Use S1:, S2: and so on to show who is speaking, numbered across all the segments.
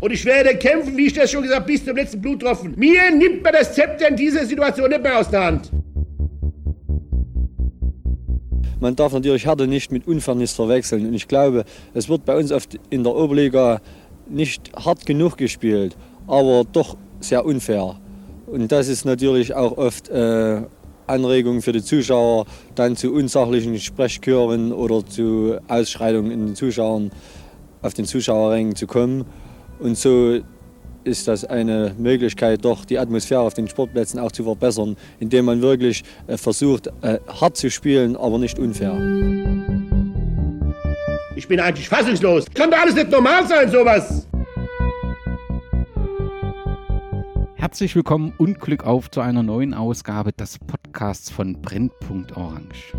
S1: Und ich werde kämpfen, wie ich das schon gesagt bis zum letzten Bluttropfen. Mir nimmt man das Zepter in dieser Situation nicht mehr aus der Hand.
S2: Man darf natürlich Härte nicht mit Unfairness verwechseln. Und ich glaube, es wird bei uns in der Oberliga nicht hart genug gespielt, aber doch sehr unfair. Und das ist natürlich auch oft äh, Anregung für die Zuschauer, dann zu unsachlichen Sprechchören oder zu Ausschreitungen in den Zuschauern auf den Zuschauerrängen zu kommen. Und so ist das eine Möglichkeit, doch die Atmosphäre auf den Sportplätzen auch zu verbessern, indem man wirklich äh, versucht, äh, hart zu spielen, aber nicht unfair.
S1: Ich bin eigentlich fassungslos. Kann doch alles nicht normal sein, sowas.
S3: Herzlich willkommen und Glück auf zu einer neuen Ausgabe des Podcasts von Brennpunkt Orange.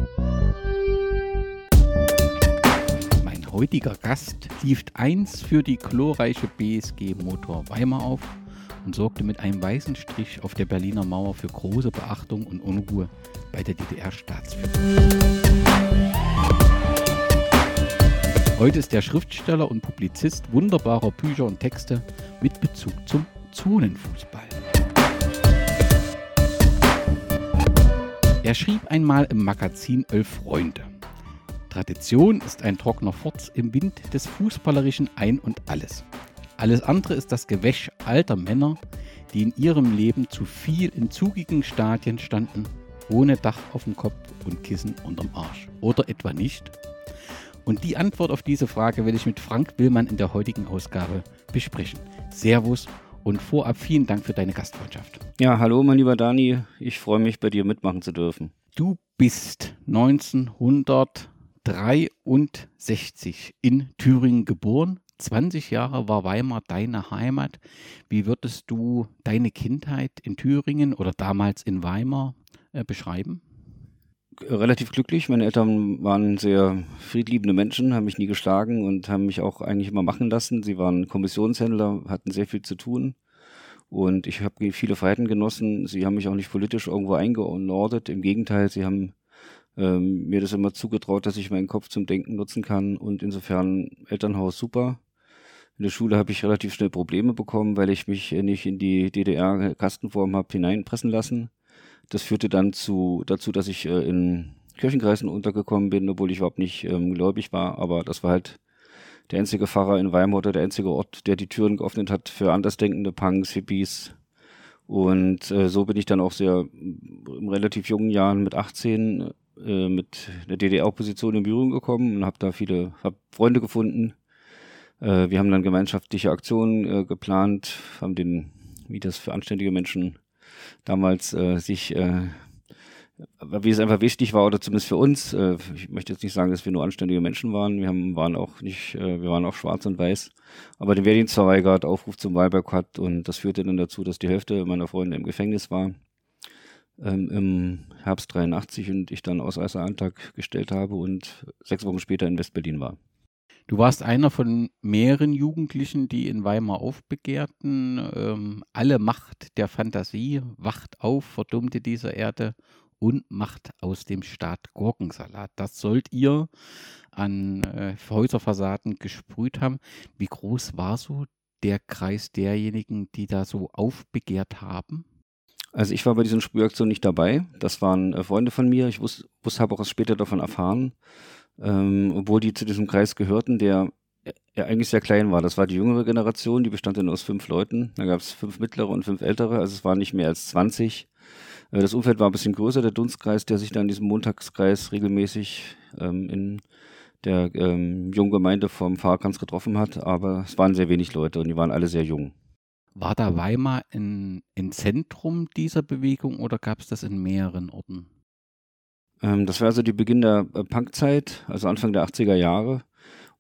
S3: heutiger Gast lief eins für die glorreiche BSG Motor Weimar auf und sorgte mit einem weißen Strich auf der Berliner Mauer für große Beachtung und Unruhe bei der DDR-Staatsführung. Heute ist er Schriftsteller und Publizist wunderbarer Bücher und Texte mit Bezug zum Zonenfußball. Er schrieb einmal im Magazin Elf Freunde. Tradition ist ein trockener Furz im Wind des fußballerischen Ein und Alles. Alles andere ist das Gewäsch alter Männer, die in ihrem Leben zu viel in zugigen Stadien standen, ohne Dach auf dem Kopf und Kissen unterm Arsch. Oder etwa nicht? Und die Antwort auf diese Frage will ich mit Frank Willmann in der heutigen Ausgabe besprechen. Servus und vorab vielen Dank für deine Gastfreundschaft.
S4: Ja, hallo mein lieber Dani, ich freue mich bei dir mitmachen zu dürfen.
S3: Du bist 1900 1963 in Thüringen geboren. 20 Jahre war Weimar deine Heimat. Wie würdest du deine Kindheit in Thüringen oder damals in Weimar äh, beschreiben?
S4: Relativ glücklich. Meine Eltern waren sehr friedliebende Menschen, haben mich nie geschlagen und haben mich auch eigentlich immer machen lassen. Sie waren Kommissionshändler, hatten sehr viel zu tun. Und ich habe viele Freiheiten genossen. Sie haben mich auch nicht politisch irgendwo eingeordnet. Im Gegenteil, sie haben ähm, mir das immer zugetraut, dass ich meinen Kopf zum Denken nutzen kann und insofern Elternhaus super. In der Schule habe ich relativ schnell Probleme bekommen, weil ich mich nicht in die DDR-Kastenform habe hineinpressen lassen. Das führte dann zu, dazu, dass ich äh, in Kirchenkreisen untergekommen bin, obwohl ich überhaupt nicht ähm, gläubig war. Aber das war halt der einzige Pfarrer in Weimar oder der einzige Ort, der die Türen geöffnet hat für andersdenkende Punks, Hippies. Und äh, so bin ich dann auch sehr in relativ jungen Jahren mit 18 äh, mit der DDR-Opposition in Berührung gekommen und habe da viele hab Freunde gefunden. Äh, wir haben dann gemeinschaftliche Aktionen äh, geplant, haben den, wie das für anständige Menschen damals äh, sich, äh, wie es einfach wichtig war, oder zumindest für uns, äh, ich möchte jetzt nicht sagen, dass wir nur anständige Menschen waren, wir haben, waren auch nicht, äh, wir waren auch schwarz und weiß, aber den Wehrdienst verweigert, Aufruf zum Wahlboykott und das führte dann dazu, dass die Hälfte meiner Freunde im Gefängnis war ähm, im Herbst 83 und ich dann Ausreiseantrag gestellt habe und sechs Wochen später in Westberlin war.
S3: Du warst einer von mehreren Jugendlichen, die in Weimar aufbegehrten. Ähm, alle Macht der Fantasie wacht auf, verdummte dieser Erde und macht aus dem Staat Gurkensalat. Das sollt ihr an äh, Häuserfassaden gesprüht haben. Wie groß war so der Kreis derjenigen, die da so aufbegehrt haben?
S4: Also ich war bei diesen Sprühaktionen nicht dabei. Das waren äh, Freunde von mir. Ich wusste, wusste habe auch erst später davon erfahren, ähm, obwohl die zu diesem Kreis gehörten, der ja eigentlich sehr klein war. Das war die jüngere Generation, die bestand dann aus fünf Leuten. Da gab es fünf mittlere und fünf ältere, also es waren nicht mehr als 20. Äh, das Umfeld war ein bisschen größer, der Dunstkreis, der sich dann in diesem Montagskreis regelmäßig ähm, in der ähm, jungen Gemeinde vom Pfarrkranz getroffen hat, aber es waren sehr wenig Leute und die waren alle sehr jung.
S3: War da Weimar ein, ein Zentrum dieser Bewegung oder gab es das in mehreren Orten?
S4: Ähm, das war also die Beginn der äh, Punkzeit, also Anfang der 80er Jahre.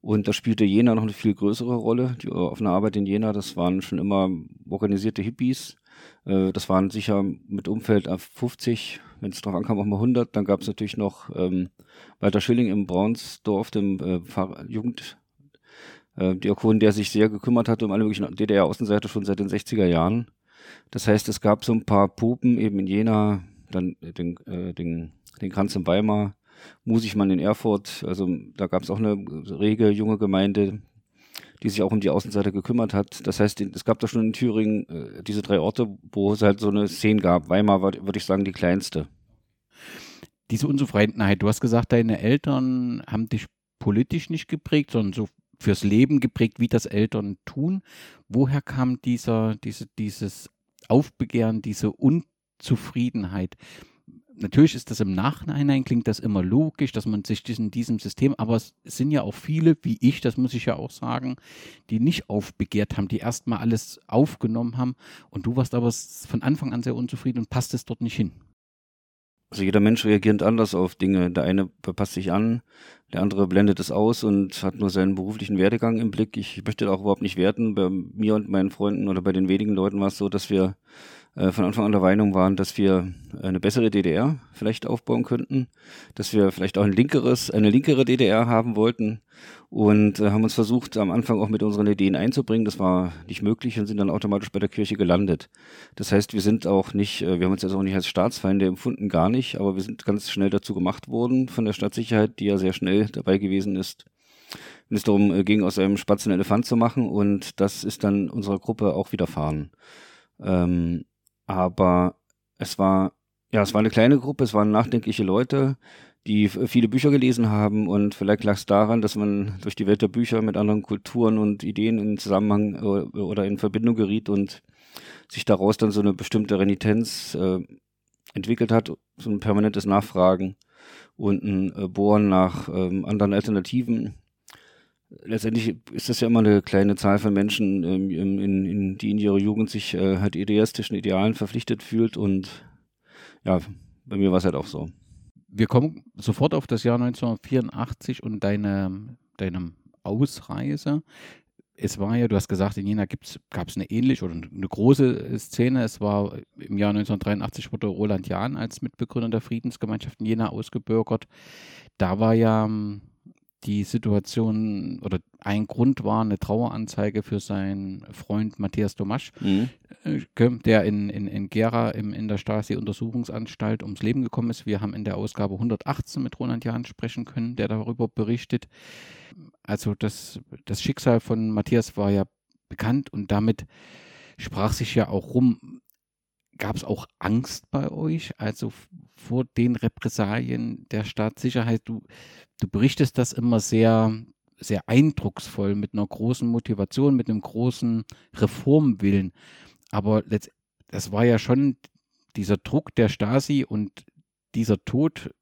S4: Und da spielte Jena noch eine viel größere Rolle. Die offene Arbeit in Jena, das waren schon immer organisierte Hippies. Äh, das waren sicher mit Umfeld auf 50, wenn es drauf ankam, auch mal 100. Dann gab es natürlich noch ähm, Walter Schilling im Braunsdorf, dem äh, Jugend äh, Diakon, der sich sehr gekümmert hat um alle möglichen DDR-Außenseiter schon seit den 60er Jahren. Das heißt, es gab so ein paar Pupen eben in Jena, dann den, äh, den, den Kranz in Weimar Musigmann in Erfurt. Also da gab es auch eine rege junge Gemeinde, die sich auch um die Außenseiter gekümmert hat. Das heißt, es gab da schon in Thüringen äh, diese drei Orte, wo es halt so eine Szene gab. Weimar war, würde ich sagen, die kleinste.
S3: Diese Unzufriedenheit, du hast gesagt, deine Eltern haben dich politisch nicht geprägt, sondern so fürs Leben geprägt, wie das Eltern tun. Woher kam dieser, diese, dieses Aufbegehren, diese Unzufriedenheit? Natürlich ist das im Nachhinein, klingt das immer logisch, dass man sich in diesem System, aber es sind ja auch viele, wie ich, das muss ich ja auch sagen, die nicht aufbegehrt haben, die erstmal alles aufgenommen haben und du warst aber von Anfang an sehr unzufrieden und passt es dort nicht hin.
S4: Also jeder Mensch reagiert anders auf Dinge. Der eine passt sich an, der andere blendet es aus und hat nur seinen beruflichen Werdegang im Blick. Ich möchte auch überhaupt nicht werten. Bei mir und meinen Freunden oder bei den wenigen Leuten war es so, dass wir äh, von Anfang an der Meinung waren, dass wir eine bessere DDR vielleicht aufbauen könnten, dass wir vielleicht auch ein linkeres, eine linkere DDR haben wollten und äh, haben uns versucht, am Anfang auch mit unseren Ideen einzubringen. Das war nicht möglich und sind dann automatisch bei der Kirche gelandet. Das heißt, wir sind auch nicht, äh, wir haben uns jetzt auch nicht als Staatsfeinde empfunden, gar nicht, aber wir sind ganz schnell dazu gemacht worden von der Stadtsicherheit, die ja sehr schnell dabei gewesen ist, wenn es darum äh, ging, aus einem Spatz einen Elefant zu machen und das ist dann unserer Gruppe auch widerfahren. Ähm, aber es war, ja, es war eine kleine Gruppe, es waren nachdenkliche Leute, die viele Bücher gelesen haben. Und vielleicht lag es daran, dass man durch die Welt der Bücher mit anderen Kulturen und Ideen in Zusammenhang oder in Verbindung geriet und sich daraus dann so eine bestimmte Renitenz äh, entwickelt hat, so ein permanentes Nachfragen und ein äh, Bohren nach ähm, anderen Alternativen letztendlich ist das ja immer eine kleine Zahl von Menschen, ähm, in, in, die in ihrer Jugend sich äh, halt idealistischen Idealen verpflichtet fühlt und ja, bei mir war es halt auch so.
S3: Wir kommen sofort auf das Jahr 1984 und deine, deine Ausreise. Es war ja, du hast gesagt, in Jena gab es eine ähnliche oder eine große Szene. Es war im Jahr 1983 wurde Roland Jahn als Mitbegründer der Friedensgemeinschaft in Jena ausgebürgert. Da war ja die Situation oder ein Grund war eine Traueranzeige für seinen Freund Matthias Domasch, mhm. Äh, der in, in, in Gera im, in der Stasi-Untersuchungsanstalt ums Leben gekommen ist. Wir haben in der Ausgabe 118 mit Roland Jahn sprechen können, der darüber berichtet. Also das, das Schicksal von Matthias war ja bekannt und damit sprach sich ja auch rum, gab es auch Angst bei euch, also vor den Repressalien der Staatssicherheit? Du, du berichtest das immer sehr, sehr eindrucksvoll, mit einer großen Motivation, mit einem großen Reformwillen. Aber das war ja schon dieser Druck der Stasi und dieser Tod,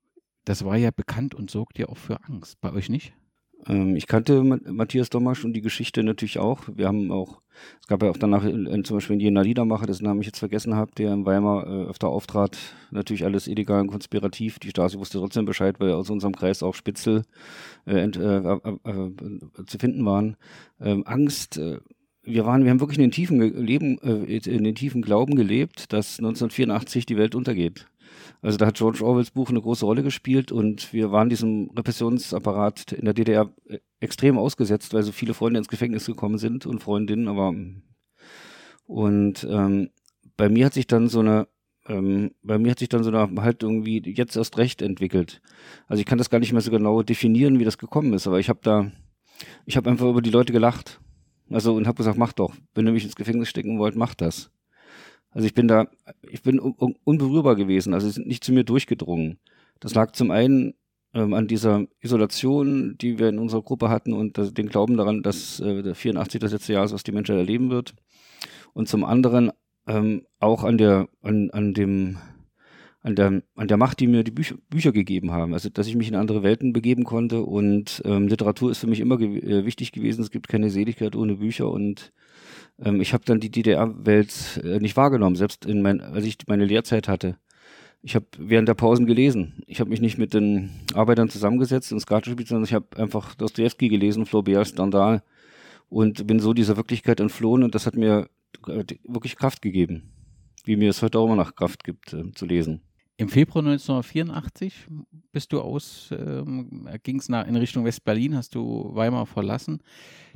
S3: das war ja bekannt und sorgt ja auch für Angst. Bei euch nicht?
S4: Ähm, ich kannte Matthias Domasch und die Geschichte natürlich auch. Wir haben auch, es gab ja auch danach in, in, zum Beispiel Jena Liedermacher, dessen Namen ich jetzt vergessen habe, der in Weimar äh, öfter auftrat. Natürlich alles illegal und konspirativ. Die Stasi wusste trotzdem Bescheid, weil aus unserem Kreis auch Spitzel äh, äh, äh, äh zu finden waren. Ähm, Angst, äh, wir waren, wir haben wirklich in den tiefen Leben, in den tiefen Glauben gelebt, dass 1984 die Welt untergeht. Also da hat George Orwells Buch eine große Rolle gespielt und wir waren diesem Repressionsapparat in der DDR äh, extrem ausgesetzt, weil so viele Freunde ins Gefängnis gekommen sind und Freundinnen, aber und ähm, bei mir hat sich dann so eine ähm, bei mir hat sich dann so eine Haltung wie jetzt erst recht entwickelt. Also ich kann das gar nicht mehr so genau definieren, wie das gekommen ist, aber ich habe da, ich habe einfach über die Leute gelacht. Also und habe gesagt, mach doch, wenn ihr mich ins Gefängnis stecken wollt, macht das. Also ich bin da, ich bin un unberührbar gewesen, also sie sind nicht zu mir durchgedrungen. Das lag zum einen ähm, an dieser Isolation, die wir in unserer Gruppe hatten und das, den Glauben daran, dass äh, der 84 das letzte Jahr ist, was die Menschheit erleben wird. Und zum anderen ähm, auch an der, an, an dem, an der, an der Macht, die mir die Bücher, Bücher gegeben haben. Also, dass ich mich in andere Welten begeben konnte und ähm, Literatur ist für mich immer ge äh, wichtig gewesen. Es gibt keine Seligkeit ohne Bücher und ähm, ich habe dann die DDR-Welt äh, nicht wahrgenommen, selbst in mein, als ich meine Lehrzeit hatte. Ich habe während der Pausen gelesen. Ich habe mich nicht mit den Arbeitern zusammengesetzt und Skat gespielt, sondern ich habe einfach Dostoevsky gelesen, Flaubert, Stendhal und bin so dieser Wirklichkeit entflohen und das hat mir äh, wirklich Kraft gegeben, wie mir es heute auch immer noch Kraft gibt, äh, zu lesen.
S3: Im Februar 1984 bist du aus, ähm, ging es in Richtung West-Berlin, hast du Weimar verlassen.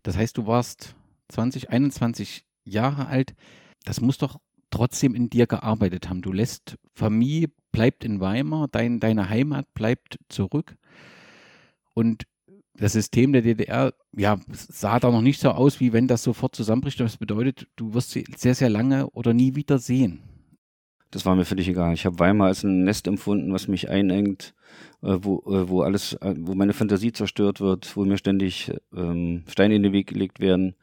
S3: Das heißt, du warst 20, 21 Jahre alt, das muss doch trotzdem in dir gearbeitet haben. Du lässt Familie, bleibt in Weimar, dein, deine Heimat bleibt zurück. Und das System der DDR ja, sah da noch nicht so aus, wie wenn das sofort zusammenbricht. Das bedeutet, du wirst sie sehr, sehr lange oder nie wieder sehen.
S4: Das war mir völlig egal. Ich habe Weimar als ein Nest empfunden, was mich einengt, äh, wo, äh, wo alles, äh, wo meine Fantasie zerstört wird, wo mir ständig ähm, Steine in den Weg gelegt werden.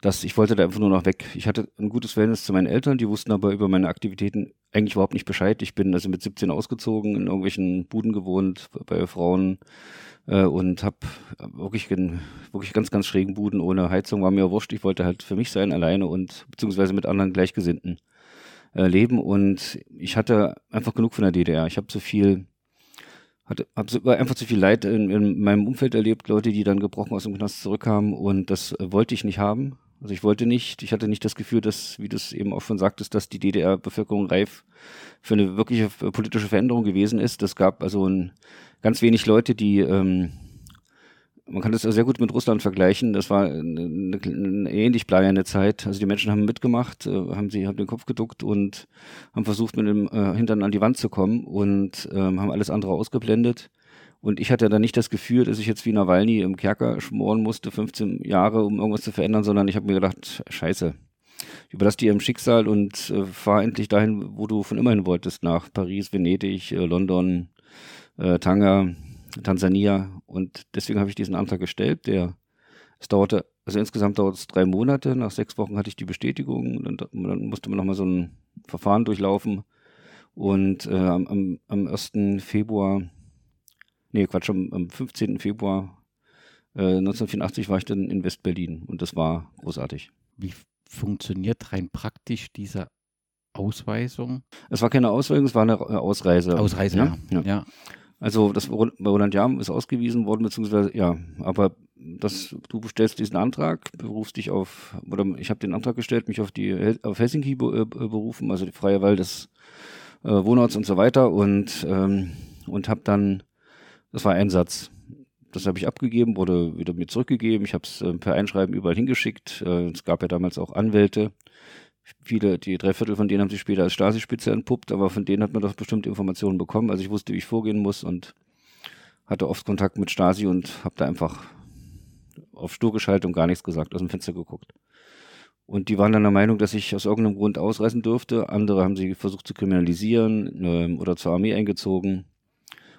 S4: Das, ich wollte da einfach nur noch weg. Ich hatte ein gutes Verhältnis zu meinen Eltern, die wussten aber über meine Aktivitäten eigentlich überhaupt nicht Bescheid. Ich bin also mit 17 ausgezogen, in irgendwelchen Buden gewohnt, bei Frauen äh, und habe wirklich, wirklich ganz, ganz schrägen Buden ohne Heizung. War mir wurscht. Ich wollte halt für mich sein, alleine und beziehungsweise mit anderen Gleichgesinnten äh, leben. Und ich hatte einfach genug von der DDR. Ich habe so viel hatte hab so, einfach zu viel Leid in, in, meinem Umfeld erlebt, Leute, die dann gebrochen aus dem Knast zurückkamen und das äh, wollte ich nicht haben. Also ich wollte nicht, ich hatte nicht das Gefühl, dass, wie du es eben auch schon sagtest, dass die DDR-Bevölkerung reif für eine wirkliche politische Veränderung gewesen ist. Das gab also ein, ganz wenig Leute, die ähm, man kann das sehr gut mit Russland vergleichen. Das war eine, eine ähnlich bleierne Zeit. Also die Menschen haben mitgemacht, äh, haben sie haben den Kopf geduckt und haben versucht, mit dem äh, Hintern an die Wand zu kommen und ähm, haben alles andere ausgeblendet. Und ich hatte dann nicht das Gefühl, dass ich jetzt wie Nawalny im Kerker schmoren musste, 15 Jahre, um irgendwas zu verändern, sondern ich habe mir gedacht, scheiße, überlass dir im Schicksal und äh, fahr endlich dahin, wo du von immerhin wolltest, nach Paris, Venedig, äh, London, äh, Tanga, Tansania. Und deswegen habe ich diesen Antrag gestellt. Der, es dauerte, also insgesamt dauert es drei Monate. Nach sechs Wochen hatte ich die Bestätigung. Dann, dann musste man nochmal so ein Verfahren durchlaufen. Und äh, am, am 1. Februar, nee, Quatsch, am, am 15. Februar äh, 1984 war ich dann in Westberlin und das war großartig.
S3: Wie funktioniert rein praktisch diese Ausweisung?
S4: Es war keine Ausweisung, es war eine Ausreise.
S3: Ausreise, ja. ja. ja.
S4: Also das bei Roland Jam ist ausgewiesen worden, beziehungsweise ja, aber das, du stellst diesen Antrag, berufst dich auf, oder ich habe den Antrag gestellt, mich auf die auf Helsinki äh, berufen, also die freie Wahl des äh, Wohnorts und so weiter und ähm, und habe dann, das war ein Satz, das habe ich abgegeben, wurde wieder mir zurückgegeben. Ich habe es äh, per Einschreiben überall hingeschickt. Äh, es gab ja damals auch Anwälte, Viele, die drei Viertel von denen haben sich später als Stasi-Spitze entpuppt, aber von denen hat man doch bestimmte Informationen bekommen. Also ich wusste, wie ich vorgehen muss und hatte oft Kontakt mit Stasi und habe da einfach auf Stur geschaltet und gar nichts gesagt, aus dem Fenster geguckt. Und die waren dann der Meinung, dass ich aus irgendeinem Grund ausreisen dürfte. Andere haben sie versucht zu kriminalisieren äh, oder zur Armee eingezogen.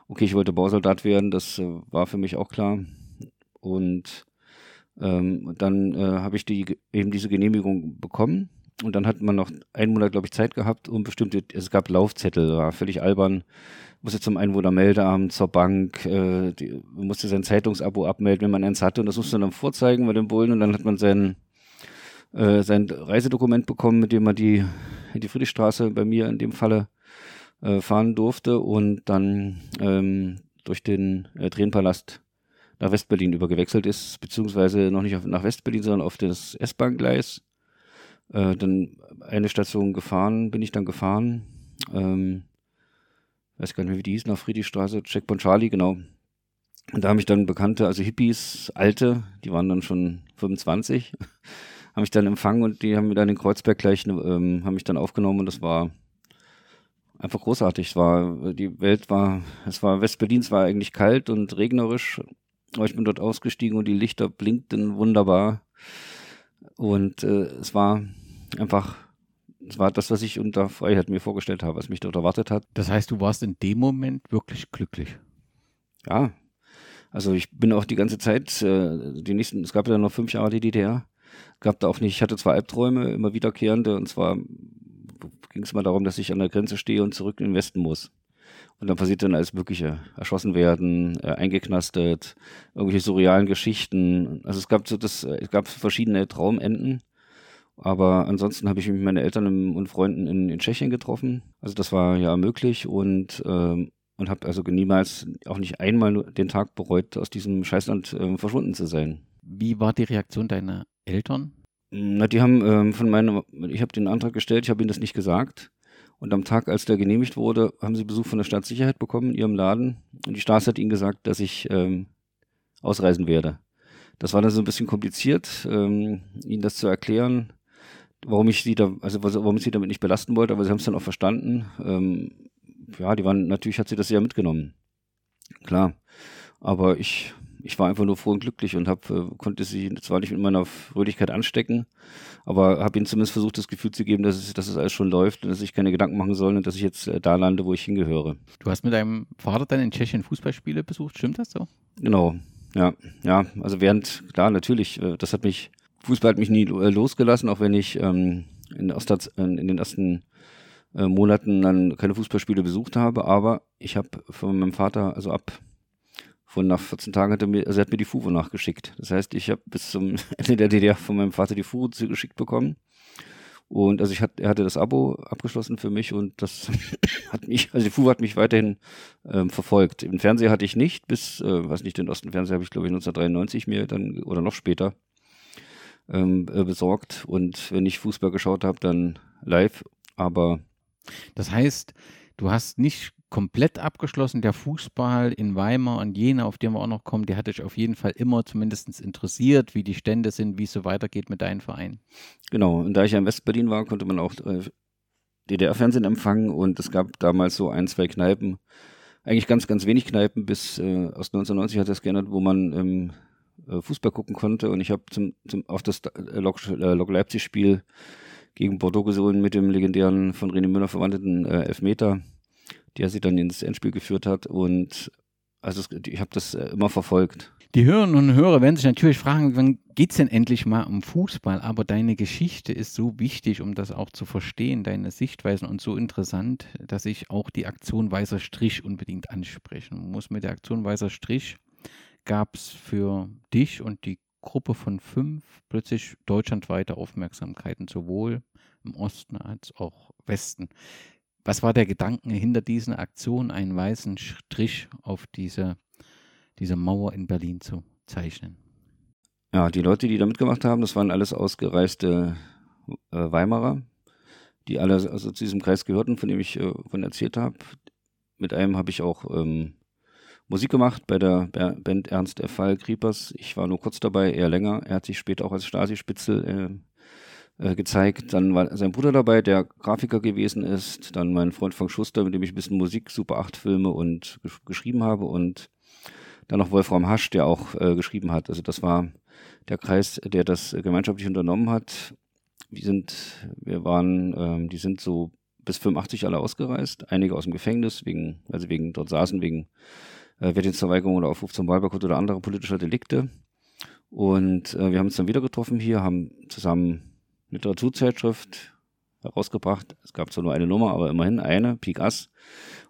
S4: Okay, ich wollte Bausoldat werden, das äh, war für mich auch klar. Und ähm, dann äh, habe ich die, eben diese Genehmigung bekommen und dann hat man noch einen Monat, glaube ich, Zeit gehabt, um bestimmte, es gab Laufzettel, war völlig albern. Musste zum Einwohnermeldeamt, zur Bank, äh, die, musste sein Zeitungsabo abmelden, wenn man eins hatte. Und das musste man dann vorzeigen bei den Bullen. Und dann hat man sein, äh, sein Reisedokument bekommen, mit dem man die, die Friedrichstraße bei mir in dem Falle äh, fahren durfte. Und dann ähm, durch den äh, Tränenpalast nach Westberlin übergewechselt ist, beziehungsweise noch nicht auf, nach Westberlin, sondern auf das S-Bahn-Gleis äh, dann eine Station gefahren, bin ich dann gefahren. Ähm, weiß gar nicht mehr, wie die hieß, nach Friedrichstraße, Checkpoint Charlie, genau. Und da haben mich dann Bekannte, also Hippies, Alte, die waren dann schon 25, haben mich dann empfangen und die haben mir dann in Kreuzberg gleich, ähm, haben mich dann aufgenommen und das war einfach großartig. Es war, die Welt war, es war, Westberlin, es war eigentlich kalt und regnerisch, aber ich bin dort ausgestiegen und die Lichter blinkten wunderbar. Und äh, es war einfach, es war das, was ich unter Freiheit mir vorgestellt habe, was mich dort erwartet hat.
S3: Das heißt, du warst in dem Moment wirklich glücklich.
S4: Ja. Also ich bin auch die ganze Zeit, äh, die nächsten, es gab ja noch fünf Jahre die DDR, gab da auch nicht, ich hatte zwei Albträume, immer wiederkehrende, und zwar ging es mal darum, dass ich an der Grenze stehe und zurück in den Westen muss. Und dann passiert dann alles Mögliche. Erschossen werden, äh, eingeknastet, irgendwelche surrealen Geschichten. Also es gab so das, äh, es gab verschiedene Traumenden. Aber ansonsten habe ich mich mit meinen Eltern und Freunden in, in Tschechien getroffen. Also das war ja möglich und, ähm, und habe also niemals, auch nicht einmal den Tag bereut, aus diesem Scheißland äh, verschwunden zu sein.
S3: Wie war die Reaktion deiner Eltern?
S4: Na, die haben ähm, von meinem, ich habe den Antrag gestellt, ich habe ihnen das nicht gesagt. Und am Tag, als der genehmigt wurde, haben sie Besuch von der Staatssicherheit bekommen in ihrem Laden. Und die Stasi hat ihnen gesagt, dass ich ähm, ausreisen werde. Das war dann so ein bisschen kompliziert, ähm, ihnen das zu erklären, warum ich sie da, also warum ich sie damit nicht belasten wollte, aber sie haben es dann auch verstanden. Ähm, ja, die waren, natürlich hat sie das sehr mitgenommen. Klar. Aber ich, ich war einfach nur froh und glücklich und hab, äh, konnte sie zwar nicht mit meiner Fröhlichkeit anstecken, aber habe ihnen zumindest versucht, das Gefühl zu geben, dass es, dass es alles schon läuft und dass ich keine Gedanken machen soll und dass ich jetzt äh, da lande, wo ich hingehöre.
S3: Du hast mit deinem Vater dann in Tschechien Fußballspiele besucht, stimmt das so?
S4: Genau, ja, ja. Also während, klar, natürlich, äh, das hat mich, Fußball hat mich nie losgelassen, auch wenn ich ähm, in, Ostat, in den ersten Monaten dann keine Fußballspiele besucht habe, aber ich habe von meinem Vater, also ab von nach 14 Tagen hat er mir, also er hat mir die Fuhre nachgeschickt. Das heißt, ich habe bis zum Ende der DDR von meinem Vater die Fuhre zugeschickt bekommen. Und also ich hatte, er hatte das Abo abgeschlossen für mich und das hat mich, also die Fuhre hat mich weiterhin ähm, verfolgt. Im Fernseher hatte ich nicht, bis, äh, weiß nicht, den Osten Fernseher habe ich glaube ich 1993 mir dann oder noch später ähm, äh, besorgt. Und wenn ich Fußball geschaut habe, dann live. Aber
S3: das heißt, du hast nicht komplett abgeschlossen. Der Fußball in Weimar und Jena, auf den wir auch noch kommen, der hat dich auf jeden Fall immer zumindest interessiert, wie die Stände sind, wie es so weitergeht mit deinem Verein.
S4: Genau, und da ich ja in Westberlin war, konnte man auch äh, DDR-Fernsehen empfangen und es gab damals so ein, zwei Kneipen, eigentlich ganz, ganz wenig Kneipen, bis äh, aus 1990 hat das geändert, wo man ähm, äh, Fußball gucken konnte und ich habe zum, zum, auf das äh, Lok, Lok Leipzig-Spiel gegen Bordeaux gesungen mit dem legendären von René Müller verwandten äh, Elfmeter der sie dann ins Endspiel geführt hat. Und also ich habe das äh, immer verfolgt.
S3: Die Hörerinnen und Hörer werden sich natürlich fragen, wann geht es denn endlich mal um Fußball? Aber deine Geschichte ist so wichtig, um das auch zu verstehen, deine Sichtweisen und so interessant, dass ich auch die Aktion Weißer Strich unbedingt ansprechen muss. Mit der Aktion Weißer Strich gab es für dich und die Gruppe von fünf plötzlich deutschlandweite Aufmerksamkeiten, sowohl im Osten als auch Westen. Was war der Gedanke hinter diesen Aktionen, einen weißen Strich auf diese, diese Mauer in Berlin zu zeichnen?
S4: Ja, die Leute, die da mitgemacht haben, das waren alles ausgereiste äh, Weimarer, die alle also zu diesem Kreis gehörten, von dem ich äh, von erzählt habe. Mit einem habe ich auch ähm, Musik gemacht bei der Band Ernst F. Fall Kriepers. Ich war nur kurz dabei, eher länger. Er hat sich später auch als Stasi-Spitzel äh, gezeigt. Dann war sein Bruder dabei, der Grafiker gewesen ist. Dann mein Freund Frank Schuster, mit dem ich ein bisschen Musik, Super 8 Filme und gesch geschrieben habe. Und dann noch Wolfram Hasch, der auch äh, geschrieben hat. Also das war der Kreis, der das gemeinschaftlich unternommen hat. Wir sind, wir waren, ähm, die sind so bis 85 alle ausgereist. Einige aus dem Gefängnis, wegen, also wegen, dort saßen wegen äh, Wehrdienstverweigerung oder Aufruf zum Wahlboykott oder anderer politischer Delikte. Und äh, wir haben uns dann wieder getroffen hier, haben zusammen Literaturzeitschrift herausgebracht. Es gab zwar nur eine Nummer, aber immerhin eine, Pik Ass.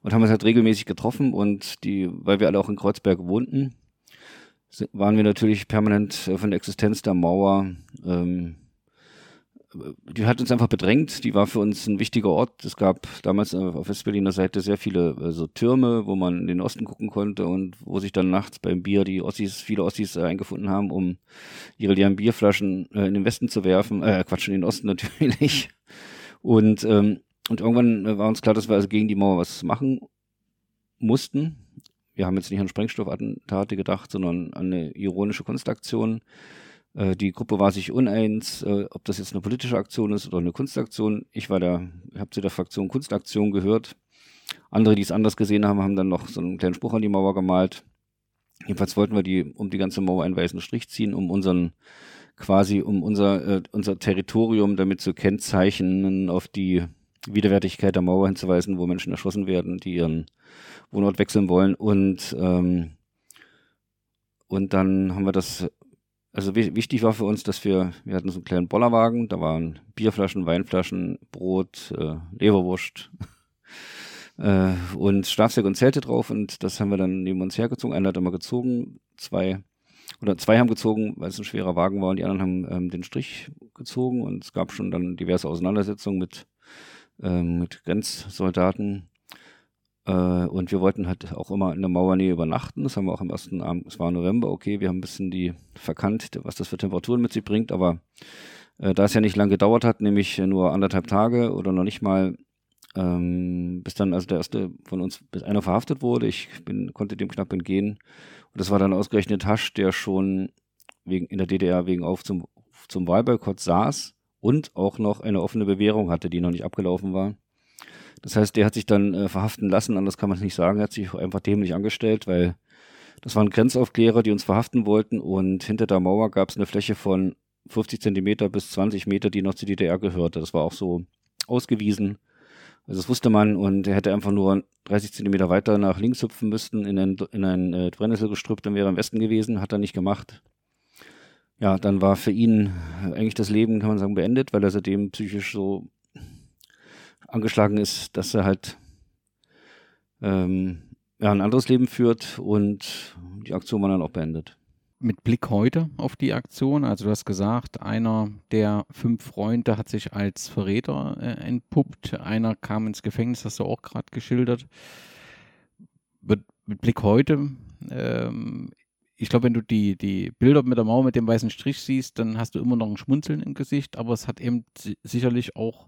S4: Und haben uns halt regelmäßig getroffen und die, weil wir alle auch in Kreuzberg wohnten, waren wir natürlich permanent äh, von der Existenz der Mauer ähm, die hat uns einfach bedrängt. Die war für uns ein wichtiger Ort. Es gab damals auf Westberliner Seite sehr viele also Türme, wo man in den Osten gucken konnte und wo sich dann nachts beim Bier die Ossis, viele Ossis äh, eingefunden haben, um ihre leeren Bierflaschen äh, in den Westen zu werfen. Äh, Quatsch, in den Osten natürlich. Und, ähm, und irgendwann äh, war uns klar, dass wir also gegen die Mauer was machen mussten. Wir haben jetzt nicht an Sprengstoffattentate gedacht, sondern an eine ironische Kunstaktion äh, die Gruppe war sich uneins, äh, ob das jetzt eine politische Aktion ist oder eine Kunstaktion. Ich war da, habe zu der Fraktion Kunstaktion gehört. Andere, die es anders gesehen haben, haben dann noch so einen kleinen Spruch an die Mauer gemalt. Jedenfalls wollten wir die um die ganze Mauer einen weißen Strich ziehen, um unseren quasi um unser äh, unser Territorium damit zu kennzeichnen, auf die Widerwärtigkeit der Mauer hinzuweisen, wo Menschen erschossen werden, die ihren Wohnort wechseln wollen und ähm, und dann haben wir das also wichtig war für uns, dass wir, wir hatten so einen kleinen Bollerwagen, da waren Bierflaschen, Weinflaschen, Brot, äh, Leberwurst äh, und Schlafsack und Zelte drauf und das haben wir dann neben uns hergezogen. Einer hat immer gezogen, zwei oder zwei haben gezogen, weil es ein schwerer Wagen war und die anderen haben ähm, den Strich gezogen und es gab schon dann diverse Auseinandersetzungen mit, ähm, mit Grenzsoldaten und wir wollten halt auch immer in der Mauernähe übernachten. Das haben wir auch am ersten Abend, es war November, okay, wir haben ein bisschen die verkannt, was das für Temperaturen mit sich bringt, aber äh, da es ja nicht lange gedauert hat, nämlich nur anderthalb Tage oder noch nicht mal, ähm, bis dann also der erste von uns, bis einer verhaftet wurde. Ich bin, konnte dem knapp entgehen. Und das war dann ausgerechnet Hasch, der schon wegen, in der DDR wegen auf zum, zum Wahlboykott saß und auch noch eine offene Bewährung hatte, die noch nicht abgelaufen war. Das heißt, der hat sich dann äh, verhaften lassen, anders kann man es nicht sagen, er hat sich einfach dämlich angestellt, weil das waren Grenzaufklärer, die uns verhaften wollten und hinter der Mauer gab es eine Fläche von 50 Zentimeter bis 20 Meter, die noch zur DDR gehörte. Das war auch so ausgewiesen. Also das wusste man und er hätte einfach nur 30 Zentimeter weiter nach links hüpfen müssen in ein, in ein äh, Brennnesselgestrüpp, dann wäre er im Westen gewesen, hat er nicht gemacht. Ja, dann war für ihn eigentlich das Leben, kann man sagen, beendet, weil er seitdem psychisch so angeschlagen ist, dass er halt ähm, ja, ein anderes Leben führt und die Aktion war dann auch beendet.
S3: Mit Blick heute auf die Aktion, also du hast gesagt, einer der fünf Freunde hat sich als Verräter äh, entpuppt, einer kam ins Gefängnis, hast du auch gerade geschildert. Mit, mit Blick heute, ähm, ich glaube, wenn du die, die Bilder mit der Mauer mit dem weißen Strich siehst, dann hast du immer noch ein Schmunzeln im Gesicht, aber es hat eben sicherlich auch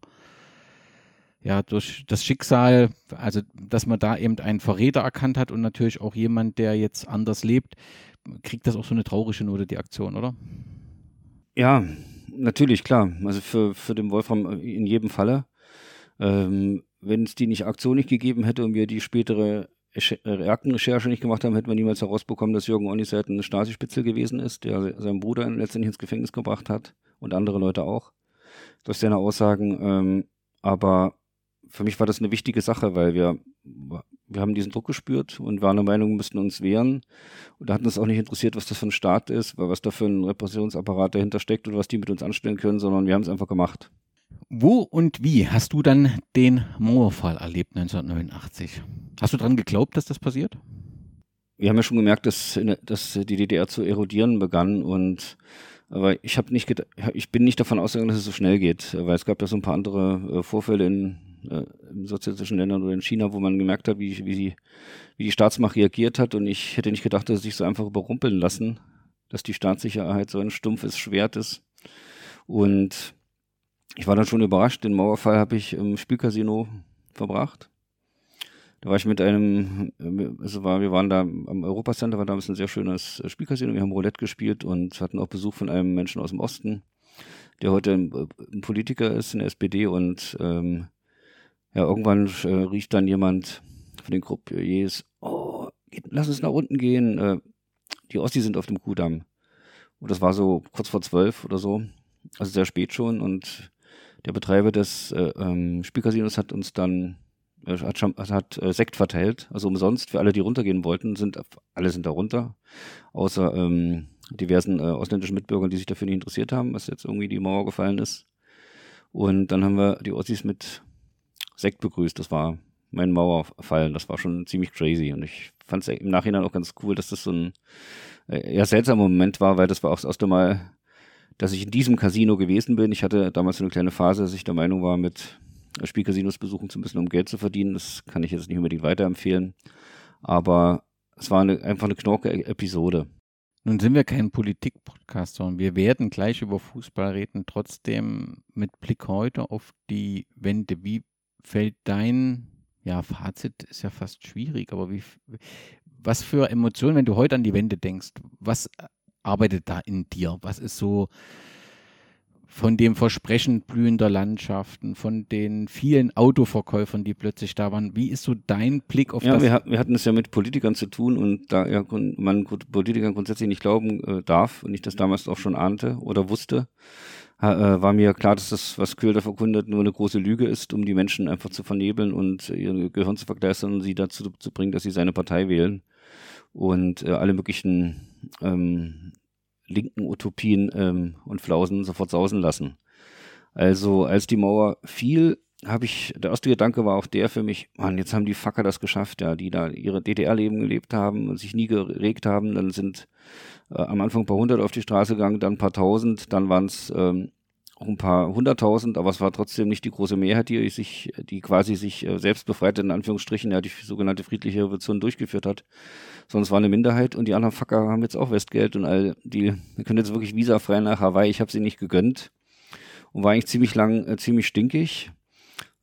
S3: ja, durch das Schicksal, also dass man da eben einen Verräter erkannt hat und natürlich auch jemand, der jetzt anders lebt, kriegt das auch so eine traurige Note, die Aktion, oder?
S4: Ja, natürlich, klar. Also für, für den Wolfram in jedem Falle. Ähm, Wenn es die nicht Aktion nicht gegeben hätte und wir die spätere Aktenrecherche nicht gemacht haben, hätten wir niemals herausbekommen, dass Jürgen Onniseit ein Stasi-Spitzel gewesen ist, der seinen Bruder letztendlich ins Gefängnis gebracht hat und andere Leute auch. Durch seine Aussagen. Ähm, aber für mich war das eine wichtige Sache, weil wir, wir haben diesen Druck gespürt und waren der Meinung, wir müssten uns wehren. Und da hat uns auch nicht interessiert, was das für ein Staat ist, was da für ein Repressionsapparat dahinter steckt und was die mit uns anstellen können, sondern wir haben es einfach gemacht.
S3: Wo und wie hast du dann den Mauerfall erlebt 1989? Hast du daran geglaubt, dass das passiert?
S4: Wir haben ja schon gemerkt, dass, dass die DDR zu erodieren begann und aber ich habe nicht ich bin nicht davon ausgegangen, dass es so schnell geht, weil es gab ja so ein paar andere äh, Vorfälle in äh, in sozialistischen Ländern oder in China, wo man gemerkt hat, wie, wie, die, wie die Staatsmacht reagiert hat. Und ich hätte nicht gedacht, dass sie sich so einfach überrumpeln lassen, dass die Staatssicherheit so ein stumpfes Schwert ist. Und ich war dann schon überrascht. Den Mauerfall habe ich im Spielcasino verbracht. Da war ich mit einem, also war, wir waren da am Europacenter, war damals ein sehr schönes Spielcasino. Wir haben Roulette gespielt und hatten auch Besuch von einem Menschen aus dem Osten, der heute ein, ein Politiker ist in der SPD und ähm, ja, irgendwann äh, riecht dann jemand von den Gruppiers, oh, geht, lass uns nach unten gehen. Äh, die Ostis sind auf dem Kudamm. Und das war so kurz vor zwölf oder so, also sehr spät schon. Und der Betreiber des äh, ähm, Spielcasinos hat uns dann äh, hat, hat äh, Sekt verteilt, also umsonst für alle, die runtergehen wollten, sind alle sind da runter, außer ähm, diversen äh, ausländischen Mitbürgern, die sich dafür nicht interessiert haben, was jetzt irgendwie die Mauer gefallen ist. Und dann haben wir die Ossis mit Sekt begrüßt. Das war mein Mauerfallen. Das war schon ziemlich crazy. Und ich fand es im Nachhinein auch ganz cool, dass das so ein äh, eher seltsamer Moment war, weil das war auch das erste Mal, dass ich in diesem Casino gewesen bin. Ich hatte damals so eine kleine Phase, dass ich der Meinung war, mit Spielcasinos besuchen zu müssen, um Geld zu verdienen. Das kann ich jetzt nicht unbedingt weiterempfehlen. Aber es war eine, einfach eine knorke Episode.
S3: Nun sind wir kein Politik-Podcast, sondern wir werden gleich über Fußball reden. Trotzdem mit Blick heute auf die Wende. Wie fällt dein ja, Fazit ist ja fast schwierig, aber wie, was für Emotionen, wenn du heute an die Wende denkst, was arbeitet da in dir? Was ist so von dem Versprechen blühender Landschaften, von den vielen Autoverkäufern, die plötzlich da waren. Wie ist so dein Blick auf
S4: ja,
S3: das?
S4: Ja, wir, wir, hatten es ja mit Politikern zu tun und da ja, man Politikern grundsätzlich nicht glauben äh, darf und ich das damals auch schon ahnte oder wusste, äh, war mir klar, dass das, was Köhler verkundet, nur eine große Lüge ist, um die Menschen einfach zu vernebeln und ihr Gehirn zu vergleistern und sie dazu zu bringen, dass sie seine Partei wählen und äh, alle möglichen ähm, linken Utopien ähm, und Flausen sofort sausen lassen. Also als die Mauer fiel, habe ich, der erste Gedanke war auch der für mich, Mann, jetzt haben die Facker das geschafft, ja, die da ihre DDR-Leben gelebt haben und sich nie geregt haben, dann sind äh, am Anfang ein paar hundert auf die Straße gegangen, dann ein paar tausend, dann waren es ähm, auch ein paar hunderttausend, aber es war trotzdem nicht die große Mehrheit, die sich, die quasi sich äh, selbst befreite, in Anführungsstrichen, ja, die sogenannte friedliche Revolution durchgeführt hat, sondern es war eine Minderheit und die anderen Facker haben jetzt auch Westgeld und all die, die können jetzt wirklich visafrei nach Hawaii, ich habe sie nicht gegönnt und war eigentlich ziemlich lang, äh, ziemlich stinkig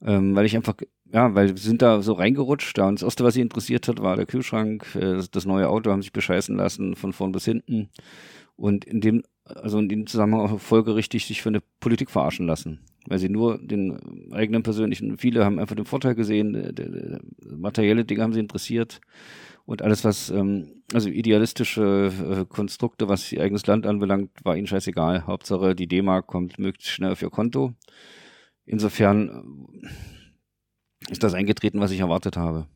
S4: ähm, weil ich einfach, ja, weil wir sind da so reingerutscht. Da und das erste, was sie interessiert hat, war der Kühlschrank, äh, das neue Auto, haben sich bescheißen lassen von vorn bis hinten. Und in dem, also in dem Zusammenhang auch folgerichtig sich für eine Politik verarschen lassen. weil sie nur den eigenen persönlichen, viele haben einfach den Vorteil gesehen, der, der, der materielle Dinge haben sie interessiert und alles, was, ähm, also idealistische äh, Konstrukte, was ihr eigenes Land anbelangt, war ihnen scheißegal. Hauptsache, die D-Mark kommt möglichst schnell auf ihr Konto. Insofern äh, ist das eingetreten, was ich erwartet habe.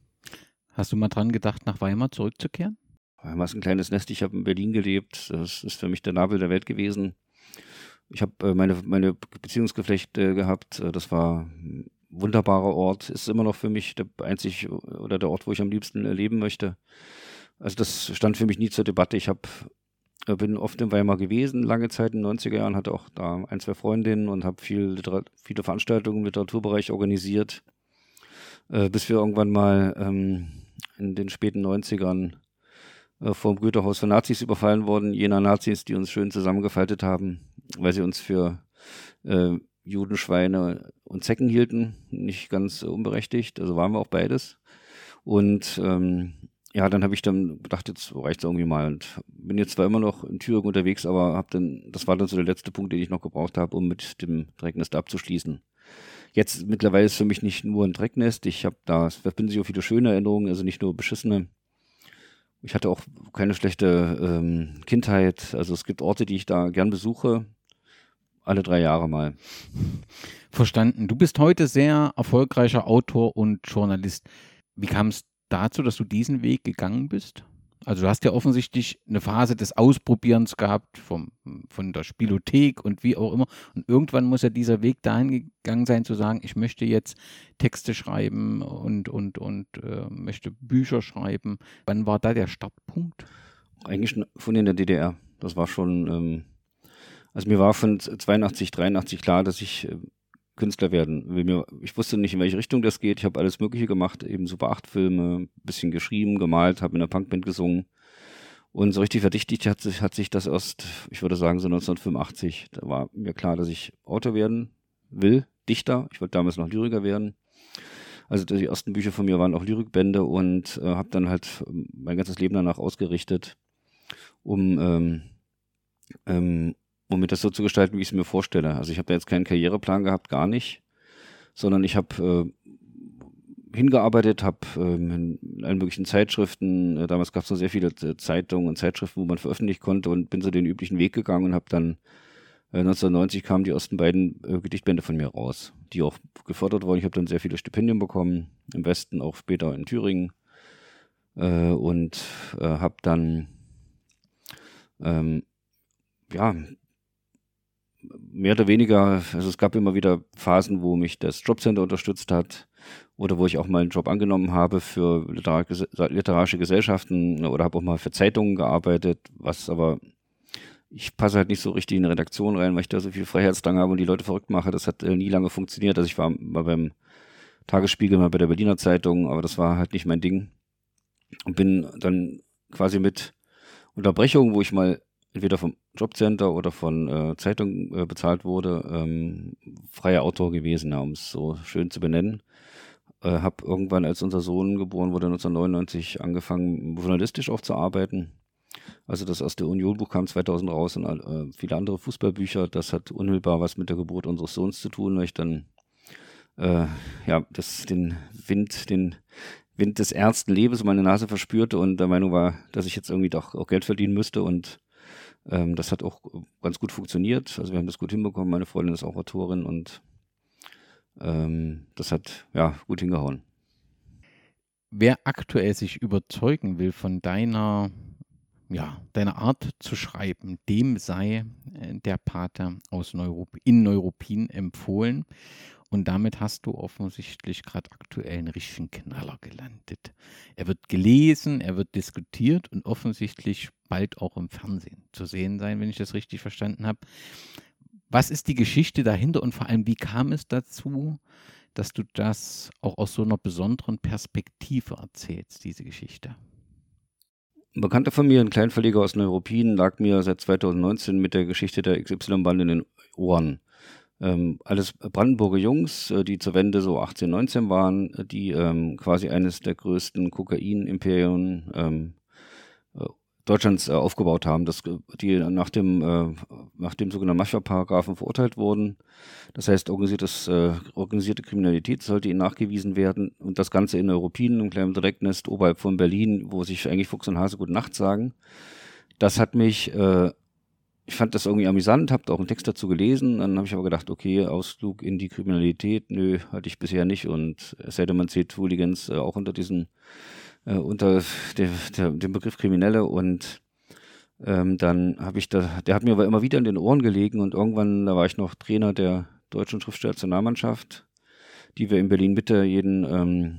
S3: Hast du mal dran gedacht, nach Weimar zurückzukehren?
S4: Weimar ist ein kleines Nest. Ich habe in Berlin gelebt. Das ist für mich der Nabel der Welt gewesen. Ich habe äh, meine, meine Beziehungsgeflechte gehabt. Äh, das war ein wunderbarer Ort. Ist immer noch für mich der einzig oder der Ort, wo ich am liebsten leben möchte. Also das stand für mich nie zur Debatte. Ich habe äh, bin oft in Weimar gewesen, lange Zeit in den 90er Jahren, hatte auch da ein, zwei Freundinnen und habe viel viele Veranstaltungen im Literaturbereich organisiert, äh, bis wir irgendwann mal ähm, in den späten 90ern äh, vom Güterhaus von Nazis überfallen wurden, jener Nazis, die uns schön zusammengefaltet haben, weil sie uns für äh, Juden, und Zecken hielten, nicht ganz unberechtigt, also waren wir auch beides. Und ähm, ja, dann habe ich dann gedacht, jetzt reicht es irgendwie mal und bin jetzt zwar immer noch in Thüringen unterwegs, aber habe dann, das war dann so der letzte Punkt, den ich noch gebraucht habe, um mit dem Drecknest abzuschließen. Jetzt mittlerweile ist für mich nicht nur ein Drecknest, ich habe da, es verbinden sich auch viele schöne Erinnerungen, also nicht nur beschissene. Ich hatte auch keine schlechte ähm, Kindheit, also es gibt Orte, die ich da gern besuche, alle drei Jahre mal.
S3: Verstanden. Du bist heute sehr erfolgreicher Autor und Journalist. Wie kam es dazu, dass du diesen Weg gegangen bist? Also du hast ja offensichtlich eine Phase des Ausprobierens gehabt vom, von der Spielothek und wie auch immer. Und irgendwann muss ja dieser Weg dahin gegangen sein, zu sagen, ich möchte jetzt Texte schreiben und, und, und äh, möchte Bücher schreiben. Wann war da der Startpunkt?
S4: Eigentlich von in der DDR. Das war schon, ähm, also mir war von 82, 83 klar, dass ich äh, Künstler werden ich wusste nicht, in welche Richtung das geht. Ich habe alles Mögliche gemacht, eben Super 8 Filme, bisschen geschrieben, gemalt, habe in einer Punkband gesungen. Und so richtig verdichtet hat sich, hat sich das erst, ich würde sagen, so 1985. Da war mir klar, dass ich Autor werden will, Dichter. Ich wollte damals noch Lyriker werden. Also die ersten Bücher von mir waren auch Lyrikbände und äh, habe dann halt ähm, mein ganzes Leben danach ausgerichtet, um ähm, ähm, um mir das so zu gestalten, wie ich es mir vorstelle. Also ich habe da jetzt keinen Karriereplan gehabt, gar nicht, sondern ich habe äh, hingearbeitet, habe ähm, in allen möglichen Zeitschriften, äh, damals gab es noch sehr viele äh, Zeitungen und Zeitschriften, wo man veröffentlichen konnte und bin so den üblichen Weg gegangen und habe dann äh, 1990 kamen die ersten beiden äh, Gedichtbände von mir raus, die auch gefördert wurden. Ich habe dann sehr viele Stipendien bekommen, im Westen, auch später in Thüringen äh, und äh, habe dann ähm, ja, mehr oder weniger, also es gab immer wieder Phasen, wo mich das Jobcenter unterstützt hat oder wo ich auch mal einen Job angenommen habe für literarische Gesellschaften oder habe auch mal für Zeitungen gearbeitet, was aber ich passe halt nicht so richtig in eine Redaktion rein, weil ich da so viel Freiheitsdrang habe und die Leute verrückt mache. Das hat äh, nie lange funktioniert. Also ich war mal beim Tagesspiegel, mal bei der Berliner Zeitung, aber das war halt nicht mein Ding. Und bin dann quasi mit Unterbrechungen, wo ich mal entweder vom Jobcenter oder von äh, Zeitung äh, bezahlt wurde, ähm, freier Autor gewesen, ja, um es so schön zu benennen. Äh, habe irgendwann, als unser Sohn geboren wurde, 1999 angefangen, journalistisch auch zu arbeiten. Also das erste Unionbuch kam 2000 raus und äh, viele andere Fußballbücher. Das hat unmittelbar was mit der Geburt unseres Sohns zu tun, weil ich dann äh, ja das den Wind, den Wind des ernsten Lebens um meine Nase verspürte und der Meinung war, dass ich jetzt irgendwie doch auch Geld verdienen müsste und ähm, das hat auch ganz gut funktioniert. Also wir haben das gut hinbekommen. Meine Freundin ist auch Autorin und ähm, das hat ja gut hingehauen.
S3: Wer aktuell sich überzeugen will von deiner, ja, deiner Art zu schreiben, dem sei äh, der Pater aus Neurup in Neuruppin empfohlen. Und damit hast du offensichtlich gerade aktuell einen richtigen Knaller gelandet. Er wird gelesen, er wird diskutiert und offensichtlich bald auch im Fernsehen zu sehen sein, wenn ich das richtig verstanden habe. Was ist die Geschichte dahinter und vor allem, wie kam es dazu, dass du das auch aus so einer besonderen Perspektive erzählst, diese Geschichte?
S4: Ein Bekannter von mir, ein Kleinverleger aus Neuruppin, lag mir seit 2019 mit der Geschichte der XY-Bande in den Ohren ähm, alles Brandenburger Jungs, äh, die zur Wende so 18, 19 waren, die ähm, quasi eines der größten Kokain-Imperien ähm, äh, Deutschlands äh, aufgebaut haben, dass die nach dem, äh, nach dem sogenannten Mafia-Paragraphen verurteilt wurden. Das heißt, organisiertes, äh, organisierte Kriminalität sollte ihnen nachgewiesen werden und das Ganze in Europien, im kleinen Direktnest oberhalb von Berlin, wo sich eigentlich Fuchs und Hase gut Nacht sagen. Das hat mich, äh, ich fand das irgendwie amüsant, habe auch einen Text dazu gelesen, dann habe ich aber gedacht, okay, Ausflug in die Kriminalität, nö, hatte ich bisher nicht und es denn, man zählt Hooligans äh, auch unter diesen äh, unter der, der, dem Begriff Kriminelle und ähm, dann habe ich da, der hat mir aber immer wieder in den Ohren gelegen und irgendwann, da war ich noch Trainer der deutschen Schriftstellernationalmannschaft, die wir in Berlin Mitte jeden, ähm,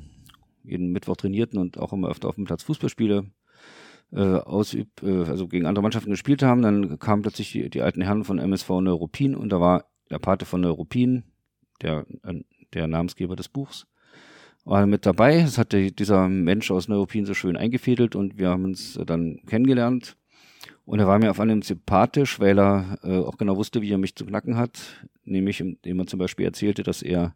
S4: jeden Mittwoch trainierten und auch immer öfter auf dem Platz Fußballspiele äh, ausüb, äh, also gegen andere Mannschaften gespielt haben. Dann kamen plötzlich die, die alten Herren von MSV Neuruppin und da war der Pate von Neuruppin, der, äh, der Namensgeber des Buchs, war mit dabei. Das hat dieser Mensch aus Neuruppin so schön eingefädelt und wir haben uns dann kennengelernt. Und er war mir auf allem sympathisch, weil er äh, auch genau wusste, wie er mich zu knacken hat. Nämlich, indem er zum Beispiel erzählte, dass er,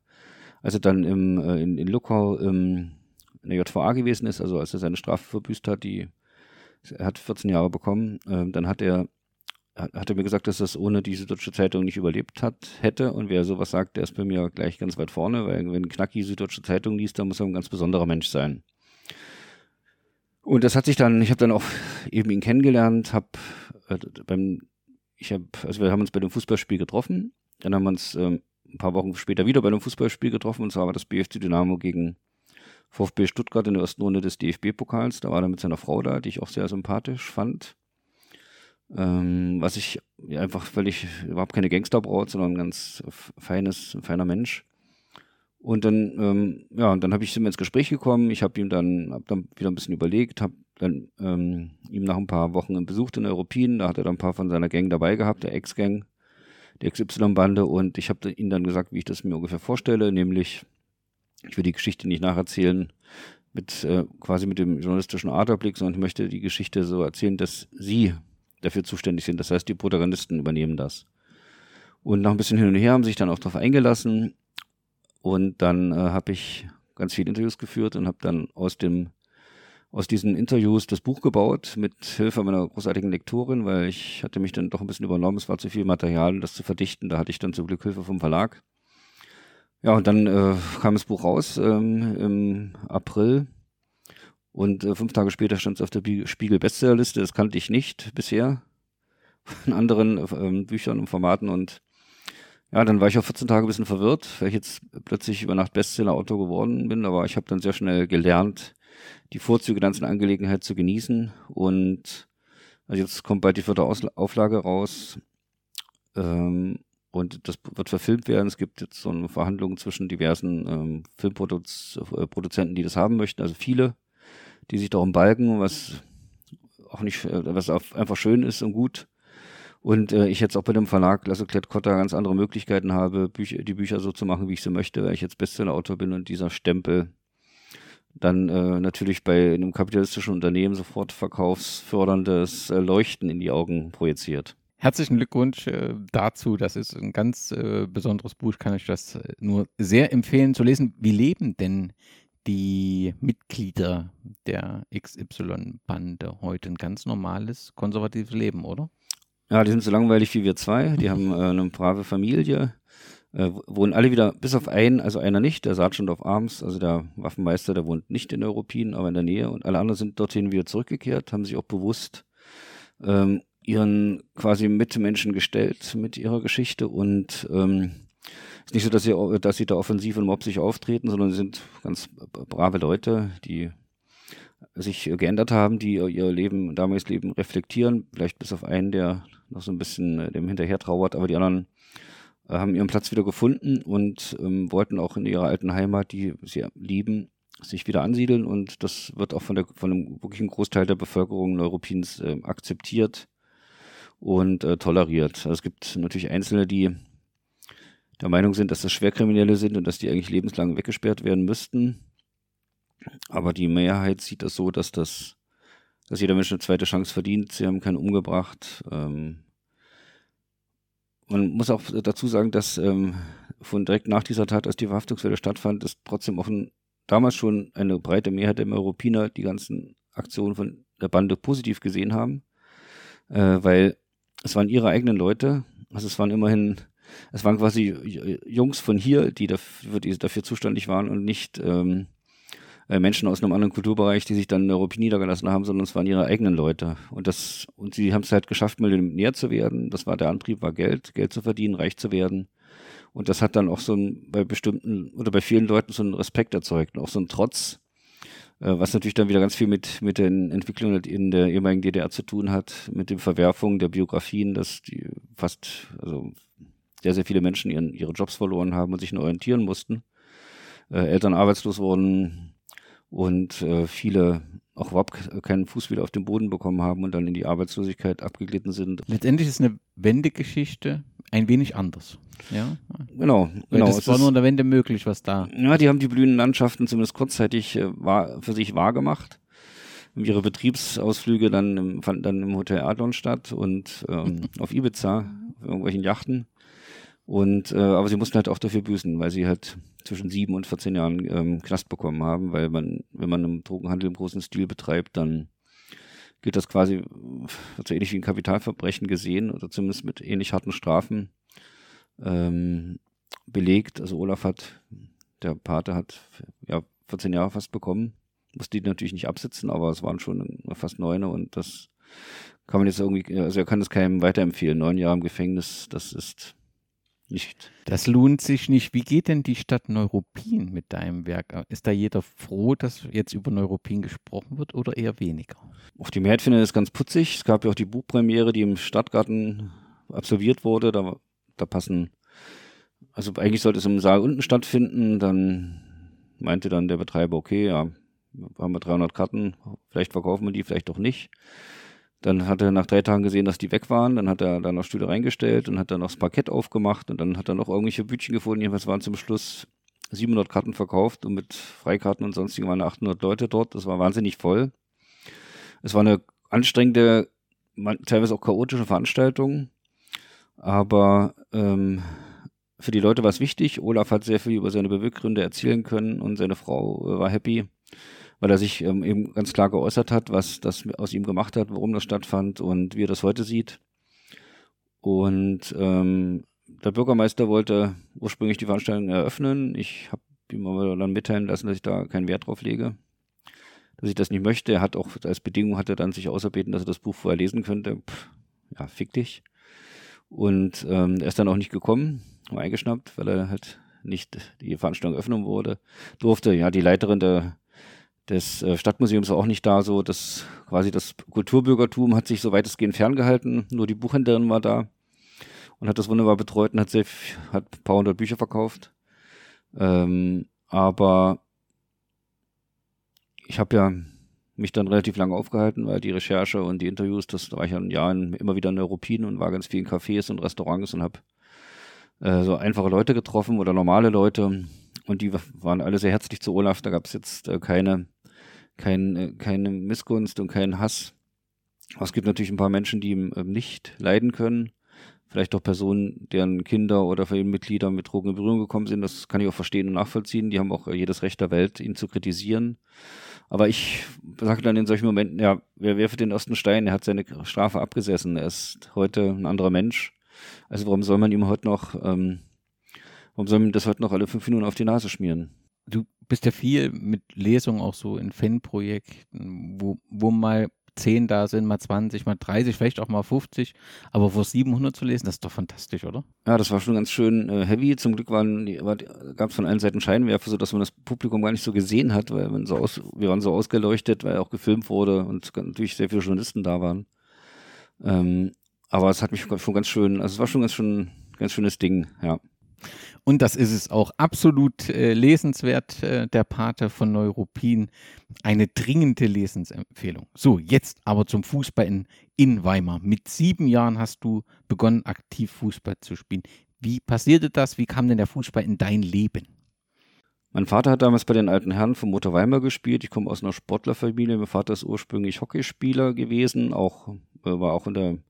S4: als er dann im, äh, in, in Luckau ähm, in der JVA gewesen ist, also als er seine Strafe verbüßt hat, die er hat 14 Jahre bekommen, äh, dann hat er hat er mir gesagt, dass das ohne diese Süddeutsche Zeitung nicht überlebt hat, hätte. Und wer sowas sagt, der ist bei mir gleich ganz weit vorne, weil wenn Knacki Süddeutsche Zeitung liest, dann muss er ein ganz besonderer Mensch sein. Und das hat sich dann, ich habe dann auch eben ihn kennengelernt, habe äh, beim, ich habe, also wir haben uns bei dem Fußballspiel getroffen, dann haben wir uns äh, ein paar Wochen später wieder bei einem Fußballspiel getroffen, und zwar war das BFC Dynamo gegen VfB Stuttgart in der ersten Runde des DFB-Pokals. Da war er mit seiner Frau da, die ich auch sehr sympathisch fand. Ähm, was ich einfach völlig, überhaupt keine Gangsterbraut, sondern ein ganz feines, feiner Mensch. Und dann, ähm, ja, und dann habe ich sind wir ins Gespräch gekommen. Ich habe ihm dann, hab dann wieder ein bisschen überlegt, habe dann ähm, ihm nach ein paar Wochen besucht in der Europien. Da hat er dann ein paar von seiner Gang dabei gehabt, der Ex-Gang, der XY-Bande. Und ich habe ihm dann gesagt, wie ich das mir ungefähr vorstelle, nämlich, ich will die Geschichte nicht nacherzählen mit äh, quasi mit dem journalistischen Aderblick, sondern ich möchte die Geschichte so erzählen, dass sie dafür zuständig sind. Das heißt, die Protagonisten übernehmen das. Und nach ein bisschen hin und her haben sich dann auch darauf eingelassen. Und dann äh, habe ich ganz viele Interviews geführt und habe dann aus dem aus diesen Interviews das Buch gebaut mit Hilfe meiner großartigen Lektorin, weil ich hatte mich dann doch ein bisschen übernommen. Es war zu viel Material, das zu verdichten. Da hatte ich dann zum Glück Hilfe vom Verlag. Ja, und dann äh, kam das Buch raus ähm, im April und äh, fünf Tage später stand es auf der Spiegel Bestsellerliste. Das kannte ich nicht bisher von anderen äh, Büchern und Formaten und ja, dann war ich auch 14 Tage ein bisschen verwirrt, weil ich jetzt plötzlich über Nacht Bestseller-Autor geworden bin. Aber ich habe dann sehr schnell gelernt, die Vorzüge der ganzen Angelegenheit zu genießen. Und also jetzt kommt bald die vierte Aus Auflage raus. Ähm, und das wird verfilmt werden. Es gibt jetzt so eine Verhandlung zwischen diversen ähm, Filmproduzenten, äh, die das haben möchten. Also viele, die sich darum balgen, was auch nicht, äh, was einfach schön ist und gut. Und äh, ich jetzt auch bei dem Verlag Lasse Klett-Cotta ganz andere Möglichkeiten habe, Bücher, die Bücher so zu machen, wie ich sie möchte, weil ich jetzt Bestseller-Autor bin und dieser Stempel dann äh, natürlich bei einem kapitalistischen Unternehmen sofort verkaufsförderndes äh, Leuchten in die Augen projiziert.
S3: Herzlichen Glückwunsch äh, dazu. Das ist ein ganz äh, besonderes Buch, kann ich das äh, nur sehr empfehlen zu lesen. Wie leben denn die Mitglieder der XY-Bande heute ein ganz normales konservatives Leben, oder?
S4: Ja, die sind so langweilig wie wir zwei. Die haben äh, eine brave Familie. Äh, wohnen alle wieder, bis auf einen, also einer nicht, der Sergeant of Arms, also der Waffenmeister, der wohnt nicht in Europien, aber in der Nähe. Und alle anderen sind dorthin wieder zurückgekehrt, haben sich auch bewusst ähm, ihren quasi Mitmenschen gestellt mit ihrer Geschichte und ähm, ist nicht so, dass sie, dass sie da offensiv und mobsig auftreten, sondern sie sind ganz brave Leute, die sich geändert haben, die ihr Leben, damals Leben reflektieren, vielleicht bis auf einen, der noch so ein bisschen äh, dem hinterher trauert, aber die anderen äh, haben ihren Platz wieder gefunden und ähm, wollten auch in ihrer alten Heimat, die sie lieben, sich wieder ansiedeln. Und das wird auch von, der, von einem wirklichen Großteil der Bevölkerung Neuruppins äh, akzeptiert und äh, toleriert. Also es gibt natürlich Einzelne, die der Meinung sind, dass das Schwerkriminelle sind und dass die eigentlich lebenslang weggesperrt werden müssten. Aber die Mehrheit sieht das so, dass das dass jeder Mensch eine zweite Chance verdient. Sie haben keinen umgebracht. Ähm, man muss auch dazu sagen, dass ähm, von direkt nach dieser Tat, als die Verhaftungswelle stattfand, ist trotzdem ein, damals schon eine breite Mehrheit der Europiner die ganzen Aktionen von der Bande positiv gesehen haben, äh, weil es waren ihre eigenen Leute. Also es waren immerhin, es waren quasi Jungs von hier, die dafür, die dafür zuständig waren und nicht ähm, äh, Menschen aus einem anderen Kulturbereich, die sich dann in Europa niedergelassen haben, sondern es waren ihre eigenen Leute. Und das, und sie haben es halt geschafft, Millionär zu werden. Das war der Antrieb, war Geld, Geld zu verdienen, reich zu werden. Und das hat dann auch so ein, bei bestimmten oder bei vielen Leuten so einen Respekt erzeugt und auch so einen Trotz, was natürlich dann wieder ganz viel mit, mit den Entwicklungen in der ehemaligen DDR zu tun hat, mit den Verwerfungen der Biografien, dass die fast, also sehr, sehr viele Menschen ihren, ihre Jobs verloren haben und sich nur orientieren mussten. Äh, Eltern arbeitslos wurden und äh, viele auch überhaupt keinen Fuß wieder auf den Boden bekommen haben und dann in die Arbeitslosigkeit abgeglitten sind.
S3: Letztendlich ist eine Wendegeschichte ein wenig anders. Ja,
S4: genau. genau.
S3: Das es war nur in der Wende möglich, was da.
S4: Ja, die haben die blühenden Landschaften zumindest kurzzeitig äh, war, für sich wahrgemacht. Ihre Betriebsausflüge dann im, fanden dann im Hotel Adlon statt und ähm, auf Ibiza, auf irgendwelchen Yachten. Und äh, aber sie mussten halt auch dafür büßen, weil sie halt zwischen sieben und 14 Jahren ähm, Knast bekommen haben, weil man, wenn man einen Drogenhandel im großen Stil betreibt, dann gilt das quasi so ähnlich wie ein Kapitalverbrechen gesehen oder zumindest mit ähnlich harten Strafen ähm, belegt. Also Olaf hat, der Pate hat ja 14 Jahre fast bekommen. Musste die natürlich nicht absitzen, aber es waren schon fast neune und das kann man jetzt irgendwie, also er kann es keinem weiterempfehlen. Neun Jahre im Gefängnis, das ist nicht.
S3: Das lohnt sich nicht. Wie geht denn die Stadt Neuruppin mit deinem Werk? Ist da jeder froh, dass jetzt über Neuruppin gesprochen wird oder eher weniger?
S4: Auf die Mehrheit finde ich das ganz putzig. Es gab ja auch die Buchpremiere, die im Stadtgarten absolviert wurde. Da, da passen, also eigentlich sollte es im Saal unten stattfinden. Dann meinte dann der Betreiber, okay, ja, haben wir 300 Karten, vielleicht verkaufen wir die, vielleicht auch nicht. Dann hat er nach drei Tagen gesehen, dass die weg waren. Dann hat er da noch Stühle reingestellt und hat dann noch das Parkett aufgemacht und dann hat er noch irgendwelche Bütchen gefunden. Jedenfalls waren zum Schluss 700 Karten verkauft und mit Freikarten und sonstigen waren 800 Leute dort. Das war wahnsinnig voll. Es war eine anstrengende, teilweise auch chaotische Veranstaltung. Aber ähm, für die Leute war es wichtig. Olaf hat sehr viel über seine Beweggründe erzählen können und seine Frau äh, war happy weil er sich ähm, eben ganz klar geäußert hat, was das aus ihm gemacht hat, warum das stattfand und wie er das heute sieht. Und ähm, der Bürgermeister wollte ursprünglich die Veranstaltung eröffnen. Ich habe ihm aber dann mitteilen lassen, dass ich da keinen Wert drauf lege, dass ich das nicht möchte. Er hat auch als Bedingung hat er dann sich auserbeten, dass er das Buch vorher lesen könnte. Pff, ja, fick dich. Und ähm, er ist dann auch nicht gekommen, war eingeschnappt, weil er halt nicht die Veranstaltung öffnen wurde, durfte. Ja, die Leiterin der des äh, Stadtmuseums war auch nicht da, so dass quasi das Kulturbürgertum hat sich so weitestgehend ferngehalten, nur die Buchhändlerin war da und hat das wunderbar betreut und hat, sehr, hat ein paar hundert Bücher verkauft. Ähm, aber ich habe ja mich dann relativ lange aufgehalten, weil die Recherche und die Interviews, das da war ich ja ein Jahr immer wieder in Europin und war ganz viel in Cafés und Restaurants und habe äh, so einfache Leute getroffen oder normale Leute und die waren alle sehr herzlich zu Olaf. Da gab es jetzt äh, keine kein, äh, keine Missgunst und keinen Hass. Aber es gibt natürlich ein paar Menschen, die ihn ähm, nicht leiden können. Vielleicht auch Personen, deren Kinder oder Familienmitglieder mit Drogen in Berührung gekommen sind. Das kann ich auch verstehen und nachvollziehen. Die haben auch äh, jedes Recht der Welt, ihn zu kritisieren. Aber ich sage dann in solchen Momenten, ja, wer werfe den ersten Stein? Er hat seine Strafe abgesessen. Er ist heute ein anderer Mensch. Also warum soll man ihm heute noch, ähm, warum soll man das heute noch alle fünf Minuten auf die Nase schmieren?
S3: Du bist ja viel mit Lesungen auch so in Fanprojekten, wo, wo mal 10 da sind, mal 20, mal 30, vielleicht auch mal 50, aber vor 700 zu lesen, das ist doch fantastisch, oder?
S4: Ja, das war schon ganz schön äh, heavy. Zum Glück gab es von allen Seiten Scheinwerfer, sodass man das Publikum gar nicht so gesehen hat, weil man so aus, wir waren so ausgeleuchtet, weil auch gefilmt wurde und natürlich sehr viele Journalisten da waren. Ähm, aber es hat mich schon ganz schön, also es war schon ganz schön, ganz schönes Ding, ja.
S3: Und das ist es auch absolut äh, lesenswert, äh, der Pate von Neuruppin. Eine dringende Lesensempfehlung. So, jetzt aber zum Fußball in, in Weimar. Mit sieben Jahren hast du begonnen, aktiv Fußball zu spielen. Wie passierte das? Wie kam denn der Fußball in dein Leben?
S4: Mein Vater hat damals bei den alten Herren von Motor Weimar gespielt. Ich komme aus einer Sportlerfamilie. Mein Vater ist ursprünglich Hockeyspieler gewesen, auch äh, war auch in der in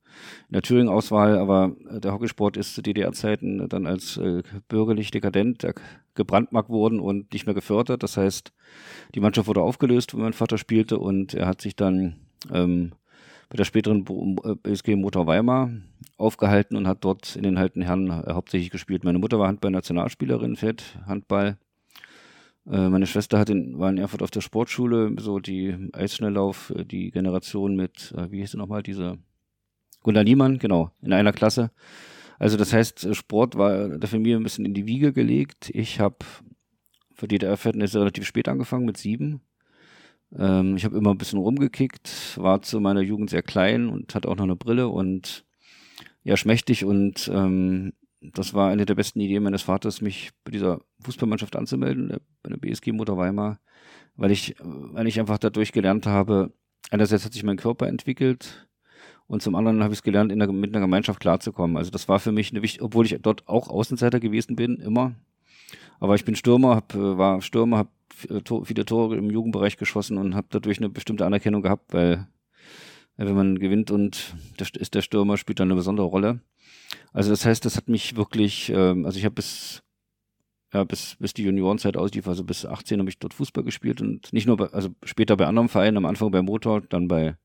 S4: der Thüringen-Auswahl, aber äh, der Hockeysport ist zu DDR-Zeiten dann als äh, bürgerlich dekadent äh, gebrandmarkt worden und nicht mehr gefördert. Das heißt, die Mannschaft wurde aufgelöst, wo mein Vater spielte und er hat sich dann ähm, bei der späteren BSG Motor Weimar aufgehalten und hat dort in den alten Herren hauptsächlich gespielt. Meine Mutter war Handball-Nationalspielerin, Fett, Handball. Äh, meine Schwester hat in, war in Erfurt auf der Sportschule, so die Eisschnelllauf, äh, die Generation mit, äh, wie hieß sie nochmal, diese Gunnar Niemann, genau, in einer Klasse. Also das heißt, Sport war der Familie ein bisschen in die Wiege gelegt. Ich habe für DDR-Verhältnisse relativ spät angefangen, mit sieben. Ähm, ich habe immer ein bisschen rumgekickt, war zu meiner Jugend sehr klein und hatte auch noch eine Brille und ja, schmächtig und ähm, das war eine der besten Ideen meines Vaters, mich bei dieser Fußballmannschaft anzumelden, bei der BSG Mutter Weimar, weil ich, weil ich einfach dadurch gelernt habe, einerseits hat sich mein Körper entwickelt und zum anderen habe ich es gelernt, der, mit einer Gemeinschaft klarzukommen. Also das war für mich eine wichtige, obwohl ich dort auch Außenseiter gewesen bin, immer. Aber ich bin Stürmer, hab, äh, war Stürmer, habe äh, viele Tore im Jugendbereich geschossen und habe dadurch eine bestimmte Anerkennung gehabt, weil wenn man gewinnt und ist der Stürmer, spielt dann eine besondere Rolle. Also das heißt, das hat mich wirklich, ähm, also ich habe bis, ja, bis, bis die Juniorenzeit auslief, also bis 18 habe ich dort Fußball gespielt und nicht nur, bei, also später bei anderen Vereinen, am Anfang bei Motor, dann bei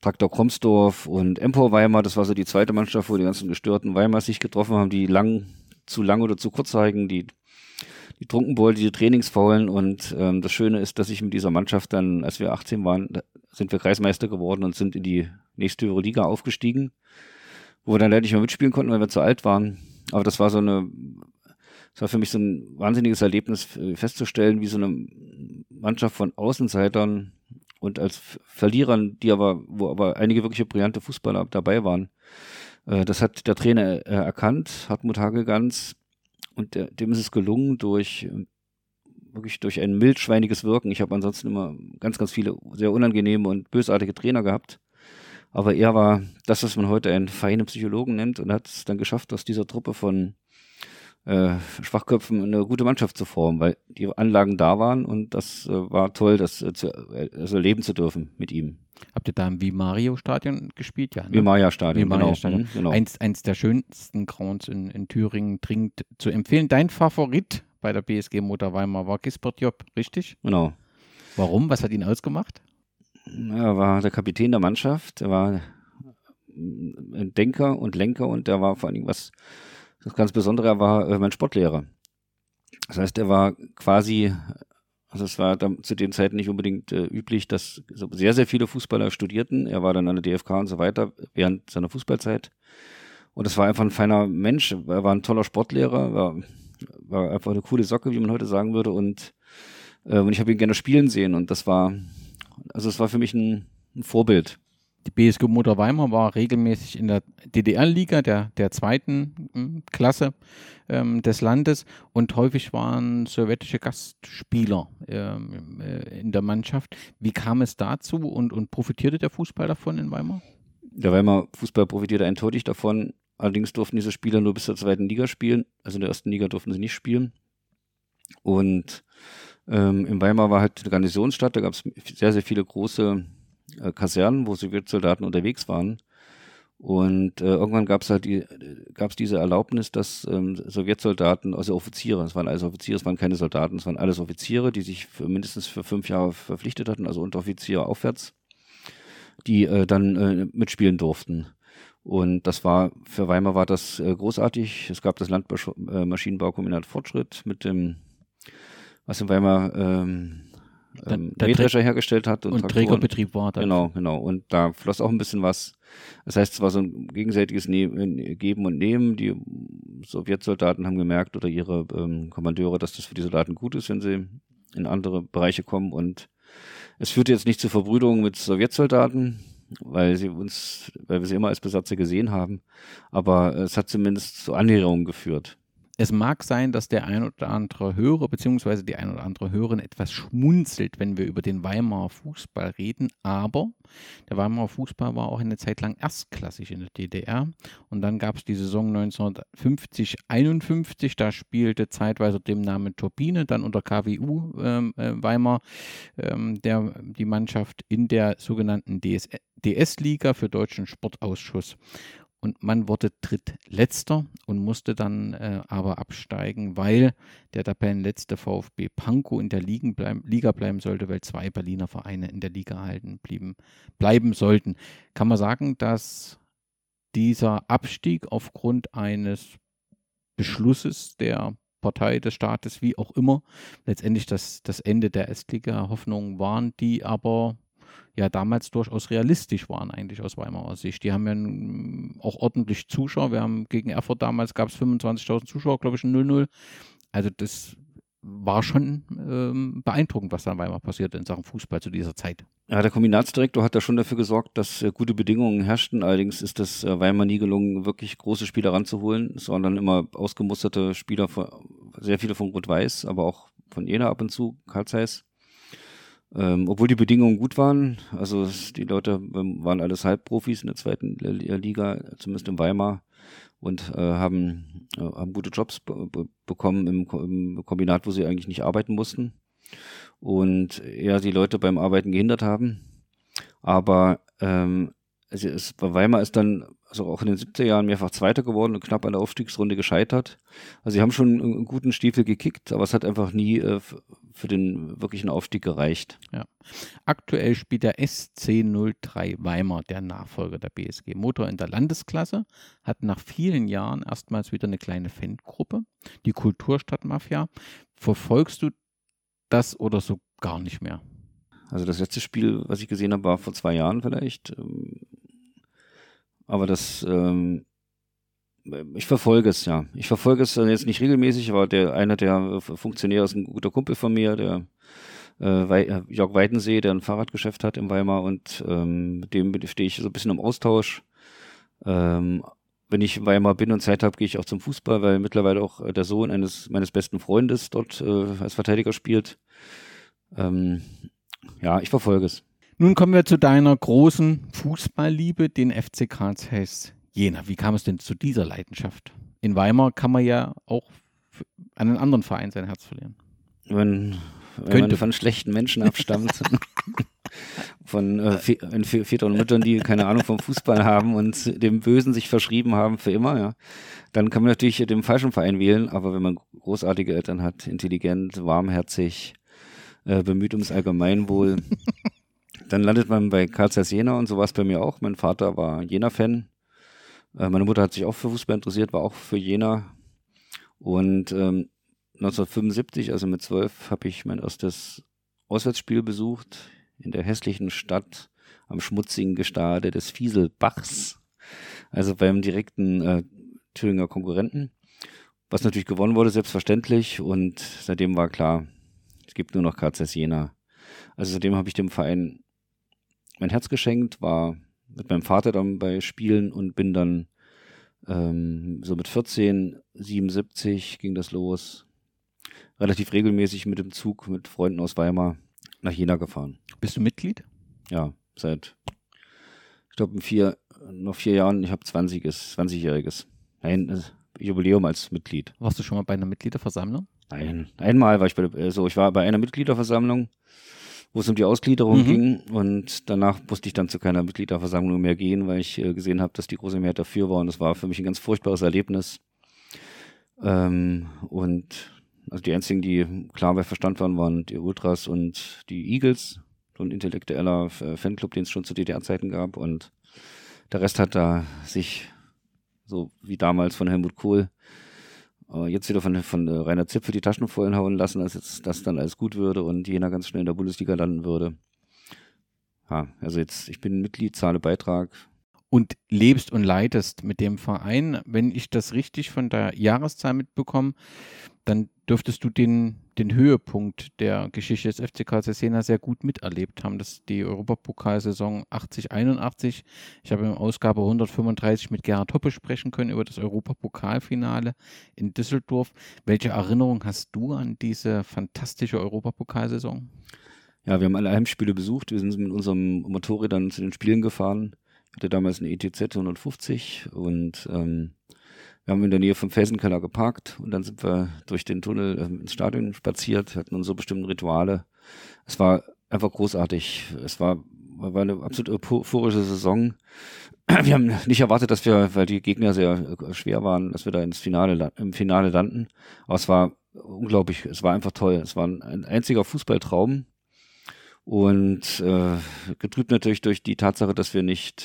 S4: Traktor Kromsdorf und Empor Weimar, das war so die zweite Mannschaft, wo die ganzen gestörten Weimar sich getroffen haben, die lang, zu lang oder zu kurz zeigen, die die Trunkenbold, die Trainingsfaulen. Und ähm, das Schöne ist, dass ich mit dieser Mannschaft dann, als wir 18 waren, sind wir Kreismeister geworden und sind in die nächste Liga aufgestiegen wo wir dann leider nicht mehr mitspielen konnten, weil wir zu alt waren. Aber das war so eine, das war für mich so ein wahnsinniges Erlebnis äh, festzustellen, wie so eine Mannschaft von Außenseitern und als Verlierern, die aber, wo aber einige wirkliche brillante Fußballer dabei waren. Äh, das hat der Trainer äh, erkannt, Hartmut Hagegans, und dem ist es gelungen, durch wirklich durch ein mildschweiniges Wirken. Ich habe ansonsten immer ganz, ganz viele sehr unangenehme und bösartige Trainer gehabt. Aber er war das, was man heute einen feinen Psychologen nennt und hat es dann geschafft, aus dieser Truppe von äh, Schwachköpfen eine gute Mannschaft zu formen, weil die Anlagen da waren und das äh, war toll, das äh, zu, äh, also leben zu dürfen mit ihm.
S3: Habt ihr da im Vimario-Stadion gespielt?
S4: Ja, ne? Vimaria-Stadion,
S3: Vimaria genau. Mhm, genau. Eins, eins der schönsten Grounds in, in Thüringen, dringend zu empfehlen. Dein Favorit bei der BSG Motor Weimar war Gisbert Job, richtig?
S4: Genau.
S3: Warum? Was hat ihn ausgemacht?
S4: Er war der Kapitän der Mannschaft, er war ein Denker und Lenker und er war vor allen Dingen was das ganz Besondere, er war äh, mein Sportlehrer. Das heißt, er war quasi, also es war dann zu den Zeiten nicht unbedingt äh, üblich, dass sehr, sehr viele Fußballer studierten. Er war dann an der DFK und so weiter während seiner Fußballzeit. Und es war einfach ein feiner Mensch. Er war ein toller Sportlehrer, war, war einfach eine coole Socke, wie man heute sagen würde. Und, äh, und ich habe ihn gerne spielen sehen. Und das war, also es war für mich ein, ein Vorbild.
S3: Die BSG Motor Weimar war regelmäßig in der DDR-Liga, der, der zweiten hm, Klasse ähm, des Landes und häufig waren sowjetische Gastspieler ähm, äh, in der Mannschaft. Wie kam es dazu und, und profitierte der Fußball davon in Weimar?
S4: Der Weimar Fußball profitierte eindeutig davon. Allerdings durften diese Spieler nur bis zur zweiten Liga spielen. Also in der ersten Liga durften sie nicht spielen. Und ähm, in Weimar war halt eine Garnisonsstadt, da gab es sehr, sehr viele große äh, Kasernen, wo Sowjetsoldaten unterwegs waren. Und äh, irgendwann gab es halt die, gab's diese Erlaubnis, dass ähm, Sowjetsoldaten, also Offiziere, es waren alles Offiziere, es waren keine Soldaten, es waren alles Offiziere, die sich für mindestens für fünf Jahre verpflichtet hatten, also Unteroffiziere aufwärts, die äh, dann äh, mitspielen durften. Und das war, für Weimar war das äh, großartig. Es gab das Landmaschinenbaukombinat Fortschritt mit dem was in Weimar ähm, ähm, Mähdrescher hergestellt hat.
S3: Und, und Trägerbetrieb war
S4: da. Genau, genau. Und da floss auch ein bisschen was. Das heißt, es war so ein gegenseitiges ne Geben und Nehmen. Die Sowjetsoldaten haben gemerkt oder ihre ähm, Kommandeure, dass das für die Soldaten gut ist, wenn sie in andere Bereiche kommen. Und es führte jetzt nicht zur Verbrüderung mit Sowjetsoldaten, weil sie uns, weil wir sie immer als Besatzer gesehen haben. Aber es hat zumindest zu Annäherungen geführt.
S3: Es mag sein, dass der ein oder andere Hörer bzw. die ein oder andere Hörerin etwas schmunzelt, wenn wir über den Weimarer Fußball reden, aber der Weimarer Fußball war auch eine Zeit lang erstklassig in der DDR und dann gab es die Saison 1950-51, da spielte zeitweise dem Namen Turbine, dann unter KWU ähm, äh, Weimar ähm, der, die Mannschaft in der sogenannten DS, DS-Liga für Deutschen Sportausschuss. Und man wurde drittletzter und musste dann äh, aber absteigen, weil der Tabellenletzte VfB Pankow in der Liga bleiben, Liga bleiben sollte, weil zwei Berliner Vereine in der Liga halten blieben, bleiben sollten. Kann man sagen, dass dieser Abstieg aufgrund eines Beschlusses der Partei des Staates, wie auch immer, letztendlich das, das Ende der Estliga-Hoffnungen waren, die aber ja damals durchaus realistisch waren, eigentlich aus Weimarer Sicht. Die haben ja auch ordentlich Zuschauer. Wir haben gegen Erfurt damals gab es 25.000 Zuschauer, glaube ich, ein 0-0. Also das war schon ähm, beeindruckend, was da in Weimar passierte in Sachen Fußball zu dieser Zeit.
S4: Ja, der Kombinatsdirektor hat da schon dafür gesorgt, dass äh, gute Bedingungen herrschten. Allerdings ist es äh, Weimar nie gelungen, wirklich große Spieler ranzuholen. Dann immer ausgemusterte Spieler, von, sehr viele von Rot-Weiß, aber auch von Jena ab und zu, Karl Zeiss. Ähm, obwohl die Bedingungen gut waren, also die Leute ähm, waren alles Halbprofis in der zweiten Liga, zumindest in Weimar, und äh, haben, äh, haben gute Jobs bekommen im, im, Kombinat, wo sie eigentlich nicht arbeiten mussten und eher die Leute beim Arbeiten gehindert haben. Aber ähm, es ist, bei Weimar ist dann also auch in den 70er Jahren mehrfach Zweiter geworden und knapp an der Aufstiegsrunde gescheitert. Also sie haben schon einen guten Stiefel gekickt, aber es hat einfach nie äh, für den wirklichen Aufstieg gereicht.
S3: Ja. Aktuell spielt der SC03 Weimar, der Nachfolger der BSG Motor in der Landesklasse, hat nach vielen Jahren erstmals wieder eine kleine Fangruppe, die Kulturstadt Mafia. Verfolgst du das oder so gar nicht mehr?
S4: Also das letzte Spiel, was ich gesehen habe, war vor zwei Jahren vielleicht. Ähm, aber das, ähm, ich verfolge es, ja. Ich verfolge es jetzt nicht regelmäßig, aber der einer der Funktionäre ist ein guter Kumpel von mir, der äh, äh, Jörg Weidensee, der ein Fahrradgeschäft hat in Weimar und ähm, mit dem stehe ich so ein bisschen im Austausch. Ähm, wenn ich in Weimar bin und Zeit habe, gehe ich auch zum Fußball, weil mittlerweile auch der Sohn eines meines besten Freundes dort äh, als Verteidiger spielt. Ähm, ja, ich verfolge es.
S3: Nun kommen wir zu deiner großen Fußballliebe, den FC Karl Zeiss Jena. Wie kam es denn zu dieser Leidenschaft? In Weimar kann man ja auch an einen anderen Verein sein Herz verlieren.
S4: Wenn, wenn man von schlechten Menschen abstammt, von äh, Vätern und Müttern, die keine Ahnung vom Fußball haben und dem Bösen sich verschrieben haben für immer, ja, dann kann man natürlich den falschen Verein wählen. Aber wenn man großartige Eltern hat, intelligent, warmherzig, äh, bemüht ums Allgemeinwohl, dann landet man bei Karl Zeiss Jena und so war es bei mir auch. Mein Vater war Jena-Fan. Äh, meine Mutter hat sich auch für Fußball interessiert, war auch für Jena. Und ähm, 1975, also mit zwölf, habe ich mein erstes Auswärtsspiel besucht in der hässlichen Stadt am schmutzigen Gestade des Fieselbachs, also beim direkten äh, Thüringer Konkurrenten, was natürlich gewonnen wurde, selbstverständlich. Und seitdem war klar, es gibt nur noch KZ Jena. Also seitdem habe ich dem Verein mein Herz geschenkt, war mit meinem Vater dann bei Spielen und bin dann ähm, so mit 14, 77 ging das los. Relativ regelmäßig mit dem Zug mit Freunden aus Weimar nach Jena gefahren.
S3: Bist du Mitglied?
S4: Ja, seit, ich glaube, vier, noch vier Jahren, ich habe 20 20-jähriges. Ein Jubiläum als Mitglied.
S3: Warst du schon mal bei einer Mitgliederversammlung?
S4: Nein, einmal war ich bei, also ich war bei einer Mitgliederversammlung wo es um die Ausgliederung mhm. ging. Und danach musste ich dann zu keiner Mitgliederversammlung mehr gehen, weil ich äh, gesehen habe, dass die große Mehrheit dafür war. Und das war für mich ein ganz furchtbares Erlebnis. Ähm, und also die einzigen, die klar bei Verstand waren, waren die Ultras und die Eagles, so ein intellektueller äh, Fanclub, den es schon zu DDR-Zeiten gab. Und der Rest hat da sich, so wie damals von Helmut Kohl, äh, jetzt wieder von, von äh, Rainer Zipfel die Taschen vollen lassen, als jetzt das dann alles gut würde und jener ganz schnell in der Bundesliga landen würde. Ja, also jetzt, ich bin Mitglied, zahle Beitrag.
S3: Und lebst und leidest mit dem Verein. Wenn ich das richtig von der Jahreszahl mitbekomme, dann dürftest du den, den Höhepunkt der Geschichte des FCK Cesena sehr gut miterlebt haben. Das ist die Europapokalsaison 80-81. Ich habe in Ausgabe 135 mit Gerhard Hoppe sprechen können über das Europapokalfinale in Düsseldorf. Welche Erinnerung hast du an diese fantastische Europapokalsaison?
S4: Ja, wir haben alle Heimspiele besucht. Wir sind mit unserem Motorrad dann zu den Spielen gefahren. Hatte damals eine ETZ 150 und ähm, wir haben in der Nähe vom Felsenkeller geparkt und dann sind wir durch den Tunnel äh, ins Stadion spaziert, hatten unsere bestimmten Rituale. Es war einfach großartig. Es war war eine absolut euphorische Saison. Wir haben nicht erwartet, dass wir, weil die Gegner sehr äh, schwer waren, dass wir da ins Finale, im Finale landen. Aber es war unglaublich, es war einfach toll. Es war ein einziger Fußballtraum. Und äh, getrübt natürlich durch die Tatsache, dass wir nicht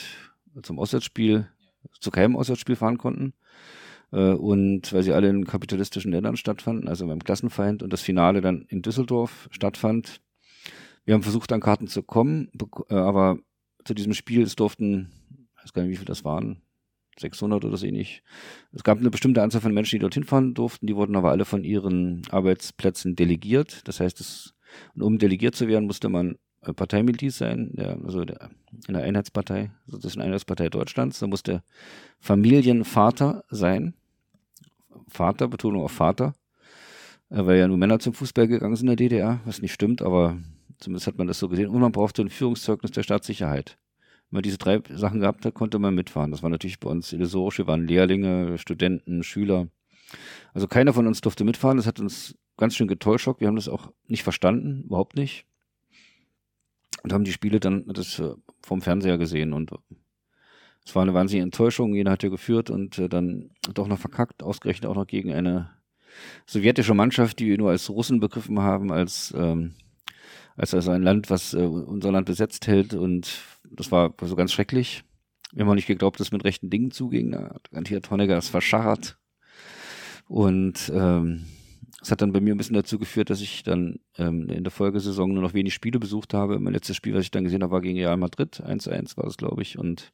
S4: zum Auswärtsspiel, zu keinem Auswärtsspiel fahren konnten. Äh, und weil sie alle in kapitalistischen Ländern stattfanden, also beim Klassenfeind und das Finale dann in Düsseldorf stattfand. Wir haben versucht, an Karten zu kommen, äh, aber zu diesem Spiel, es durften, ich weiß gar nicht, wie viel das waren, 600 oder so ähnlich. Es gab eine bestimmte Anzahl von Menschen, die dorthin fahren durften, die wurden aber alle von ihren Arbeitsplätzen delegiert. Das heißt, es, um delegiert zu werden, musste man äh, Parteimitglied sein, der, also der, in der Einheitspartei, eine Einheitspartei Deutschlands. Da musste Familienvater sein. Vater, Betonung auf Vater, äh, weil ja nur Männer zum Fußball gegangen sind in der DDR, was nicht stimmt, aber zumindest hat man das so gesehen. Und man brauchte ein Führungszeugnis der Staatssicherheit. Wenn man diese drei Sachen gehabt hat, konnte man mitfahren. Das war natürlich bei uns illusorisch. Wir waren Lehrlinge, Studenten, Schüler. Also keiner von uns durfte mitfahren. Das hat uns ganz schön getäuscht. Wir haben das auch nicht verstanden, überhaupt nicht und haben die Spiele dann das äh, vom Fernseher gesehen und es war eine wahnsinnige Enttäuschung. Jeder hat ja geführt und äh, dann doch noch verkackt, ausgerechnet auch noch gegen eine sowjetische Mannschaft, die wir nur als Russen begriffen haben, als ähm, als also ein Land, was äh, unser Land besetzt hält und das war so ganz schrecklich. Wir haben auch nicht geglaubt, dass es mit rechten Dingen zuging. Da hat Honecker das verschachert. Und ähm, das hat dann bei mir ein bisschen dazu geführt, dass ich dann ähm, in der Folgesaison nur noch wenig Spiele besucht habe. Mein letztes Spiel, was ich dann gesehen habe, war gegen Real Madrid. 1-1 war das, glaube ich. Und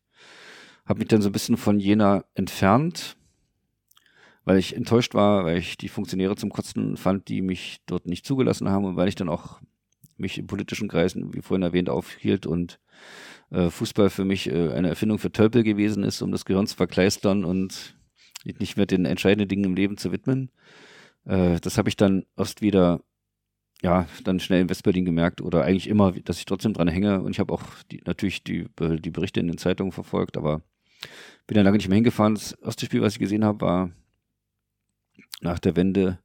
S4: habe mich dann so ein bisschen von Jena entfernt, weil ich enttäuscht war, weil ich die Funktionäre zum Kotzen fand, die mich dort nicht zugelassen haben und weil ich dann auch mich in politischen Kreisen, wie vorhin erwähnt, aufhielt und äh, Fußball für mich äh, eine Erfindung für Tölpel gewesen ist, um das Gehirn zu verkleistern und nicht mehr den entscheidenden Dingen im Leben zu widmen. Äh, das habe ich dann erst wieder, ja, dann schnell in Westberlin gemerkt oder eigentlich immer, dass ich trotzdem dran hänge. Und ich habe auch die, natürlich die, die Berichte in den Zeitungen verfolgt, aber bin dann lange nicht mehr hingefahren. Das erste Spiel, was ich gesehen habe, war nach der Wende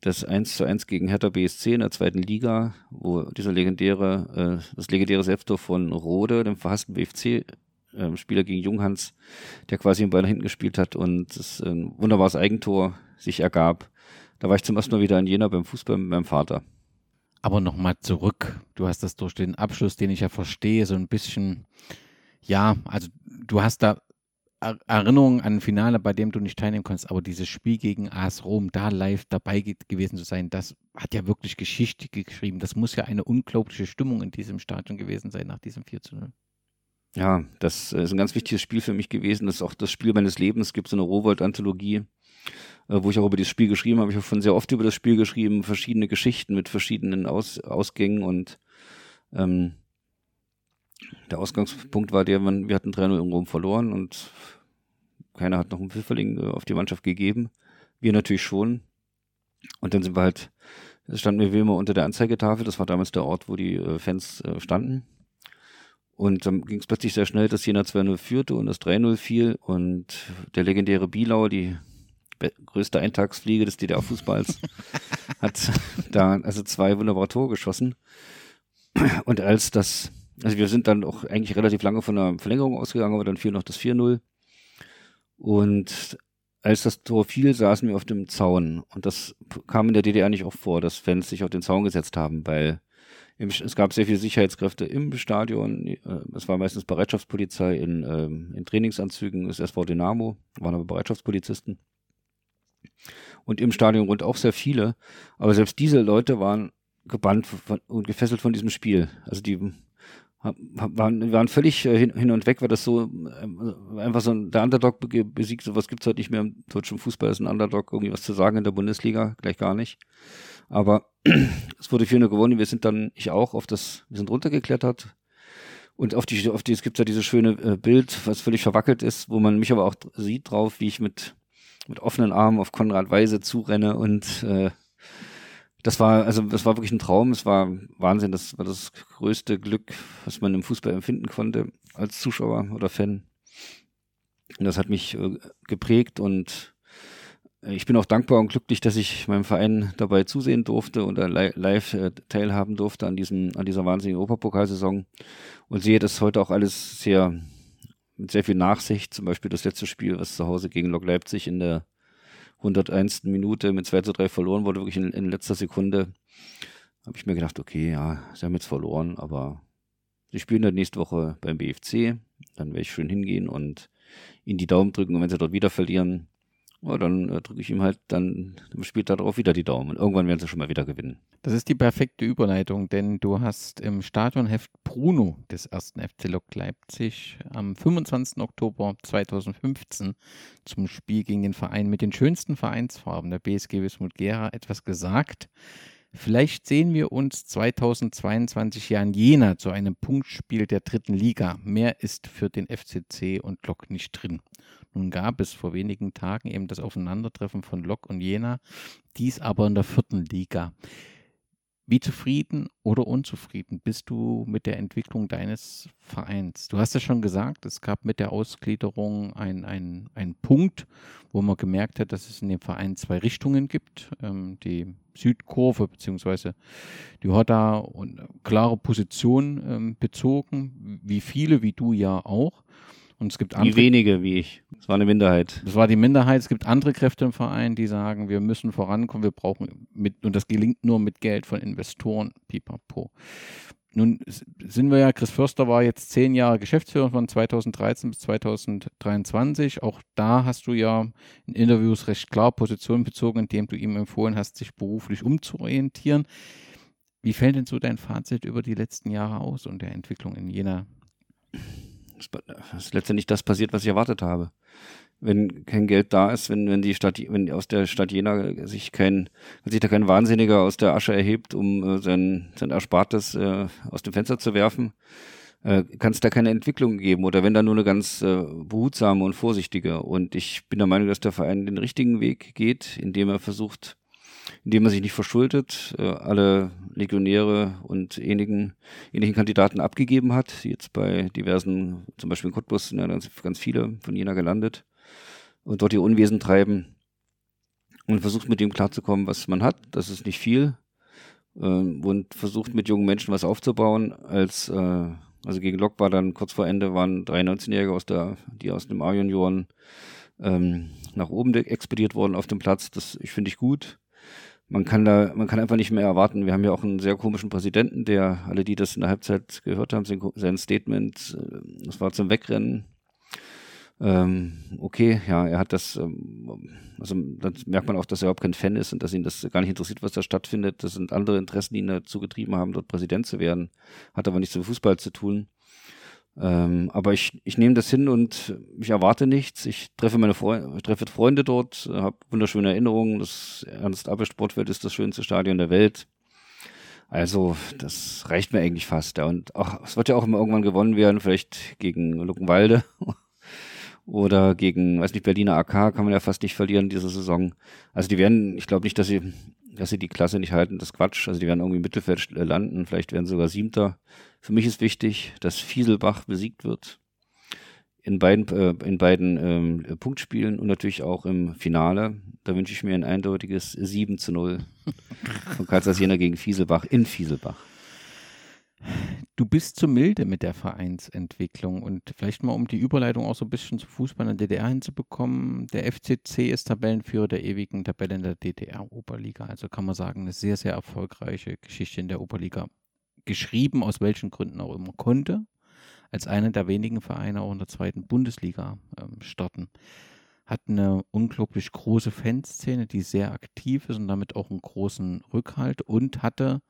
S4: das 1 zu 1 gegen Hertha BSC in der zweiten Liga, wo dieser legendäre, äh, das legendäre Selbsttor von Rode, dem verhassten BFC, äh, Spieler gegen Junghans, der quasi im Ball hinten gespielt hat und das ein wunderbares Eigentor sich ergab. Da war ich zum ersten Mal wieder in Jena beim Fußball mit meinem Vater.
S3: Aber nochmal zurück. Du hast das durch den Abschluss, den ich ja verstehe, so ein bisschen, ja, also du hast da Erinnerungen an ein Finale, bei dem du nicht teilnehmen konntest, aber dieses Spiel gegen AS Rom, da live dabei gewesen zu sein, das hat ja wirklich Geschichte geschrieben. Das muss ja eine unglaubliche Stimmung in diesem Stadion gewesen sein nach diesem 4 zu 0.
S4: Ja, das ist ein ganz wichtiges Spiel für mich gewesen. Das ist auch das Spiel meines Lebens. Es gibt so eine Rowold-Anthologie wo ich auch über dieses Spiel geschrieben habe. Ich habe schon sehr oft über das Spiel geschrieben, verschiedene Geschichten mit verschiedenen Aus Ausgängen und ähm, der Ausgangspunkt war der, wir hatten 3-0 in Rom verloren und keiner hat noch einen Pfifferling äh, auf die Mannschaft gegeben. Wir natürlich schon. Und dann sind wir halt, standen wir wie immer unter der Anzeigetafel, das war damals der Ort, wo die äh, Fans äh, standen. Und dann ging es plötzlich sehr schnell, dass Jena 2-0 führte und das 3-0 fiel und der legendäre Bielau, die größte Eintagsfliege des DDR-Fußballs, hat da also zwei wunderbare Tore geschossen. Und als das, also wir sind dann auch eigentlich relativ lange von einer Verlängerung ausgegangen, aber dann fiel noch das 4-0. Und als das Tor fiel, saßen wir auf dem Zaun. Und das kam in der DDR nicht oft vor, dass Fans sich auf den Zaun gesetzt haben, weil im, es gab sehr viele Sicherheitskräfte im Stadion. Äh, es war meistens Bereitschaftspolizei in, ähm, in Trainingsanzügen, das SV Dynamo, waren aber Bereitschaftspolizisten und im Stadion rund auch sehr viele. Aber selbst diese Leute waren gebannt und gefesselt von diesem Spiel. Also die waren, waren völlig äh, hin, und weg, weil das so äh, einfach so ein, der Underdog besiegt, sowas gibt es heute nicht mehr im deutschen Fußball, ist ein Underdog, irgendwie was zu sagen in der Bundesliga, gleich gar nicht. Aber es wurde 4 gewonnen, wir sind dann, ich auch, auf das, wir sind runtergeklettert. Und auf die, auf die, es gibt ja dieses schöne äh, Bild, was völlig verwackelt ist, wo man mich aber auch sieht drauf, wie ich mit mit offenen Armen auf Konrad Weise zurenne und äh, das war, also das war wirklich ein Traum, es war Wahnsinn, das war das größte Glück, was man im Fußball empfinden konnte als Zuschauer oder Fan. Und das hat mich äh, geprägt und ich bin auch dankbar und glücklich, dass ich meinem Verein dabei zusehen durfte und live äh, teilhaben durfte an diesem, an dieser wahnsinnigen Europapokalsaison und sehe das heute auch alles sehr, mit sehr viel Nachsicht. Zum Beispiel das letzte Spiel, was zu Hause gegen Lok Leipzig in der 101. Minute mit 2 zu 3 verloren wurde, wirklich in, in letzter Sekunde, habe ich mir gedacht, okay, ja, sie haben jetzt verloren, aber sie spielen dann nächste Woche beim BFC, dann werde ich schön hingehen und ihnen die Daumen drücken und wenn sie dort wieder verlieren, ja, dann äh, drücke ich ihm halt dann spielt darauf wieder die Daumen. Irgendwann werden sie schon mal wieder gewinnen.
S3: Das ist die perfekte Überleitung, denn du hast im Stadionheft Bruno des ersten FC Lok Leipzig am 25. Oktober 2015 zum Spiel gegen den Verein mit den schönsten Vereinsfarben, der BSG Wismut Gera, etwas gesagt. Vielleicht sehen wir uns 2022 ja in Jena zu einem Punktspiel der dritten Liga. Mehr ist für den FCC und Lok nicht drin. Nun gab es vor wenigen Tagen eben das Aufeinandertreffen von Lok und Jena, dies aber in der vierten Liga. Wie zufrieden oder unzufrieden bist du mit der Entwicklung deines Vereins? Du hast ja schon gesagt, es gab mit der Ausgliederung einen ein Punkt, wo man gemerkt hat, dass es in dem Verein zwei Richtungen gibt. Ähm, die Südkurve bzw. die da eine klare Position ähm, bezogen, wie viele, wie du ja auch. Und es gibt
S4: andere. Wie wenige wie ich. Das war eine Minderheit.
S3: Das war die Minderheit. Es gibt andere Kräfte im Verein, die sagen, wir müssen vorankommen, wir brauchen mit, und das gelingt nur mit Geld von Investoren, pipapo. Nun sind wir ja, Chris Förster war jetzt zehn Jahre Geschäftsführer von 2013 bis 2023. Auch da hast du ja in Interviews recht klar Positionen bezogen, indem du ihm empfohlen hast, sich beruflich umzuorientieren. Wie fällt denn so dein Fazit über die letzten Jahre aus und der Entwicklung in jener
S4: ist letztendlich das passiert, was ich erwartet habe. Wenn kein Geld da ist, wenn, wenn die Stadt, wenn aus der Stadt Jena sich kein, wenn sich da kein Wahnsinniger aus der Asche erhebt, um äh, sein, sein Erspartes äh, aus dem Fenster zu werfen, äh, kann es da keine Entwicklung geben oder wenn da nur eine ganz äh, behutsame und vorsichtige. Und ich bin der Meinung, dass der Verein den richtigen Weg geht, indem er versucht, indem man sich nicht verschuldet, äh, alle Legionäre und ähnlichen, ähnlichen Kandidaten abgegeben hat. Jetzt bei diversen, zum Beispiel in Cottbus sind ja ganz, ganz viele von Jena gelandet und dort ihr Unwesen treiben und versucht mit dem klarzukommen, was man hat. Das ist nicht viel. Ähm, und versucht mit jungen Menschen was aufzubauen. Als äh, also gegen Lok war dann kurz vor Ende waren drei 19-Jährige aus der, die aus dem A-Junioren ähm, nach oben expediert worden auf dem Platz. Das finde ich gut man kann da, man kann einfach nicht mehr erwarten. Wir haben ja auch einen sehr komischen Präsidenten, der, alle, die das in der Halbzeit gehört haben, sein Statement, äh, das war zum Wegrennen. Ähm, okay, ja, er hat das, ähm, also dann merkt man auch, dass er überhaupt kein Fan ist und dass ihn das gar nicht interessiert, was da stattfindet. Das sind andere Interessen, die ihn dazu getrieben haben, dort Präsident zu werden. Hat aber nichts mit Fußball zu tun. Ähm, aber ich, ich nehme das hin und ich erwarte nichts. Ich treffe meine Freunde, treffe Freunde dort, habe wunderschöne Erinnerungen. Das Ernst-Abbe Sportfeld ist das schönste Stadion der Welt. Also, das reicht mir eigentlich fast. Ja. Und auch, es wird ja auch immer irgendwann gewonnen werden, vielleicht gegen Luckenwalde oder gegen, weiß nicht, Berliner AK kann man ja fast nicht verlieren diese Saison. Also die werden, ich glaube nicht, dass sie dass sie die Klasse nicht halten, das ist Quatsch. Also die werden irgendwie im Mittelfeld landen, vielleicht werden sogar Siebter. Für mich ist wichtig, dass Fieselbach besiegt wird. In beiden, äh, in beiden ähm, Punktspielen und natürlich auch im Finale. Da wünsche ich mir ein eindeutiges 7 zu 0 von Karlsruhe Jena gegen Fieselbach in Fieselbach.
S3: Du bist zu milde mit der Vereinsentwicklung und vielleicht mal um die Überleitung auch so ein bisschen zu Fußball in der DDR hinzubekommen. Der FCC ist Tabellenführer der ewigen Tabelle in der DDR-Oberliga. Also kann man sagen, eine sehr, sehr erfolgreiche Geschichte in der Oberliga geschrieben, aus welchen Gründen auch immer konnte. Als einer der wenigen Vereine auch in der zweiten Bundesliga ähm, starten. Hat eine unglaublich große Fanszene, die sehr aktiv ist und damit auch einen großen Rückhalt und hatte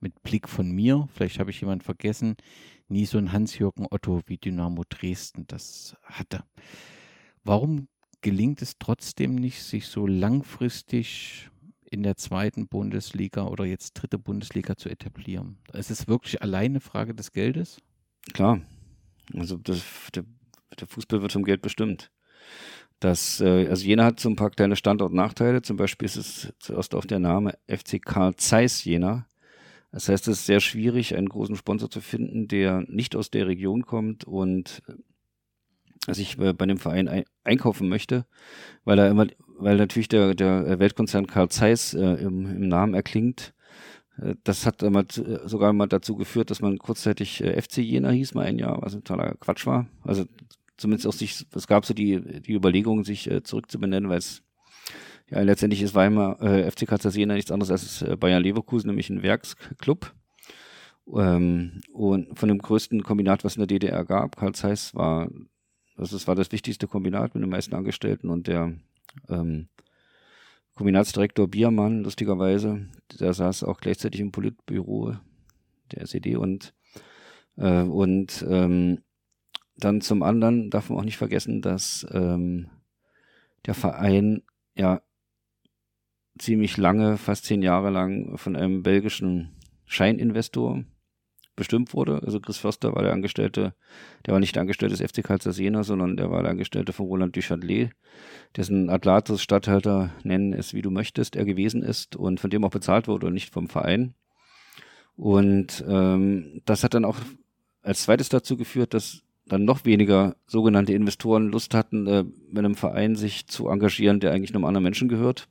S3: mit Blick von mir, vielleicht habe ich jemanden vergessen, nie so ein Hans-Jürgen Otto wie Dynamo Dresden das hatte. Warum gelingt es trotzdem nicht, sich so langfristig in der zweiten Bundesliga oder jetzt dritte Bundesliga zu etablieren? Ist es wirklich alleine eine Frage des Geldes?
S4: Klar. Also das, der, der Fußball wird vom Geld bestimmt. Das, äh, also Jena hat so ein paar kleine Standortnachteile. Zum Beispiel ist es zuerst auf der Name FC Karl Zeiss Jena. Das heißt, es ist sehr schwierig, einen großen Sponsor zu finden, der nicht aus der Region kommt und äh, sich bei dem Verein einkaufen möchte, weil er immer weil natürlich der, der Weltkonzern Carl Zeiss äh, im, im Namen erklingt. Äh, das hat damals äh, sogar mal dazu geführt, dass man kurzzeitig äh, FC Jena hieß, mal ein Jahr, was ein totaler Quatsch war. Also zumindest auch sich, es gab so die, die Überlegung, sich äh, zurückzubenennen, weil es ja letztendlich ist Weimar, äh, FC Karlsruhe Jena nichts anderes als äh, Bayern Leverkusen, nämlich ein Werksclub. Ähm, und von dem größten Kombinat, was in der DDR gab, Karl Zeiss war, also das war das wichtigste Kombinat mit den meisten Angestellten und der ähm, Kombinatsdirektor Biermann, lustigerweise, der saß auch gleichzeitig im Politbüro der SED und, äh, und ähm, dann zum anderen darf man auch nicht vergessen, dass ähm, der Verein ja ziemlich lange, fast zehn Jahre lang von einem belgischen Scheininvestor bestimmt wurde. Also Chris Förster war der Angestellte, der war nicht der Angestellte des FC Karlsruhe Jena, sondern der war der Angestellte von Roland Duchâtelet, dessen Atlatus Stadthalter nennen es wie du möchtest, er gewesen ist und von dem auch bezahlt wurde und nicht vom Verein. Und ähm, das hat dann auch als zweites dazu geführt, dass dann noch weniger sogenannte Investoren Lust hatten, äh, mit einem Verein sich zu engagieren, der eigentlich einem anderen Menschen gehört.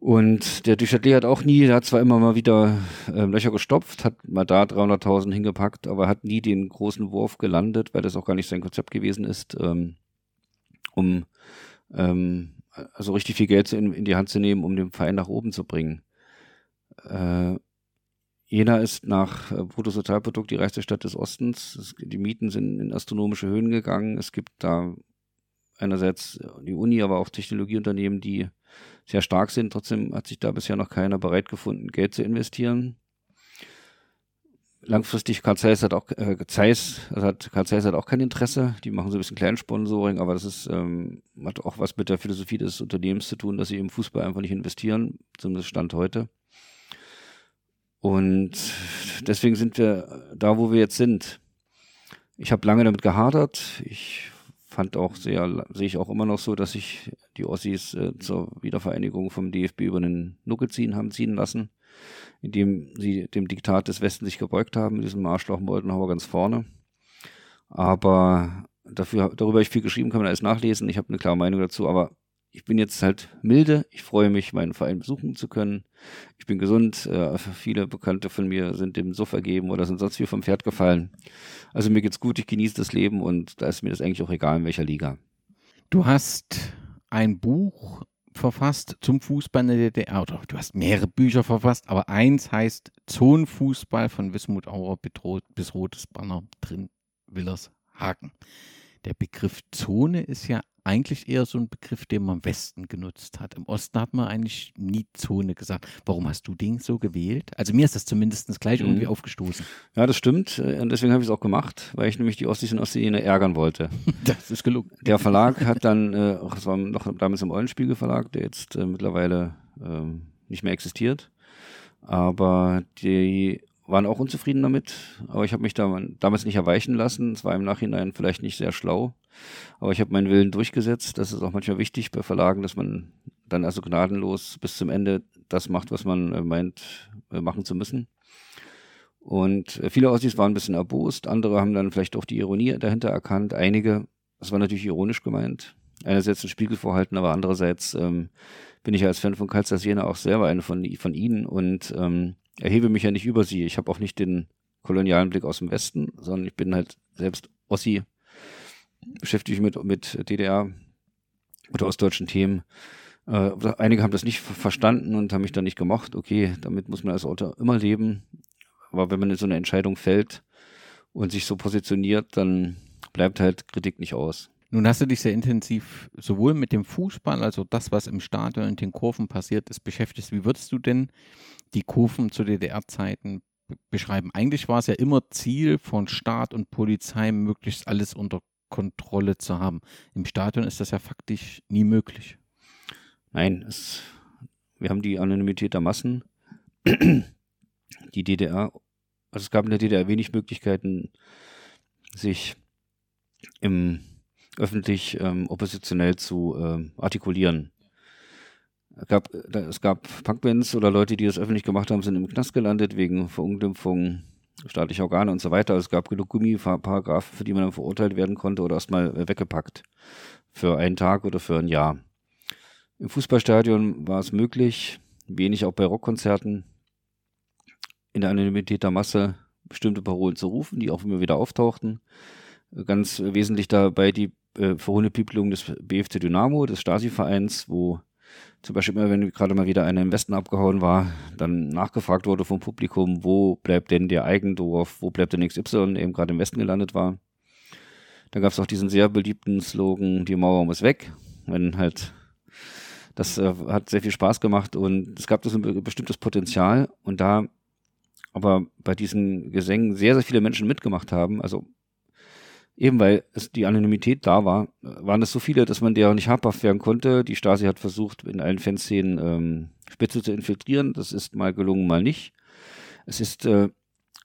S4: Und der Duchatelet hat auch nie, der hat zwar immer mal wieder äh, Löcher gestopft, hat mal da 300.000 hingepackt, aber hat nie den großen Wurf gelandet, weil das auch gar nicht sein Konzept gewesen ist, ähm, um ähm, also richtig viel Geld in, in, die Hand zu nehmen, um den Verein nach oben zu bringen. Äh, Jena ist nach äh, Bruttosozialprodukt die reichste Stadt des Ostens. Es, die Mieten sind in astronomische Höhen gegangen. Es gibt da einerseits die Uni, aber auch Technologieunternehmen, die sehr stark sind. Trotzdem hat sich da bisher noch keiner bereit gefunden, Geld zu investieren. Langfristig Karl Zeiss hat auch äh, Zeiss, also hat Karl Zeiss hat auch kein Interesse. Die machen so ein bisschen Kleinsponsoring, aber das ist ähm, hat auch was mit der Philosophie des Unternehmens zu tun, dass sie im Fußball einfach nicht investieren, zumindest Stand heute. Und deswegen sind wir da, wo wir jetzt sind. Ich habe lange damit gehadert. Ich fand auch sehr, sehe ich auch immer noch so, dass sich die Ossis äh, zur Wiedervereinigung vom DFB über den Nuckel ziehen haben ziehen lassen, indem sie dem Diktat des Westens sich gebeugt haben, mit diesem Arschloch Moldenhauer ganz vorne. Aber dafür, darüber habe ich viel geschrieben, kann man alles nachlesen. Ich habe eine klare Meinung dazu, aber ich bin jetzt halt milde. Ich freue mich, meinen Verein besuchen zu können. Ich bin gesund. Äh, viele Bekannte von mir sind dem Suff ergeben oder sind sonst wie vom Pferd gefallen. Also mir geht's gut, ich genieße das Leben und da ist mir das eigentlich auch egal, in welcher Liga.
S3: Du hast ein Buch verfasst zum Fußball in der DDR, oder du hast mehrere Bücher verfasst, aber eins heißt Zonenfußball von Wismut Auer bis Rotes Banner drin Willers Haken. Der Begriff Zone ist ja eigentlich eher so ein Begriff, den man im Westen genutzt hat. Im Osten hat man eigentlich nie Zone gesagt. Warum hast du den so gewählt? Also mir ist das zumindest gleich mhm. irgendwie aufgestoßen.
S4: Ja, das stimmt. Äh, und deswegen habe ich es auch gemacht, weil ich nämlich die Ostis und Ostjäger ärgern wollte.
S3: das ist gelungen.
S4: Der Verlag hat dann, äh, das war noch damals im Eulenspiegel Verlag, der jetzt äh, mittlerweile äh, nicht mehr existiert. Aber die waren auch unzufrieden damit, aber ich habe mich da damals nicht erweichen lassen. Es war im Nachhinein vielleicht nicht sehr schlau, aber ich habe meinen Willen durchgesetzt. Das ist auch manchmal wichtig bei Verlagen, dass man dann also gnadenlos bis zum Ende das macht, was man äh, meint äh, machen zu müssen. Und äh, viele Ossis waren ein bisschen erbost, andere haben dann vielleicht auch die Ironie dahinter erkannt. Einige, das war natürlich ironisch gemeint, einerseits ein Spiegel vorhalten, aber andererseits ähm, bin ich als Fan von Karlsruhe Jena auch selber eine von, von ihnen und ähm, erhebe mich ja nicht über sie. Ich habe auch nicht den kolonialen Blick aus dem Westen, sondern ich bin halt selbst Ossi, beschäftige mich mit, mit DDR oder ostdeutschen Themen. Äh, einige haben das nicht verstanden und haben mich dann nicht gemocht. Okay, damit muss man als Autor immer leben. Aber wenn man in so eine Entscheidung fällt und sich so positioniert, dann bleibt halt Kritik nicht aus.
S3: Nun hast du dich sehr intensiv sowohl mit dem Fußball, also das, was im Stadion und den Kurven passiert ist, beschäftigt. Wie würdest du denn die Kurven zu DDR-Zeiten beschreiben? Eigentlich war es ja immer Ziel von Staat und Polizei, möglichst alles unter Kontrolle zu haben. Im Stadion ist das ja faktisch nie möglich.
S4: Nein, es, wir haben die Anonymität der Massen. Die DDR, also es gab in der DDR wenig Möglichkeiten, sich im öffentlich ähm, oppositionell zu ähm, artikulieren. Es gab, es gab Punkbands oder Leute, die das öffentlich gemacht haben, sind im Knast gelandet wegen Verunglimpfung staatlicher Organe und so weiter. Es gab genug Gummiparagraphen, für die man dann verurteilt werden konnte oder erstmal weggepackt. Für einen Tag oder für ein Jahr. Im Fußballstadion war es möglich, wenig auch bei Rockkonzerten, in der Anonymität der Masse bestimmte Parolen zu rufen, die auch immer wieder auftauchten. Ganz wesentlich dabei die äh, verhohene Piepelung des BFC Dynamo, des Stasi-Vereins, wo zum Beispiel immer, wenn gerade mal wieder einer im Westen abgehauen war, dann nachgefragt wurde vom Publikum, wo bleibt denn der Eigendorf, wo bleibt denn XY, eben gerade im Westen gelandet war. Dann gab es auch diesen sehr beliebten Slogan, die Mauer muss weg, wenn halt das äh, hat sehr viel Spaß gemacht und es gab das ein bestimmtes Potenzial und da aber bei diesen Gesängen sehr, sehr viele Menschen mitgemacht haben, also eben weil es die Anonymität da war, waren es so viele, dass man der nicht habhaft werden konnte. Die Stasi hat versucht, in allen Fanszenen ähm, Spitze zu infiltrieren. Das ist mal gelungen, mal nicht. Es ist äh,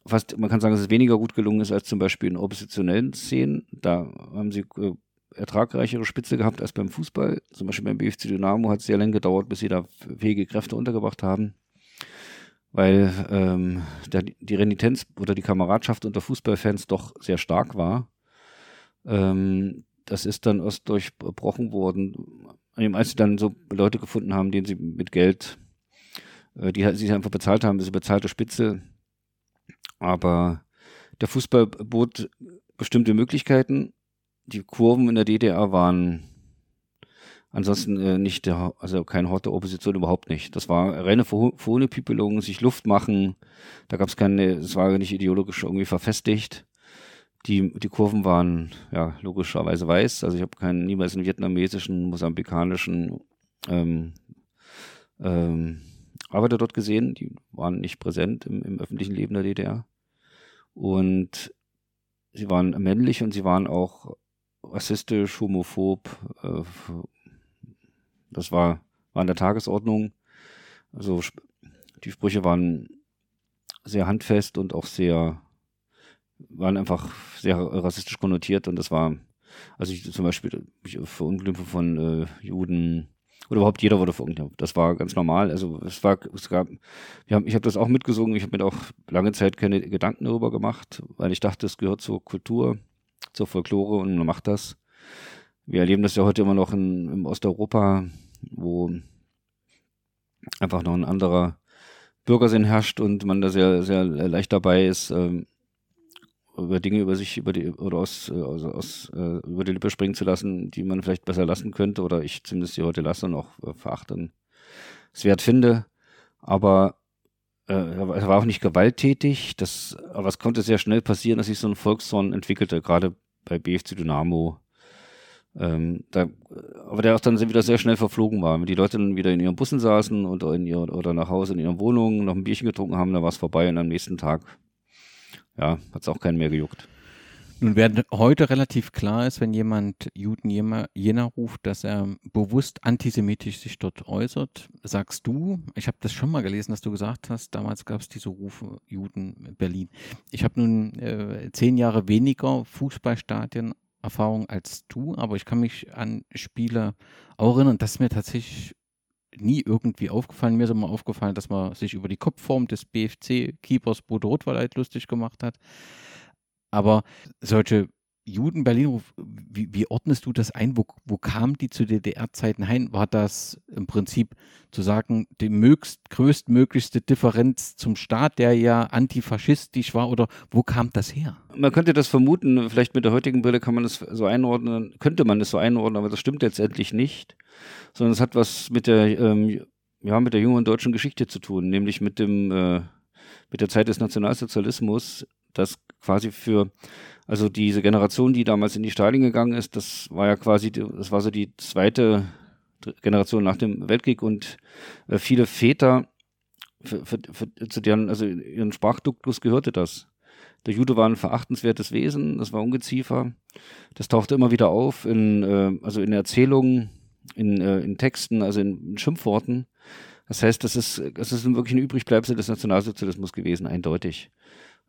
S4: fast, man kann sagen, dass es weniger gut gelungen ist als zum Beispiel in oppositionellen Szenen. Da haben sie äh, ertragreichere Spitze gehabt als beim Fußball. Zum Beispiel beim BFC Dynamo hat es sehr lange gedauert, bis sie da fähige Kräfte untergebracht haben weil ähm, der, die Renitenz oder die Kameradschaft unter Fußballfans doch sehr stark war. Ähm, das ist dann erst durchbrochen worden, als sie dann so Leute gefunden haben, denen sie mit Geld, äh, die sie einfach bezahlt haben, diese bezahlte Spitze. Aber der Fußball bot bestimmte Möglichkeiten. Die Kurven in der DDR waren Ansonsten äh, nicht der, also kein Hort der Opposition überhaupt nicht. Das war reine Pipelung, sich Luft machen. Da gab es keine, es war nicht ideologisch irgendwie verfestigt. Die, die Kurven waren ja logischerweise weiß. Also ich habe keinen niemals einen vietnamesischen, mosambikanischen ähm, ähm, Arbeiter dort gesehen. Die waren nicht präsent im, im öffentlichen Leben der DDR. Und sie waren männlich und sie waren auch rassistisch, homophob, äh, das war, war an der Tagesordnung. Also die Sprüche waren sehr handfest und auch sehr, waren einfach sehr rassistisch konnotiert und das war, also ich zum Beispiel Verunglimpfung von äh, Juden oder überhaupt jeder wurde verunglimpft. Das war ganz normal. Also es war, es gab, ich habe das auch mitgesungen. Ich habe mir auch lange Zeit keine Gedanken darüber gemacht, weil ich dachte, es gehört zur Kultur, zur Folklore und man macht das. Wir erleben das ja heute immer noch in, in Osteuropa, wo einfach noch ein anderer Bürgersinn herrscht und man da sehr, sehr leicht dabei ist, ähm, über Dinge über sich, über die, oder aus, also aus, äh, über die Lippe springen zu lassen, die man vielleicht besser lassen könnte, oder ich zumindest die heute lasse und auch äh, verachtenswert finde. Aber äh, er war auch nicht gewalttätig, das, aber es konnte sehr schnell passieren, dass sich so ein Volkszorn entwickelte, gerade bei BFC Dynamo ähm, da, aber der auch dann wieder sehr schnell verflogen war. Wenn die Leute dann wieder in ihren Bussen saßen oder, in ihr, oder nach Hause in ihren Wohnungen noch ein Bierchen getrunken haben, dann war es vorbei und am nächsten Tag, ja, hat es auch keinen mehr gejuckt.
S3: Nun, während heute relativ klar ist, wenn jemand Juden Jena ruft, dass er bewusst antisemitisch sich dort äußert, sagst du, ich habe das schon mal gelesen, dass du gesagt hast, damals gab es diese Rufe Juden Berlin. Ich habe nun äh, zehn Jahre weniger Fußballstadien Erfahrung als du, aber ich kann mich an Spiele auch erinnern, das ist mir tatsächlich nie irgendwie aufgefallen. Mir ist immer aufgefallen, dass man sich über die Kopfform des BFC-Keepers Bodo Rotwald lustig gemacht hat. Aber solche Juden Berlin, wie, wie, ordnest du das ein? Wo, wo kamen die zu DDR-Zeiten ein? War das im Prinzip zu sagen, die mögst, größtmöglichste Differenz zum Staat, der ja antifaschistisch war? Oder wo kam das her?
S4: Man könnte das vermuten, vielleicht mit der heutigen Brille kann man das so einordnen, könnte man das so einordnen, aber das stimmt letztendlich nicht. Sondern es hat was mit der, ähm, ja, mit der jüngeren deutschen Geschichte zu tun, nämlich mit dem, äh, mit der Zeit des Nationalsozialismus, das quasi für also diese Generation, die damals in die Stadien gegangen ist, das war ja quasi, das war so die zweite Generation nach dem Weltkrieg und äh, viele Väter, für, für, für, zu deren, also ihren Sprachduktus gehörte das. Der Jude war ein verachtenswertes Wesen, das war Ungeziefer. Das tauchte immer wieder auf in, äh, also in Erzählungen, in, äh, in Texten, also in, in Schimpfworten. Das heißt, das ist, das ist wirklich ein Übrigbleibsel des Nationalsozialismus gewesen, eindeutig.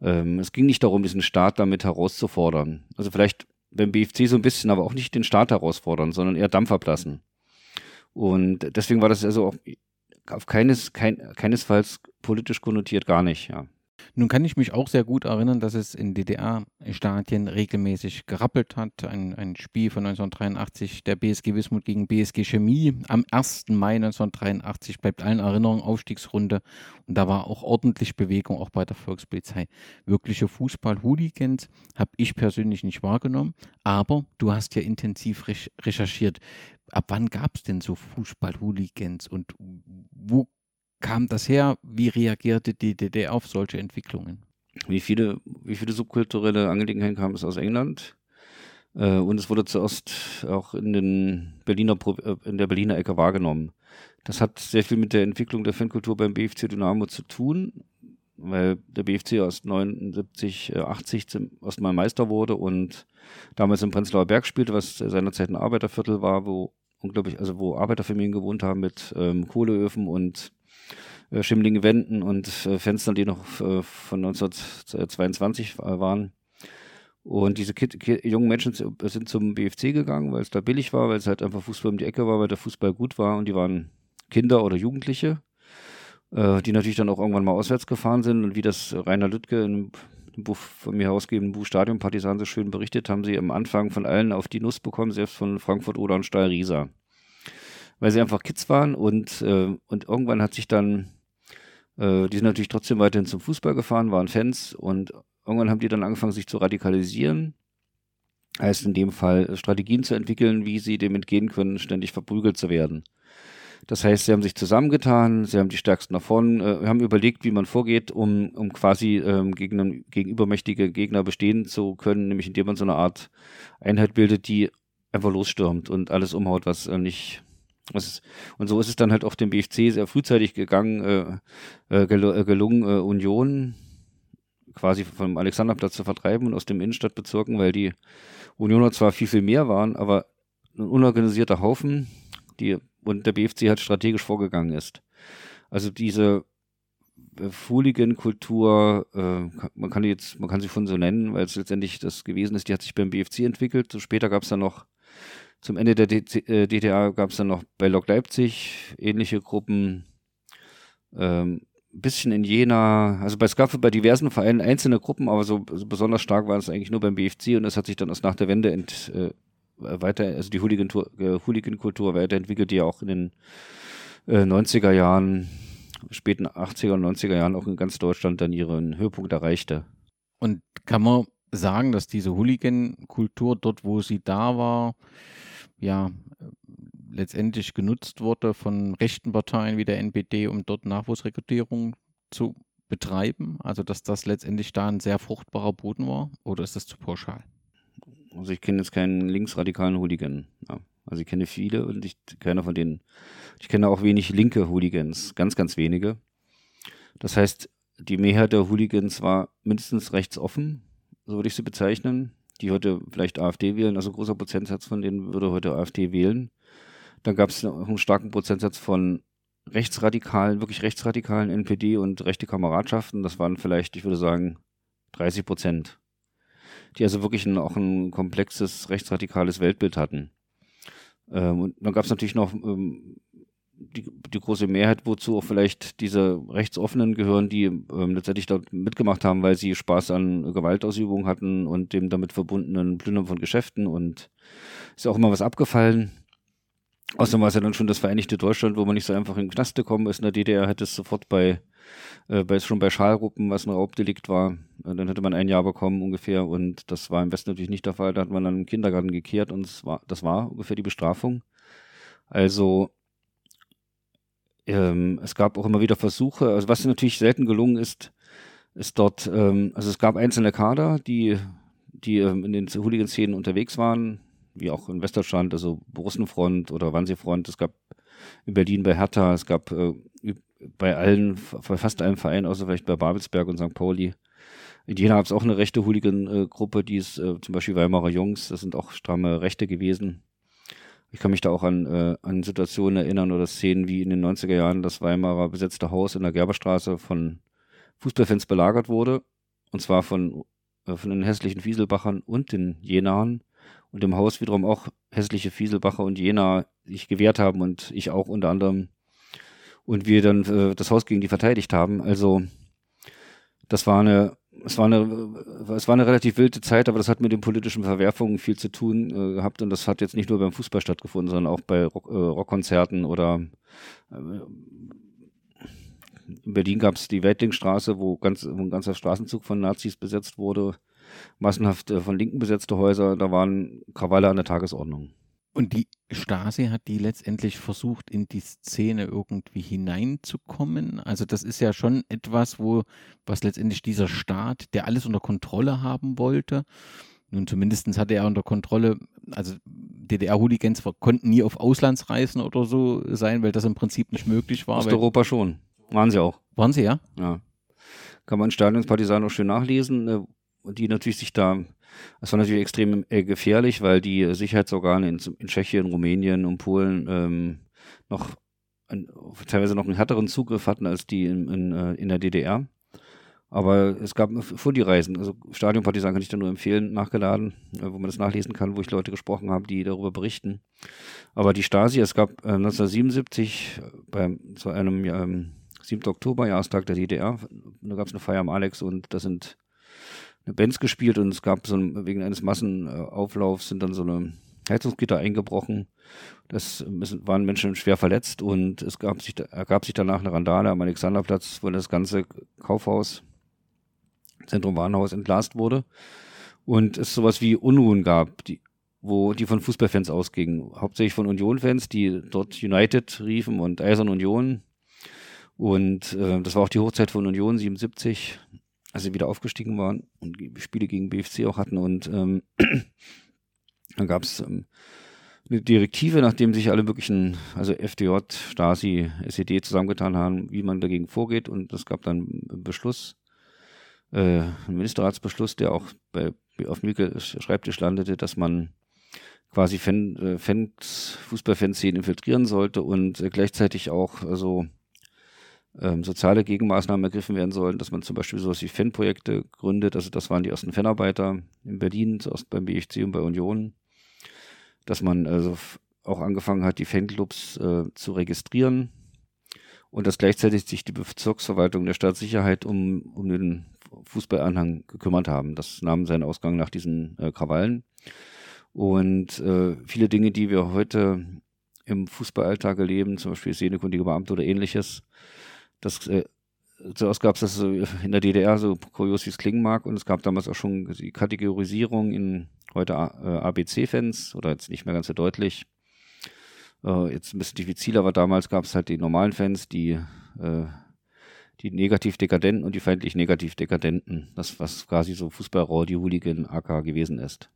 S4: Ähm, es ging nicht darum, diesen Staat damit herauszufordern. Also vielleicht beim BFC so ein bisschen, aber auch nicht den Staat herausfordern, sondern eher Dampf ablassen. Und deswegen war das also auch auf keines, kein, keinesfalls politisch konnotiert gar nicht, ja.
S3: Nun kann ich mich auch sehr gut erinnern, dass es in DDR-Stadien regelmäßig gerappelt hat. Ein, ein, Spiel von 1983, der BSG Wismut gegen BSG Chemie am 1. Mai 1983, bleibt allen Erinnerungen, Aufstiegsrunde. Und da war auch ordentlich Bewegung, auch bei der Volkspolizei. Wirkliche Fußball-Hooligans habe ich persönlich nicht wahrgenommen, aber du hast ja intensiv recherchiert. Ab wann gab es denn so Fußball-Hooligans und wo kam das her? Wie reagierte die DDR auf solche Entwicklungen?
S4: Wie viele, wie viele subkulturelle Angelegenheiten kamen es aus England? Äh, und es wurde zuerst auch in, den Berliner, äh, in der Berliner Ecke wahrgenommen. Das hat sehr viel mit der Entwicklung der Fankultur beim BFC Dynamo zu tun, weil der BFC aus 79, 80 zum ersten Mal Meister wurde und damals im Prenzlauer Berg spielte, was seinerzeit ein Arbeiterviertel war, wo unglaublich, also wo Arbeiterfamilien gewohnt haben mit ähm, Kohleöfen und äh, schimmligen Wänden und äh, Fenstern, die noch äh, von 1922 waren. Und diese Kid, jungen Menschen sind zum BFC gegangen, weil es da billig war, weil es halt einfach Fußball um die Ecke war, weil der Fußball gut war und die waren Kinder oder Jugendliche, äh, die natürlich dann auch irgendwann mal auswärts gefahren sind und wie das Rainer Lüttke in einem Buch von mir herausgebenden Buch Stadion Partisan so schön berichtet, haben sie am Anfang von allen auf die Nuss bekommen, selbst von Frankfurt oder und Steyr Riesa. Weil sie einfach Kids waren und, äh, und irgendwann hat sich dann äh, die sind natürlich trotzdem weiterhin zum Fußball gefahren, waren Fans und irgendwann haben die dann angefangen, sich zu radikalisieren. Heißt in dem Fall Strategien zu entwickeln, wie sie dem entgehen können, ständig verprügelt zu werden. Das heißt, sie haben sich zusammengetan, sie haben die Stärksten davon, äh, haben überlegt, wie man vorgeht, um, um quasi ähm, gegen, gegen übermächtige Gegner bestehen zu können, nämlich indem man so eine Art Einheit bildet, die einfach losstürmt und alles umhaut, was äh, nicht ist, und so ist es dann halt auch dem BFC sehr frühzeitig gegangen, äh, äh gel äh, gelungen, äh, Union quasi vom Alexanderplatz zu vertreiben und aus dem Innenstadtbezirken, weil die Unioner zwar viel, viel mehr waren, aber ein unorganisierter Haufen, die und der BFC halt strategisch vorgegangen ist. Also diese äh, Hooligan-Kultur, äh, man kann jetzt, man kann sie schon so nennen, weil es letztendlich das gewesen ist, die hat sich beim BFC entwickelt. Später gab es dann noch zum Ende der DDR gab es dann noch bei Lok Leipzig ähnliche Gruppen. Ähm, bisschen in Jena, also bei Skaffe bei diversen Vereinen einzelne Gruppen, aber so, so, besonders stark war es eigentlich nur beim BFC und das hat sich dann erst nach der Wende ent, äh, weiter, also die Hooligan-Kultur äh, weiterentwickelt, die ja auch in den äh, 90er Jahren, späten 80er und 90er Jahren auch in ganz Deutschland dann ihren Höhepunkt erreichte.
S3: Und kann man sagen, dass diese Hooligan-Kultur dort, wo sie da war, ja letztendlich genutzt wurde von rechten Parteien wie der NPD, um dort Nachwuchsrekrutierung zu betreiben? Also dass das letztendlich da ein sehr fruchtbarer Boden war oder ist das zu pauschal?
S4: Also ich kenne jetzt keinen linksradikalen Hooligan. Ja. Also ich kenne viele und ich keiner von denen. Ich kenne auch wenig linke Hooligans, ganz, ganz wenige. Das heißt, die Mehrheit der Hooligans war mindestens rechtsoffen, so würde ich sie bezeichnen die heute vielleicht AfD wählen, also ein großer Prozentsatz von denen würde heute AfD wählen. Dann gab es einen starken Prozentsatz von rechtsradikalen, wirklich rechtsradikalen NPD und rechte Kameradschaften. Das waren vielleicht, ich würde sagen, 30 Prozent. Die also wirklich ein, auch ein komplexes rechtsradikales Weltbild hatten. Ähm, und dann gab es natürlich noch ähm, die, die große Mehrheit, wozu auch vielleicht diese Rechtsoffenen gehören, die ähm, letztendlich dort mitgemacht haben, weil sie Spaß an Gewaltausübung hatten und dem damit verbundenen Plündern von Geschäften und ist auch immer was abgefallen. Außerdem war es ja dann schon das Vereinigte Deutschland, wo man nicht so einfach in den Knast gekommen ist. In der DDR hätte es sofort bei, äh, bei schon bei Schalruppen, was ein Raubdelikt war, äh, dann hätte man ein Jahr bekommen ungefähr und das war im Westen natürlich nicht der Fall. Da hat man dann im Kindergarten gekehrt und das war, das war ungefähr die Bestrafung. Also ähm, es gab auch immer wieder Versuche, also was natürlich selten gelungen ist, ist dort, ähm, also es gab einzelne Kader, die, die ähm, in den Hooligan-Szenen unterwegs waren, wie auch in Westdeutschland, also Borussenfront oder Wannsee-Front. Es gab in Berlin bei Hertha, es gab äh, bei allen, bei fast allen Vereinen, außer vielleicht bei Babelsberg und St. Pauli. In Jena gab es auch eine rechte Hooligan-Gruppe, die ist äh, zum Beispiel Weimarer Jungs, das sind auch stramme Rechte gewesen. Ich kann mich da auch an, äh, an Situationen erinnern oder Szenen wie in den 90er Jahren das Weimarer besetzte Haus in der Gerberstraße von Fußballfans belagert wurde. Und zwar von, äh, von den hässlichen Fieselbachern und den Jenahern. Und im Haus wiederum auch hässliche Fieselbacher und Jena sich gewehrt haben und ich auch unter anderem. Und wir dann äh, das Haus gegen die verteidigt haben. Also Das war eine, es war eine, es war eine relativ wilde Zeit, aber das hat mit den politischen Verwerfungen viel zu tun äh, gehabt und das hat jetzt nicht nur beim Fußball stattgefunden, sondern auch bei Rock, äh, Rockkonzerten oder äh, in Berlin gab es die Weltlingstraße, wo, ganz, wo ein ganzer Straßenzug von Nazis besetzt wurde, massenhaft äh, von Linken besetzte Häuser, da waren Krawalle an der Tagesordnung.
S3: Und die Stasi hat die letztendlich versucht, in die Szene irgendwie hineinzukommen. Also das ist ja schon etwas, wo, was letztendlich dieser Staat, der alles unter Kontrolle haben wollte, nun zumindest hatte er unter Kontrolle, also DDR-Hooligans konnten nie auf Auslandsreisen oder so sein, weil das im Prinzip nicht möglich war.
S4: Osteuropa schon. Waren sie auch.
S3: Waren sie, ja?
S4: Ja. Kann man in Stalionspartisanen auch schön nachlesen, äh, die natürlich sich da, das war natürlich extrem äh, gefährlich, weil die Sicherheitsorgane in, in Tschechien, Rumänien und Polen ähm, noch ein, teilweise noch einen härteren Zugriff hatten als die in, in, äh, in der DDR. Aber es gab vor die Reisen, also Stadionpartisan kann ich da nur empfehlen, nachgeladen, wo man das nachlesen kann, wo ich Leute gesprochen habe, die darüber berichten. Aber die Stasi, es gab äh, 1977 bei so einem ähm, 7. Oktober, Jahrestag der DDR. Da gab es eine Feier am Alex und da sind eine Bands gespielt und es gab so ein, wegen eines Massenauflaufs sind dann so eine Heizungsgitter eingebrochen. Das waren Menschen schwer verletzt und es gab sich, ergab sich danach eine Randale am Alexanderplatz, wo das ganze Kaufhaus, Zentrum Warenhaus entglast wurde und es sowas wie Unruhen gab, die, wo die von Fußballfans ausgingen. Hauptsächlich von Union-Fans, die dort United riefen und Eisern Union und äh, das war auch die Hochzeit von Union 77, als sie wieder aufgestiegen waren und Spiele gegen BFC auch hatten. Und ähm, dann gab es ähm, eine Direktive, nachdem sich alle möglichen, also FDJ, Stasi, SED zusammengetan haben, wie man dagegen vorgeht. Und es gab dann einen Beschluss, äh, einen Ministerratsbeschluss, der auch bei, auf Milke Schreibtisch landete, dass man quasi Fan, äh, Fans, Fußballfanszenen infiltrieren sollte und äh, gleichzeitig auch so also, ähm, soziale Gegenmaßnahmen ergriffen werden sollen, dass man zum Beispiel sowas wie Fanprojekte gründet. Also das waren die ersten Fanarbeiter in Berlin, zuerst beim BHC und bei Union. Dass man also auch angefangen hat, die Fanclubs äh, zu registrieren und dass gleichzeitig sich die Bezirksverwaltung der Staatssicherheit um, um den Fußballanhang gekümmert haben. Das nahm seinen Ausgang nach diesen äh, Krawallen. Und äh, viele Dinge, die wir heute im Fußballalltag erleben, zum Beispiel sehnekundige Beamte oder ähnliches, das, äh, zuerst gab es das in der DDR, so kurios wie es klingen mag, und es gab damals auch schon die Kategorisierung in heute äh, ABC-Fans, oder jetzt nicht mehr ganz so deutlich. Äh, jetzt ein bisschen diffiziler, aber damals gab es halt die normalen Fans, die, äh, die negativ Dekadenten und die feindlich negativ Dekadenten. Das, was quasi so Fußballrohr, die Hooligan AK gewesen ist.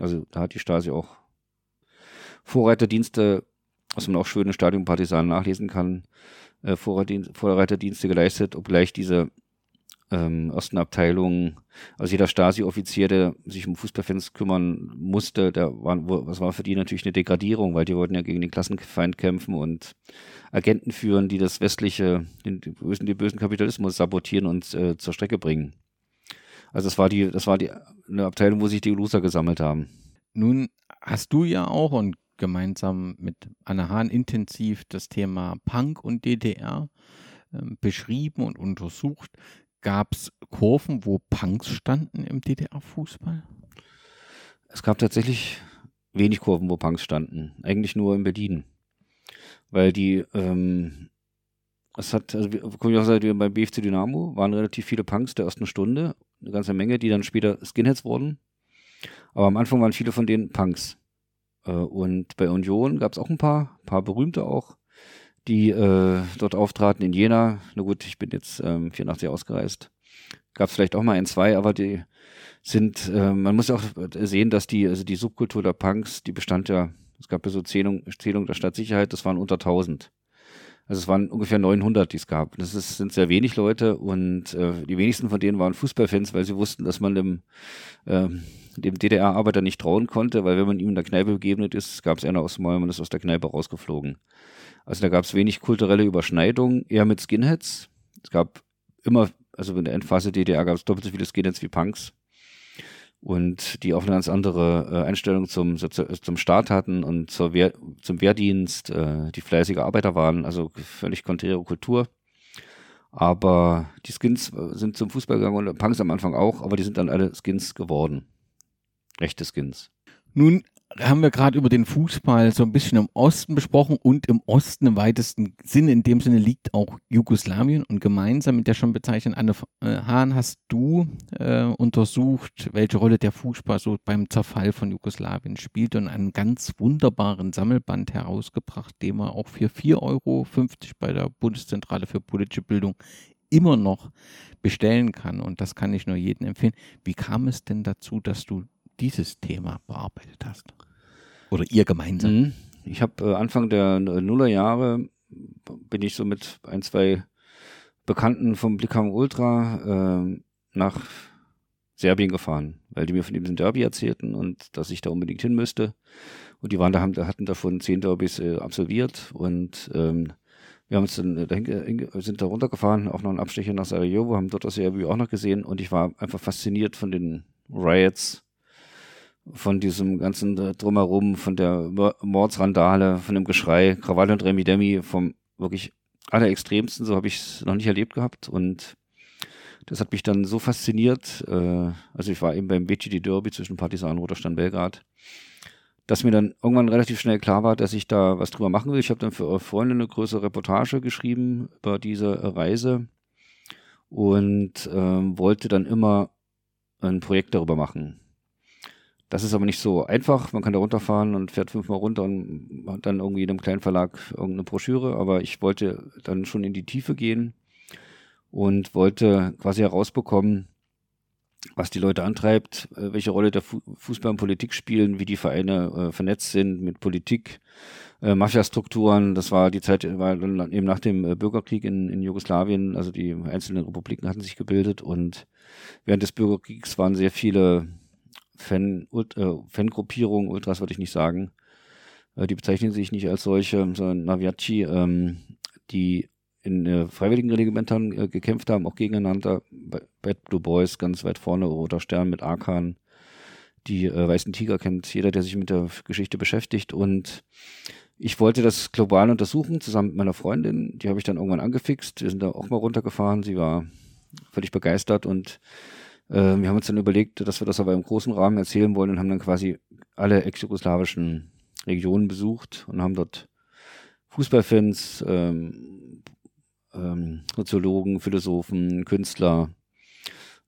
S4: Also da hat die Stasi auch Vorreiterdienste, was man auch schön in Stadionpartisanen nachlesen kann, äh, Vorreiterdienste geleistet, obgleich diese ähm, ersten Abteilungen, also jeder Stasi-Offizier, der sich um Fußballfans kümmern musste, der war, was war für die natürlich eine Degradierung, weil die wollten ja gegen den Klassenfeind kämpfen und Agenten führen, die das westliche, den, den bösen, den bösen Kapitalismus sabotieren und äh, zur Strecke bringen. Also das war die, das war die eine Abteilung, wo sich die Loser gesammelt haben.
S3: Nun hast du ja auch und gemeinsam mit Anna Hahn intensiv das Thema Punk und DDR äh, beschrieben und untersucht. Gab es Kurven, wo Punks standen im DDR-Fußball?
S4: Es gab tatsächlich wenig Kurven, wo Punks standen. Eigentlich nur in Berlin. Weil die, ähm, es hat, also wir, beim BFC Dynamo waren relativ viele Punks der ersten Stunde, eine ganze Menge, die dann später Skinheads wurden. Aber am Anfang waren viele von denen Punks. Äh, und bei Union gab es auch ein paar, paar berühmte auch, die äh, dort auftraten in Jena. Na gut, ich bin jetzt ähm, 84 ausgereist. Gab es vielleicht auch mal ein, zwei, aber die sind, äh, man muss auch sehen, dass die, also die Subkultur der Punks, die bestand ja, es gab ja so Zählung, Zählung der Stadtsicherheit, das waren unter 1000. Also es waren ungefähr 900, die es gab. Das ist, sind sehr wenig Leute und äh, die wenigsten von denen waren Fußballfans, weil sie wussten, dass man dem, äh, dem DDR-Arbeiter nicht trauen konnte, weil wenn man ihm in der Kneipe begegnet ist, gab es einer aus dem man ist aus der Kneipe rausgeflogen. Also da gab es wenig kulturelle Überschneidung, eher mit Skinheads. Es gab immer, also in der Endphase DDR gab es doppelt so viele Skinheads wie Punks und die auch eine ganz andere äh, Einstellung zum, zum Staat hatten und zur Wehr, zum Wehrdienst, äh, die fleißige Arbeiter waren, also völlig konträre Kultur. Aber die Skins sind zum Fußball gegangen und Punks am Anfang auch, aber die sind dann alle Skins geworden. Rechte Skins.
S3: Nun haben wir gerade über den Fußball so ein bisschen im Osten besprochen und im Osten im weitesten Sinne, in dem Sinne liegt auch Jugoslawien und gemeinsam mit der schon bezeichneten Anne äh, Hahn hast du äh, untersucht, welche Rolle der Fußball so beim Zerfall von Jugoslawien spielt und einen ganz wunderbaren Sammelband herausgebracht, den man auch für 4,50 Euro bei der Bundeszentrale für politische Bildung immer noch bestellen kann. Und das kann ich nur jedem empfehlen. Wie kam es denn dazu, dass du dieses Thema bearbeitet hast? Oder ihr gemeinsam? Mhm.
S4: Ich habe äh, Anfang der Nullerjahre bin ich so mit ein, zwei Bekannten vom Blickham Ultra äh, nach Serbien gefahren, weil die mir von diesem Derby erzählten und dass ich da unbedingt hin müsste. Und die waren da, haben, hatten davon zehn Derbys äh, absolviert und ähm, wir haben uns dann äh, dahin, sind da runtergefahren, auch noch einen Abstecher nach Sarajevo, haben dort das Derby auch noch gesehen und ich war einfach fasziniert von den Riots, von diesem ganzen äh, Drumherum, von der Mordsrandale, von dem Geschrei, Krawall und Remi Demi, vom wirklich allerextremsten, so habe ich es noch nicht erlebt gehabt und das hat mich dann so fasziniert, äh, also ich war eben beim BGD Derby zwischen Partisan Roterstein Belgrad, dass mir dann irgendwann relativ schnell klar war, dass ich da was drüber machen will. Ich habe dann für eure Freunde eine größere Reportage geschrieben über diese Reise und ähm, wollte dann immer ein Projekt darüber machen. Das ist aber nicht so einfach. Man kann da runterfahren und fährt fünfmal runter und hat dann irgendwie in einem kleinen Verlag irgendeine Broschüre. Aber ich wollte dann schon in die Tiefe gehen und wollte quasi herausbekommen, was die Leute antreibt, äh, welche Rolle der Fußball und Politik spielen, wie die Vereine äh, vernetzt sind mit Politik, äh, Mafiastrukturen. Das war die Zeit, war dann eben nach dem äh, Bürgerkrieg in, in Jugoslawien, also die einzelnen Republiken hatten sich gebildet und während des Bürgerkriegs waren sehr viele Fan, äh, Fangruppierung, Ultras würde ich nicht sagen. Äh, die bezeichnen sich nicht als solche, sondern Naviaci, ähm, die in äh, freiwilligen Regimentern äh, gekämpft haben, auch gegeneinander. Bad Blue Boys ganz weit vorne, Roter Stern mit Arkan. Die äh, Weißen Tiger kennt jeder, der sich mit der Geschichte beschäftigt. Und ich wollte das global untersuchen, zusammen mit meiner Freundin. Die habe ich dann irgendwann angefixt. Wir sind da auch mal runtergefahren. Sie war völlig begeistert und äh, wir haben uns dann überlegt, dass wir das aber im großen Rahmen erzählen wollen und haben dann quasi alle ex-jugoslawischen Regionen besucht und haben dort Fußballfans, ähm, ähm, Soziologen, Philosophen, Künstler,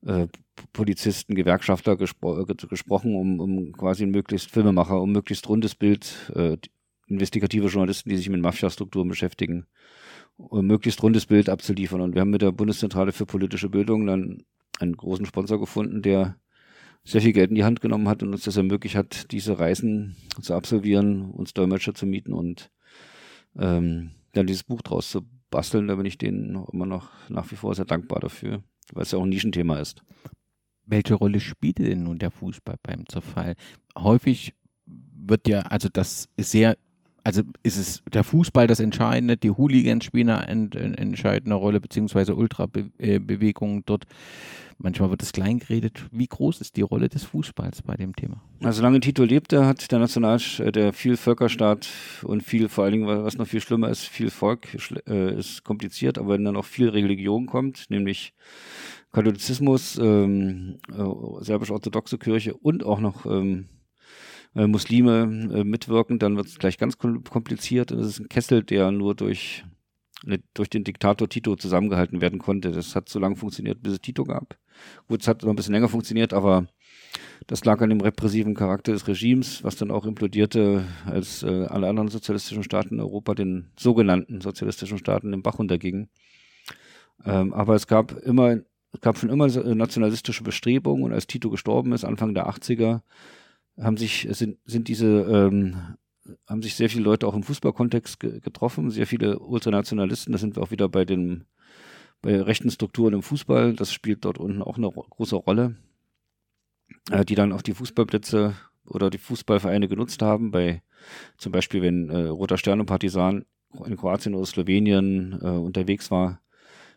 S4: äh, Polizisten, Gewerkschafter gespro äh, gesprochen, um, um quasi möglichst Filmemacher, um möglichst rundes Bild, äh, investigative Journalisten, die sich mit Mafia-Strukturen beschäftigen, um möglichst rundes Bild abzuliefern. Und wir haben mit der Bundeszentrale für politische Bildung dann einen großen Sponsor gefunden, der sehr viel Geld in die Hand genommen hat und uns das ermöglicht hat, diese Reisen zu absolvieren, uns Dolmetscher zu mieten und ähm, dann dieses Buch draus zu basteln. Da bin ich denen immer noch nach wie vor sehr dankbar dafür, weil es ja auch ein Nischenthema ist.
S3: Welche Rolle spielt denn nun der Fußball beim Zerfall? Häufig wird ja, also das ist sehr also ist es der Fußball das Entscheidende, die Hooligans spielen eine entscheidende Rolle, beziehungsweise Ultrabewegungen dort. Manchmal wird es klein geredet. Wie groß ist die Rolle des Fußballs bei dem Thema?
S4: Also solange Tito lebte, hat der National, äh, der viel Völkerstaat und viel, vor allen Dingen, was noch viel schlimmer ist, viel Volk äh, ist kompliziert, aber wenn dann auch viel Religion kommt, nämlich Katholizismus, ähm, äh, serbisch-orthodoxe Kirche und auch noch ähm, äh, Muslime äh, mitwirken, dann wird es gleich ganz kompliziert. Es ist ein Kessel, der nur durch, ne, durch den Diktator Tito zusammengehalten werden konnte. Das hat so lange funktioniert, bis es Tito gab. Gut, es hat noch ein bisschen länger funktioniert, aber das lag an dem repressiven Charakter des Regimes, was dann auch implodierte, als äh, alle anderen sozialistischen Staaten in Europa, den sogenannten sozialistischen Staaten, im Bach runtergingen. Ähm, aber es gab immer, es gab schon immer nationalistische Bestrebungen und als Tito gestorben ist, Anfang der 80er, haben sich, sind, sind diese, ähm, haben sich sehr viele Leute auch im Fußballkontext ge getroffen, sehr viele Ultranationalisten, da sind wir auch wieder bei den, bei rechten Strukturen im Fußball, das spielt dort unten auch eine große Rolle, äh, die dann auch die Fußballplätze oder die Fußballvereine genutzt haben, bei zum Beispiel, wenn äh, Roter Stern und Partisan in Kroatien oder Slowenien äh, unterwegs war,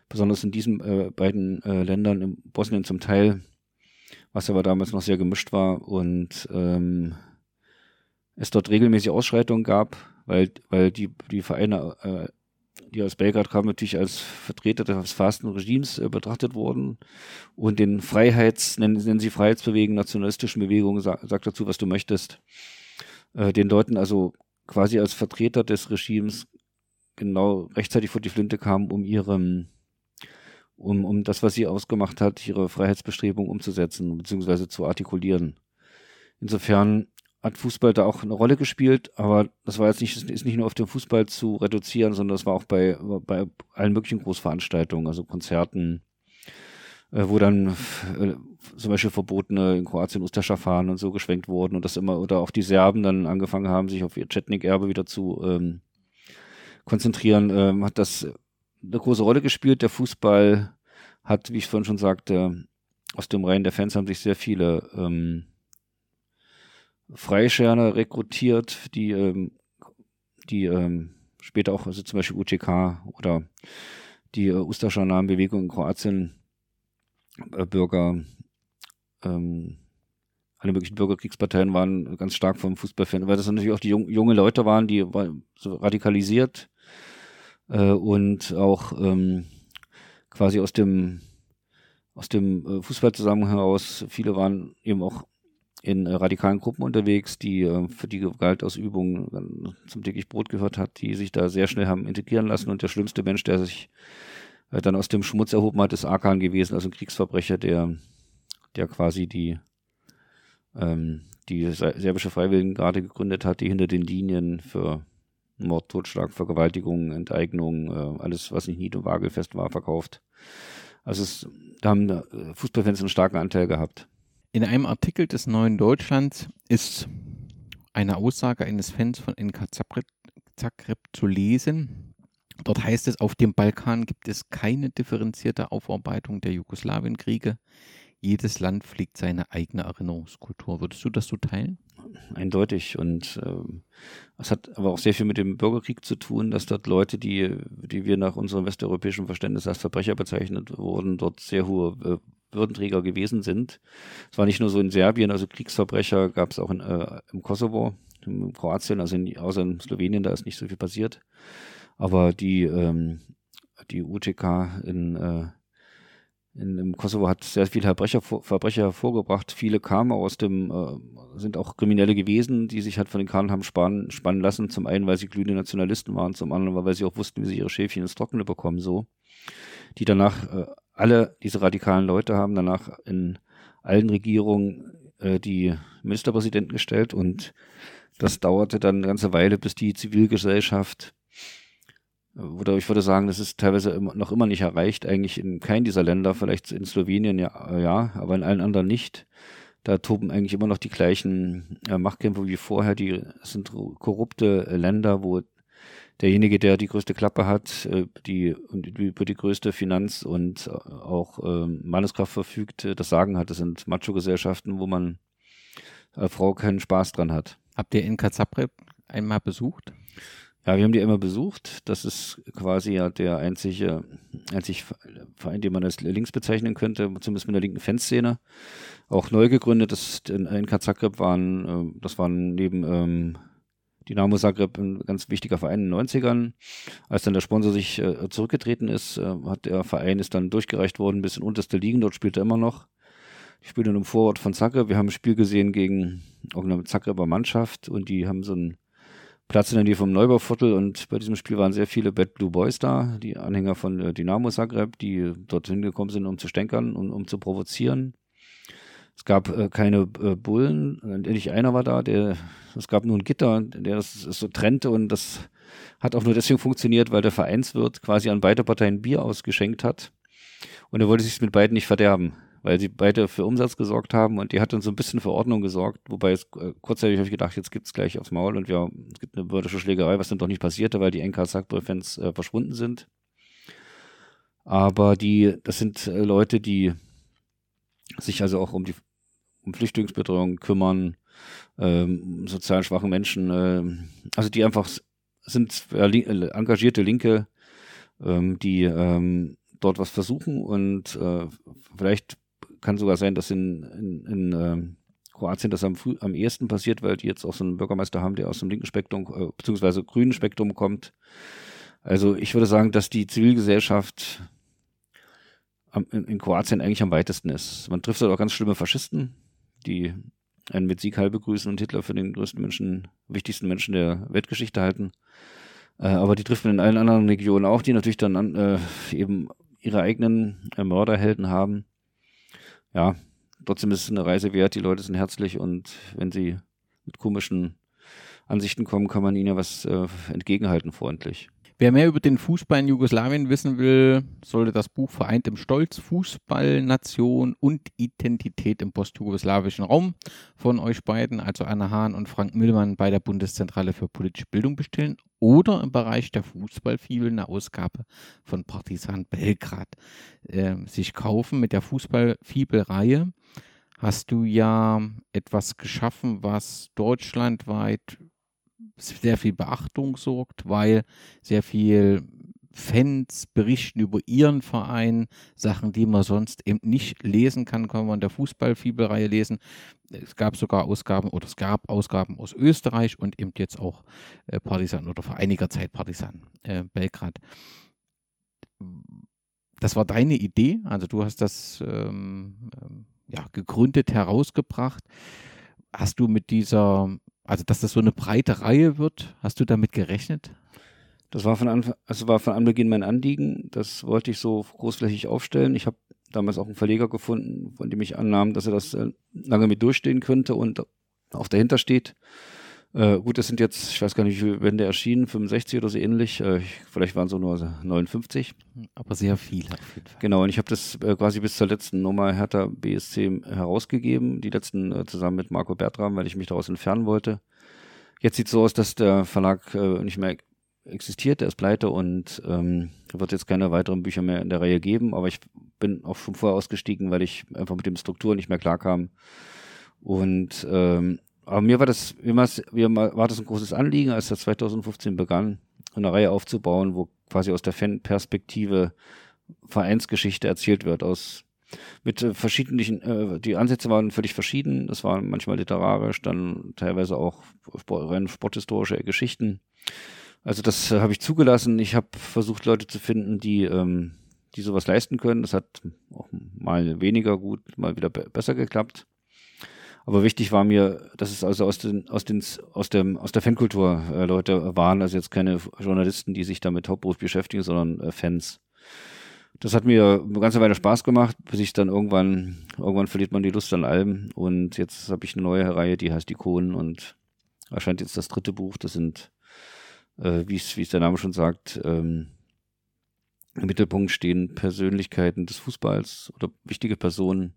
S4: besonders in diesen äh, beiden äh, Ländern, in Bosnien zum Teil, was aber damals noch sehr gemischt war und ähm, es dort regelmäßig Ausschreitungen gab, weil, weil die, die Vereine äh, die aus Belgrad kamen, natürlich als Vertreter des fasten Regimes äh, betrachtet wurden und den Freiheits, nennen, nennen sie Freiheitsbewegungen, nationalistischen Bewegungen, sag, sag dazu, was du möchtest, äh, den Leuten also quasi als Vertreter des Regimes genau rechtzeitig vor die Flinte kamen, um ihrem um, um das, was sie ausgemacht hat, ihre Freiheitsbestrebung umzusetzen bzw. zu artikulieren. Insofern hat Fußball da auch eine Rolle gespielt, aber das war jetzt nicht, ist nicht nur auf den Fußball zu reduzieren, sondern das war auch bei, bei allen möglichen Großveranstaltungen, also Konzerten, äh, wo dann äh, zum Beispiel verbotene in Kroatien Ustascha-Fahnen und so geschwenkt wurden und das immer, oder auch die Serben dann angefangen haben, sich auf ihr Chetnik-Erbe wieder zu ähm, konzentrieren, ähm, hat das eine große Rolle gespielt. Der Fußball hat, wie ich vorhin schon sagte, aus dem Reihen der Fans haben sich sehr viele ähm, Freischärner rekrutiert, die, ähm, die ähm, später auch, also zum Beispiel UTK oder die äh, Ustascha-Namen-Bewegung in Kroatien, äh, Bürger, ähm, alle möglichen Bürgerkriegsparteien waren ganz stark vom Fußballfan, weil das natürlich auch die jung, junge Leute waren, die waren so radikalisiert äh, und auch ähm, quasi aus dem aus dem äh, Fußballzusammenhang heraus, viele waren eben auch in äh, radikalen Gruppen unterwegs, die äh, für die Gewaltausübung zum täglich Brot gehört hat, die sich da sehr schnell haben integrieren lassen. Und der schlimmste Mensch, der sich äh, dann aus dem Schmutz erhoben hat, ist Arkan gewesen, also ein Kriegsverbrecher, der, der quasi die, ähm, die serbische Freiwilligengarde gegründet hat, die hinter den Linien für Mord, Totschlag, Vergewaltigung, Enteignung, äh, alles, was nicht nied- und wagelfest war, verkauft. Also es, da haben äh, Fußballfans einen starken Anteil gehabt.
S3: In einem Artikel des Neuen Deutschlands ist eine Aussage eines Fans von NK Zagreb, Zagreb zu lesen. Dort heißt es, auf dem Balkan gibt es keine differenzierte Aufarbeitung der Jugoslawienkriege. Jedes Land pflegt seine eigene Erinnerungskultur. Würdest du das so teilen?
S4: Eindeutig. Und ähm, es hat aber auch sehr viel mit dem Bürgerkrieg zu tun, dass dort Leute, die, die wir nach unserem westeuropäischen Verständnis als Verbrecher bezeichnet wurden, dort sehr hohe äh, Würdenträger gewesen sind. Es war nicht nur so in Serbien, also Kriegsverbrecher gab es auch in, äh, im Kosovo, in Kroatien, also in, außer in Slowenien, da ist nicht so viel passiert. Aber die, ähm, die UTK in, äh, in, im Kosovo hat sehr viele Verbrecher, Verbrecher hervorgebracht. Viele kamen aus dem, äh, sind auch Kriminelle gewesen, die sich halt von den Kahlen haben spannen, spannen lassen. Zum einen, weil sie glühende Nationalisten waren, zum anderen, weil sie auch wussten, wie sie ihre Schäfchen ins Trockene bekommen, so. Die danach äh, alle diese radikalen Leute haben danach in allen Regierungen äh, die Ministerpräsidenten gestellt und das dauerte dann eine ganze Weile, bis die Zivilgesellschaft oder ich würde sagen, das ist teilweise noch immer nicht erreicht, eigentlich in keinem dieser Länder, vielleicht in Slowenien ja, ja, aber in allen anderen nicht. Da toben eigentlich immer noch die gleichen äh, Machtkämpfe wie vorher. Die sind korrupte Länder, wo derjenige, der die größte Klappe hat, äh, die über die größte Finanz- und äh, auch ähm, Manneskraft verfügt, äh, das Sagen hat. Das sind Macho-Gesellschaften, wo man als Frau keinen Spaß dran hat.
S3: Habt ihr in Zagreb einmal besucht?
S4: Ja, wir haben die einmal besucht. Das ist quasi ja der einzige, einzige Verein, den man als links bezeichnen könnte, zumindest mit der linken Fanszene. Auch neu gegründet. Das in Zagreb waren, das waren neben ähm, Dynamo Zagreb ein ganz wichtiger Verein in den 90ern. Als dann der Sponsor sich äh, zurückgetreten ist, äh, hat der Verein ist dann durchgereicht worden bis in unterste Ligen. Dort spielt er immer noch. Ich spiele in einem Vorort von Zagreb. Wir haben ein Spiel gesehen gegen auch eine Zagreber Mannschaft und die haben so einen Platz in der Nähe vom Neubauviertel und bei diesem Spiel waren sehr viele Bad Blue Boys da, die Anhänger von äh, Dynamo Zagreb, die dorthin gekommen sind, um zu stänkern und um zu provozieren. Es gab äh, keine äh, Bullen, endlich einer war da, der, es gab nur ein Gitter, der das, das so trennte und das hat auch nur deswegen funktioniert, weil der Vereinswirt quasi an beide Parteien Bier ausgeschenkt hat. Und er wollte sich mit beiden nicht verderben, weil sie beide für Umsatz gesorgt haben und die hat dann so ein bisschen für Ordnung gesorgt, wobei es äh, kurzzeitig habe ich gedacht, jetzt gibt es gleich aufs Maul und ja, es gibt eine bürgische Schlägerei, was dann doch nicht passierte, weil die NK Sackball-Fans äh, verschwunden sind. Aber die, das sind äh, Leute, die sich also auch um die um Flüchtlingsbetreuung kümmern, ähm, sozial schwachen Menschen, äh, also die einfach sind äh, engagierte Linke, ähm, die ähm, dort was versuchen und äh, vielleicht kann sogar sein, dass in, in, in äh, Kroatien das am, am ehesten passiert, weil die jetzt auch so einen Bürgermeister haben, der aus dem linken Spektrum, äh, beziehungsweise grünen Spektrum kommt. Also ich würde sagen, dass die Zivilgesellschaft in Kroatien eigentlich am weitesten ist. Man trifft dort auch ganz schlimme Faschisten, die einen mit Sieg halb begrüßen und Hitler für den größten Menschen, wichtigsten Menschen der Weltgeschichte halten. Äh, aber die trifft man in allen anderen Regionen auch, die natürlich dann an, äh, eben ihre eigenen äh, Mörderhelden haben. Ja, trotzdem ist es eine Reise wert. Die Leute sind herzlich und wenn sie mit komischen Ansichten kommen, kann man ihnen ja was äh, entgegenhalten, freundlich.
S3: Wer mehr über den Fußball in Jugoslawien wissen will, sollte das Buch Vereint im Stolz, Fußball, Nation und Identität im postjugoslawischen Raum von euch beiden, also Anna Hahn und Frank Müllmann bei der Bundeszentrale für politische Bildung bestellen oder im Bereich der Fußballfibel eine Ausgabe von Partisan Belgrad äh, sich kaufen. Mit der Fußballfibel-Reihe hast du ja etwas geschaffen, was deutschlandweit sehr viel Beachtung sorgt, weil sehr viel Fans berichten über ihren Verein, Sachen, die man sonst eben nicht lesen kann, kann man in der Fußballfibelreihe lesen. Es gab sogar Ausgaben oder es gab Ausgaben aus Österreich und eben jetzt auch äh, Partisan oder vor einiger Zeit Partisan äh, Belgrad. Das war deine Idee, also du hast das ähm, ähm ja, gegründet, herausgebracht. Hast du mit dieser also, dass das so eine breite Reihe wird, hast du damit gerechnet?
S4: Das war von Anfang, also war von Anbeginn mein Anliegen. Das wollte ich so großflächig aufstellen. Ich habe damals auch einen Verleger gefunden, von dem ich annahm, dass er das äh, lange mit durchstehen könnte und auch dahinter steht. Äh, gut, das sind jetzt, ich weiß gar nicht, wie viele Bände erschienen, 65 oder so ähnlich. Äh, vielleicht waren es nur 59.
S3: Aber sehr viel
S4: auf jeden Fall. Genau, und ich habe das äh, quasi bis zur letzten Nummer Hertha BSC herausgegeben. Die letzten äh, zusammen mit Marco Bertram, weil ich mich daraus entfernen wollte. Jetzt sieht es so aus, dass der Verlag äh, nicht mehr existiert, der ist pleite und ähm, wird jetzt keine weiteren Bücher mehr in der Reihe geben. Aber ich bin auch schon vorher ausgestiegen, weil ich einfach mit dem Struktur nicht mehr klarkam. Und ähm, aber mir war das, mir war das ein großes Anliegen, als das 2015 begann, eine Reihe aufzubauen, wo quasi aus der Fanperspektive Vereinsgeschichte erzählt wird, aus mit äh, verschiedenen, äh, die Ansätze waren völlig verschieden. Das waren manchmal literarisch, dann teilweise auch rein sporthistorische Geschichten. Also das äh, habe ich zugelassen. Ich habe versucht, Leute zu finden, die, ähm, die sowas leisten können. Das hat auch mal weniger gut, mal wieder besser geklappt. Aber wichtig war mir, dass es also aus den, aus den, aus dem, aus der Fankultur äh, Leute waren, also jetzt keine Journalisten, die sich damit hauptberuflich beschäftigen, sondern äh, Fans. Das hat mir eine ganze Weile Spaß gemacht, bis ich dann irgendwann, irgendwann verliert man die Lust an Alben und jetzt habe ich eine neue Reihe, die heißt Ikonen und erscheint jetzt das dritte Buch. Das sind, äh, wie es der Name schon sagt, ähm, im Mittelpunkt stehen Persönlichkeiten des Fußballs oder wichtige Personen,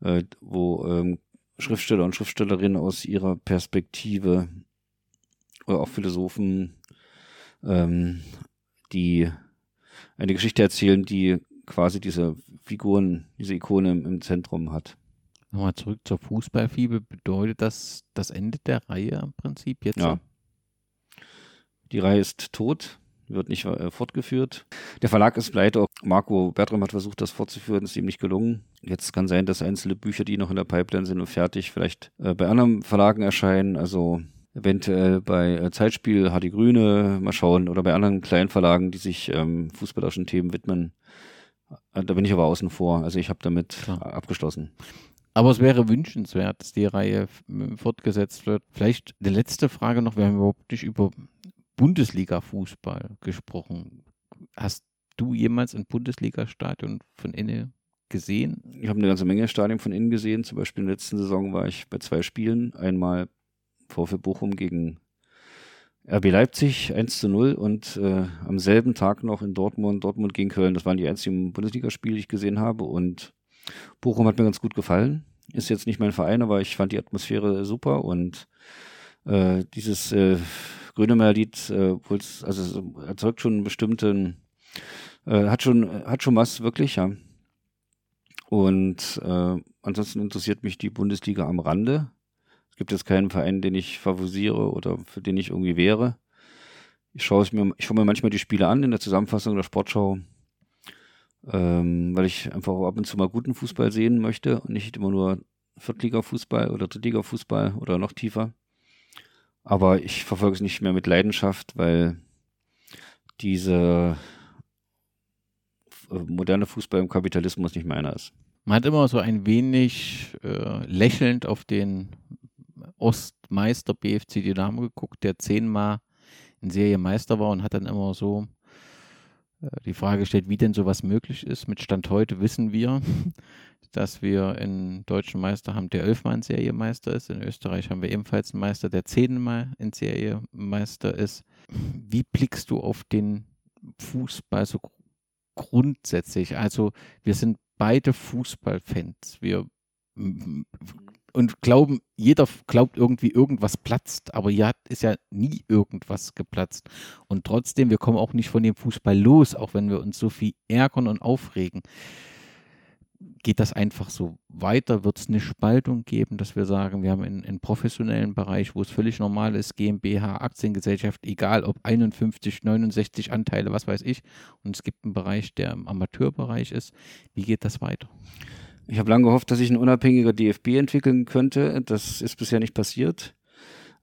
S4: äh, wo ähm, Schriftsteller und Schriftstellerinnen aus ihrer Perspektive oder auch Philosophen, ähm, die eine Geschichte erzählen, die quasi diese Figuren, diese Ikone im, Zentrum hat.
S3: Nochmal zurück zur Fußballfibel. Bedeutet das das Ende der Reihe im Prinzip jetzt?
S4: Ja. Die Reihe ist tot wird nicht äh, fortgeführt. Der Verlag ist pleite. Marco Bertram hat versucht, das fortzuführen, ist ihm nicht gelungen. Jetzt kann sein, dass einzelne Bücher, die noch in der Pipeline sind und fertig, vielleicht äh, bei anderen Verlagen erscheinen. Also eventuell bei äh, Zeitspiel, Hardy Grüne, mal schauen, oder bei anderen kleinen Verlagen, die sich ähm, fußballerischen Themen widmen. Äh, da bin ich aber außen vor. Also ich habe damit Klar. abgeschlossen.
S3: Aber es wäre wünschenswert, dass die Reihe fortgesetzt wird. Vielleicht die letzte Frage noch. Wir haben überhaupt nicht über Bundesliga-Fußball gesprochen. Hast du jemals ein Bundesliga-Stadion von innen gesehen?
S4: Ich habe eine ganze Menge Stadien von innen gesehen. Zum Beispiel in der letzten Saison war ich bei zwei Spielen. Einmal VfB Bochum gegen RB Leipzig 1 zu 0 und äh, am selben Tag noch in Dortmund, Dortmund gegen Köln. Das waren die einzigen Bundesligaspiele, die ich gesehen habe und Bochum hat mir ganz gut gefallen. Ist jetzt nicht mein Verein, aber ich fand die Atmosphäre super und äh, dieses äh, Grönemeyer-Lied, äh, also erzeugt schon einen bestimmten, äh, hat schon, hat schon was wirklich, ja. Und äh, ansonsten interessiert mich die Bundesliga am Rande. Es gibt jetzt keinen Verein, den ich favorisiere oder für den ich irgendwie wäre. Ich schaue mir, ich schaue mir manchmal die Spiele an in der Zusammenfassung der Sportschau, ähm, weil ich einfach ab und zu mal guten Fußball sehen möchte und nicht immer nur Viertliga-Fußball oder Drittliga-Fußball oder noch tiefer. Aber ich verfolge es nicht mehr mit Leidenschaft, weil diese äh, moderne Fußball im Kapitalismus nicht meiner ist.
S3: Man hat immer so ein wenig äh, lächelnd auf den Ostmeister BFC Dynamo geguckt, der zehnmal in Serie Meister war und hat dann immer so äh, die Frage gestellt, wie denn sowas möglich ist. Mit Stand heute wissen wir, dass wir einen deutschen Meister haben, der elfmal in Serie Meister ist. In Österreich haben wir ebenfalls einen Meister, der zehnmal in Serie Meister ist. Wie blickst du auf den Fußball so grundsätzlich? Also wir sind beide Fußballfans. Wir und glauben, jeder glaubt irgendwie, irgendwas platzt, aber ja, ist ja nie irgendwas geplatzt. Und trotzdem, wir kommen auch nicht von dem Fußball los, auch wenn wir uns so viel ärgern und aufregen. Geht das einfach so weiter? Wird es eine Spaltung geben, dass wir sagen, wir haben einen professionellen Bereich, wo es völlig normal ist, GmbH, Aktiengesellschaft, egal ob 51, 69 Anteile, was weiß ich, und es gibt einen Bereich, der im Amateurbereich ist. Wie geht das weiter?
S4: Ich habe lange gehofft, dass sich ein unabhängiger DFB entwickeln könnte. Das ist bisher nicht passiert.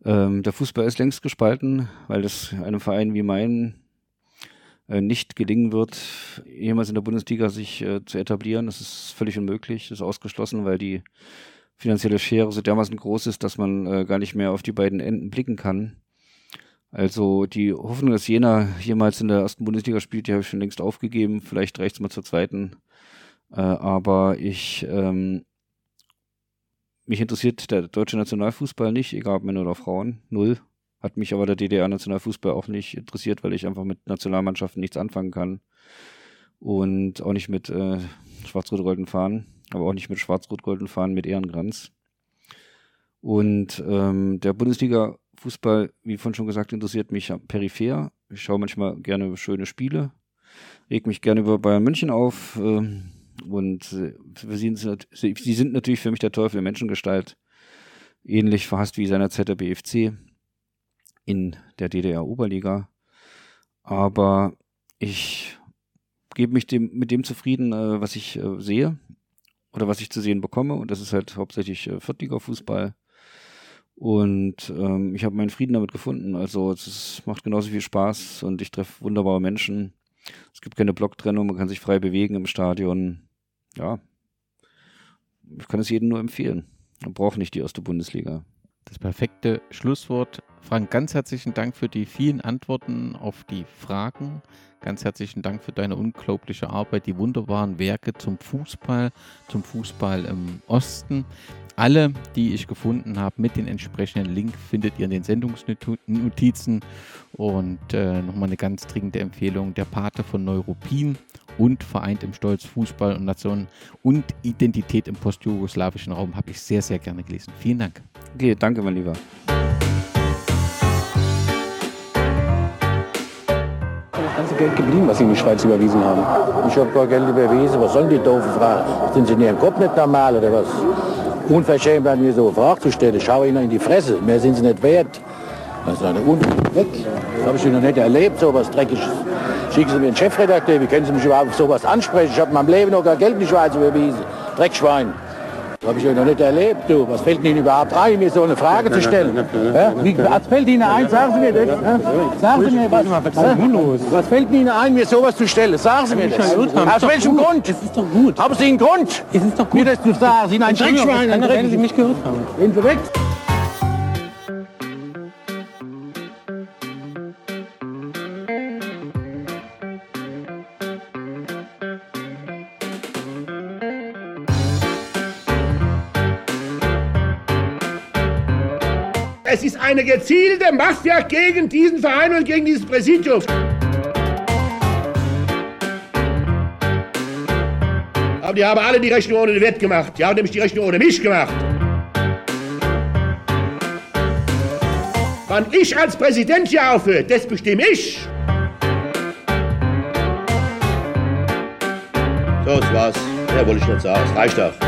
S4: Ähm, der Fußball ist längst gespalten, weil es einem Verein wie mein äh, nicht gelingen wird, jemals in der Bundesliga sich äh, zu etablieren. Das ist völlig unmöglich, das ist ausgeschlossen, weil die finanzielle Schere so dermaßen groß ist, dass man äh, gar nicht mehr auf die beiden Enden blicken kann. Also die Hoffnung, dass Jena jemals in der ersten Bundesliga spielt, die habe ich schon längst aufgegeben. Vielleicht reicht es mal zur zweiten. Äh, aber ich, ähm, mich interessiert der deutsche Nationalfußball nicht, egal ob Männer oder Frauen, null. Hat mich aber der DDR-Nationalfußball auch nicht interessiert, weil ich einfach mit Nationalmannschaften nichts anfangen kann. Und auch nicht mit äh, schwarz-rot-golden Fahnen, aber auch nicht mit schwarz-rot-golden Fahnen mit Ehrenkranz. Und ähm, der Bundesliga-Fußball, wie vorhin schon gesagt, interessiert mich peripher. Ich schaue manchmal gerne schöne Spiele, reg mich gerne über Bayern München auf. Äh, und sie sind, sie sind natürlich für mich der Teufel der Menschengestalt. Ähnlich verhasst wie seinerzeit der BFC in der DDR-Oberliga. Aber ich gebe mich dem, mit dem zufrieden, äh, was ich äh, sehe oder was ich zu sehen bekomme. Und das ist halt hauptsächlich äh, Viertliga-Fußball. Und ähm, ich habe meinen Frieden damit gefunden. Also es macht genauso viel Spaß und ich treffe wunderbare Menschen. Es gibt keine Blocktrennung, man kann sich frei bewegen im Stadion ja, ich kann es jedem nur empfehlen. Man braucht nicht die erste Bundesliga.
S3: Das perfekte Schlusswort. Frank, ganz herzlichen Dank für die vielen Antworten auf die Fragen. Ganz herzlichen Dank für deine unglaubliche Arbeit, die wunderbaren Werke zum Fußball, zum Fußball im Osten. Alle, die ich gefunden habe, mit den entsprechenden Link findet ihr in den Sendungsnotizen. Und äh, nochmal eine ganz dringende Empfehlung: Der Pate von Neuruppin und Vereint im Stolz Fußball und Nation und Identität im postjugoslawischen Raum habe ich sehr, sehr gerne gelesen. Vielen Dank.
S4: Okay, danke, mein Lieber.
S5: Das ganze Geld geblieben, was Sie in die Schweiz überwiesen haben. Ich habe gar Geld überwiesen. Was sollen die doofen Fragen? Sind Sie in Ihrem Kopf nicht normal oder was? Unverschämt an mir so eine Frage zu stellen. Ich schaue Ihnen in die Fresse. Mehr sind Sie nicht wert. Das ist eine Un weg. Das habe ich noch nicht erlebt, so was Dreckiges. Schicken Sie mir einen Chefredakteur, wie können Sie mich überhaupt auf sowas ansprechen? Ich habe in meinem Leben noch gar Geld in die Schweiz überwiesen. Dreckschwein. Das habe ich noch nicht erlebt, du. Was fällt Ihnen überhaupt ein, mir so eine Frage zu stellen? Ja? Wie, was fällt Ihnen ein? Sagen Sie mir das. Ja? Sagen Sie mir, was, was fällt Ihnen ein, mir sowas zu stellen? Sagen Sie mir das. Aus welchem Grund?
S6: Es ist doch gut.
S5: Haben Sie einen Grund?
S6: Es ist doch gut.
S5: Mir das zu sagen. Sie sind ein Dreckschwein. Ein
S6: wenn Sie mich gehört haben.
S5: Gehen Sie weg.
S1: Eine gezielte Mafia gegen diesen Verein und gegen dieses Präsidium. Aber die haben alle die Rechnung ohne den Wert gemacht. Die haben nämlich die Rechnung ohne mich gemacht. Wann ich als Präsident hier aufhöre, das bestimme ich. So, das war's. Mehr wollte ich nicht sagen. Es reicht auch.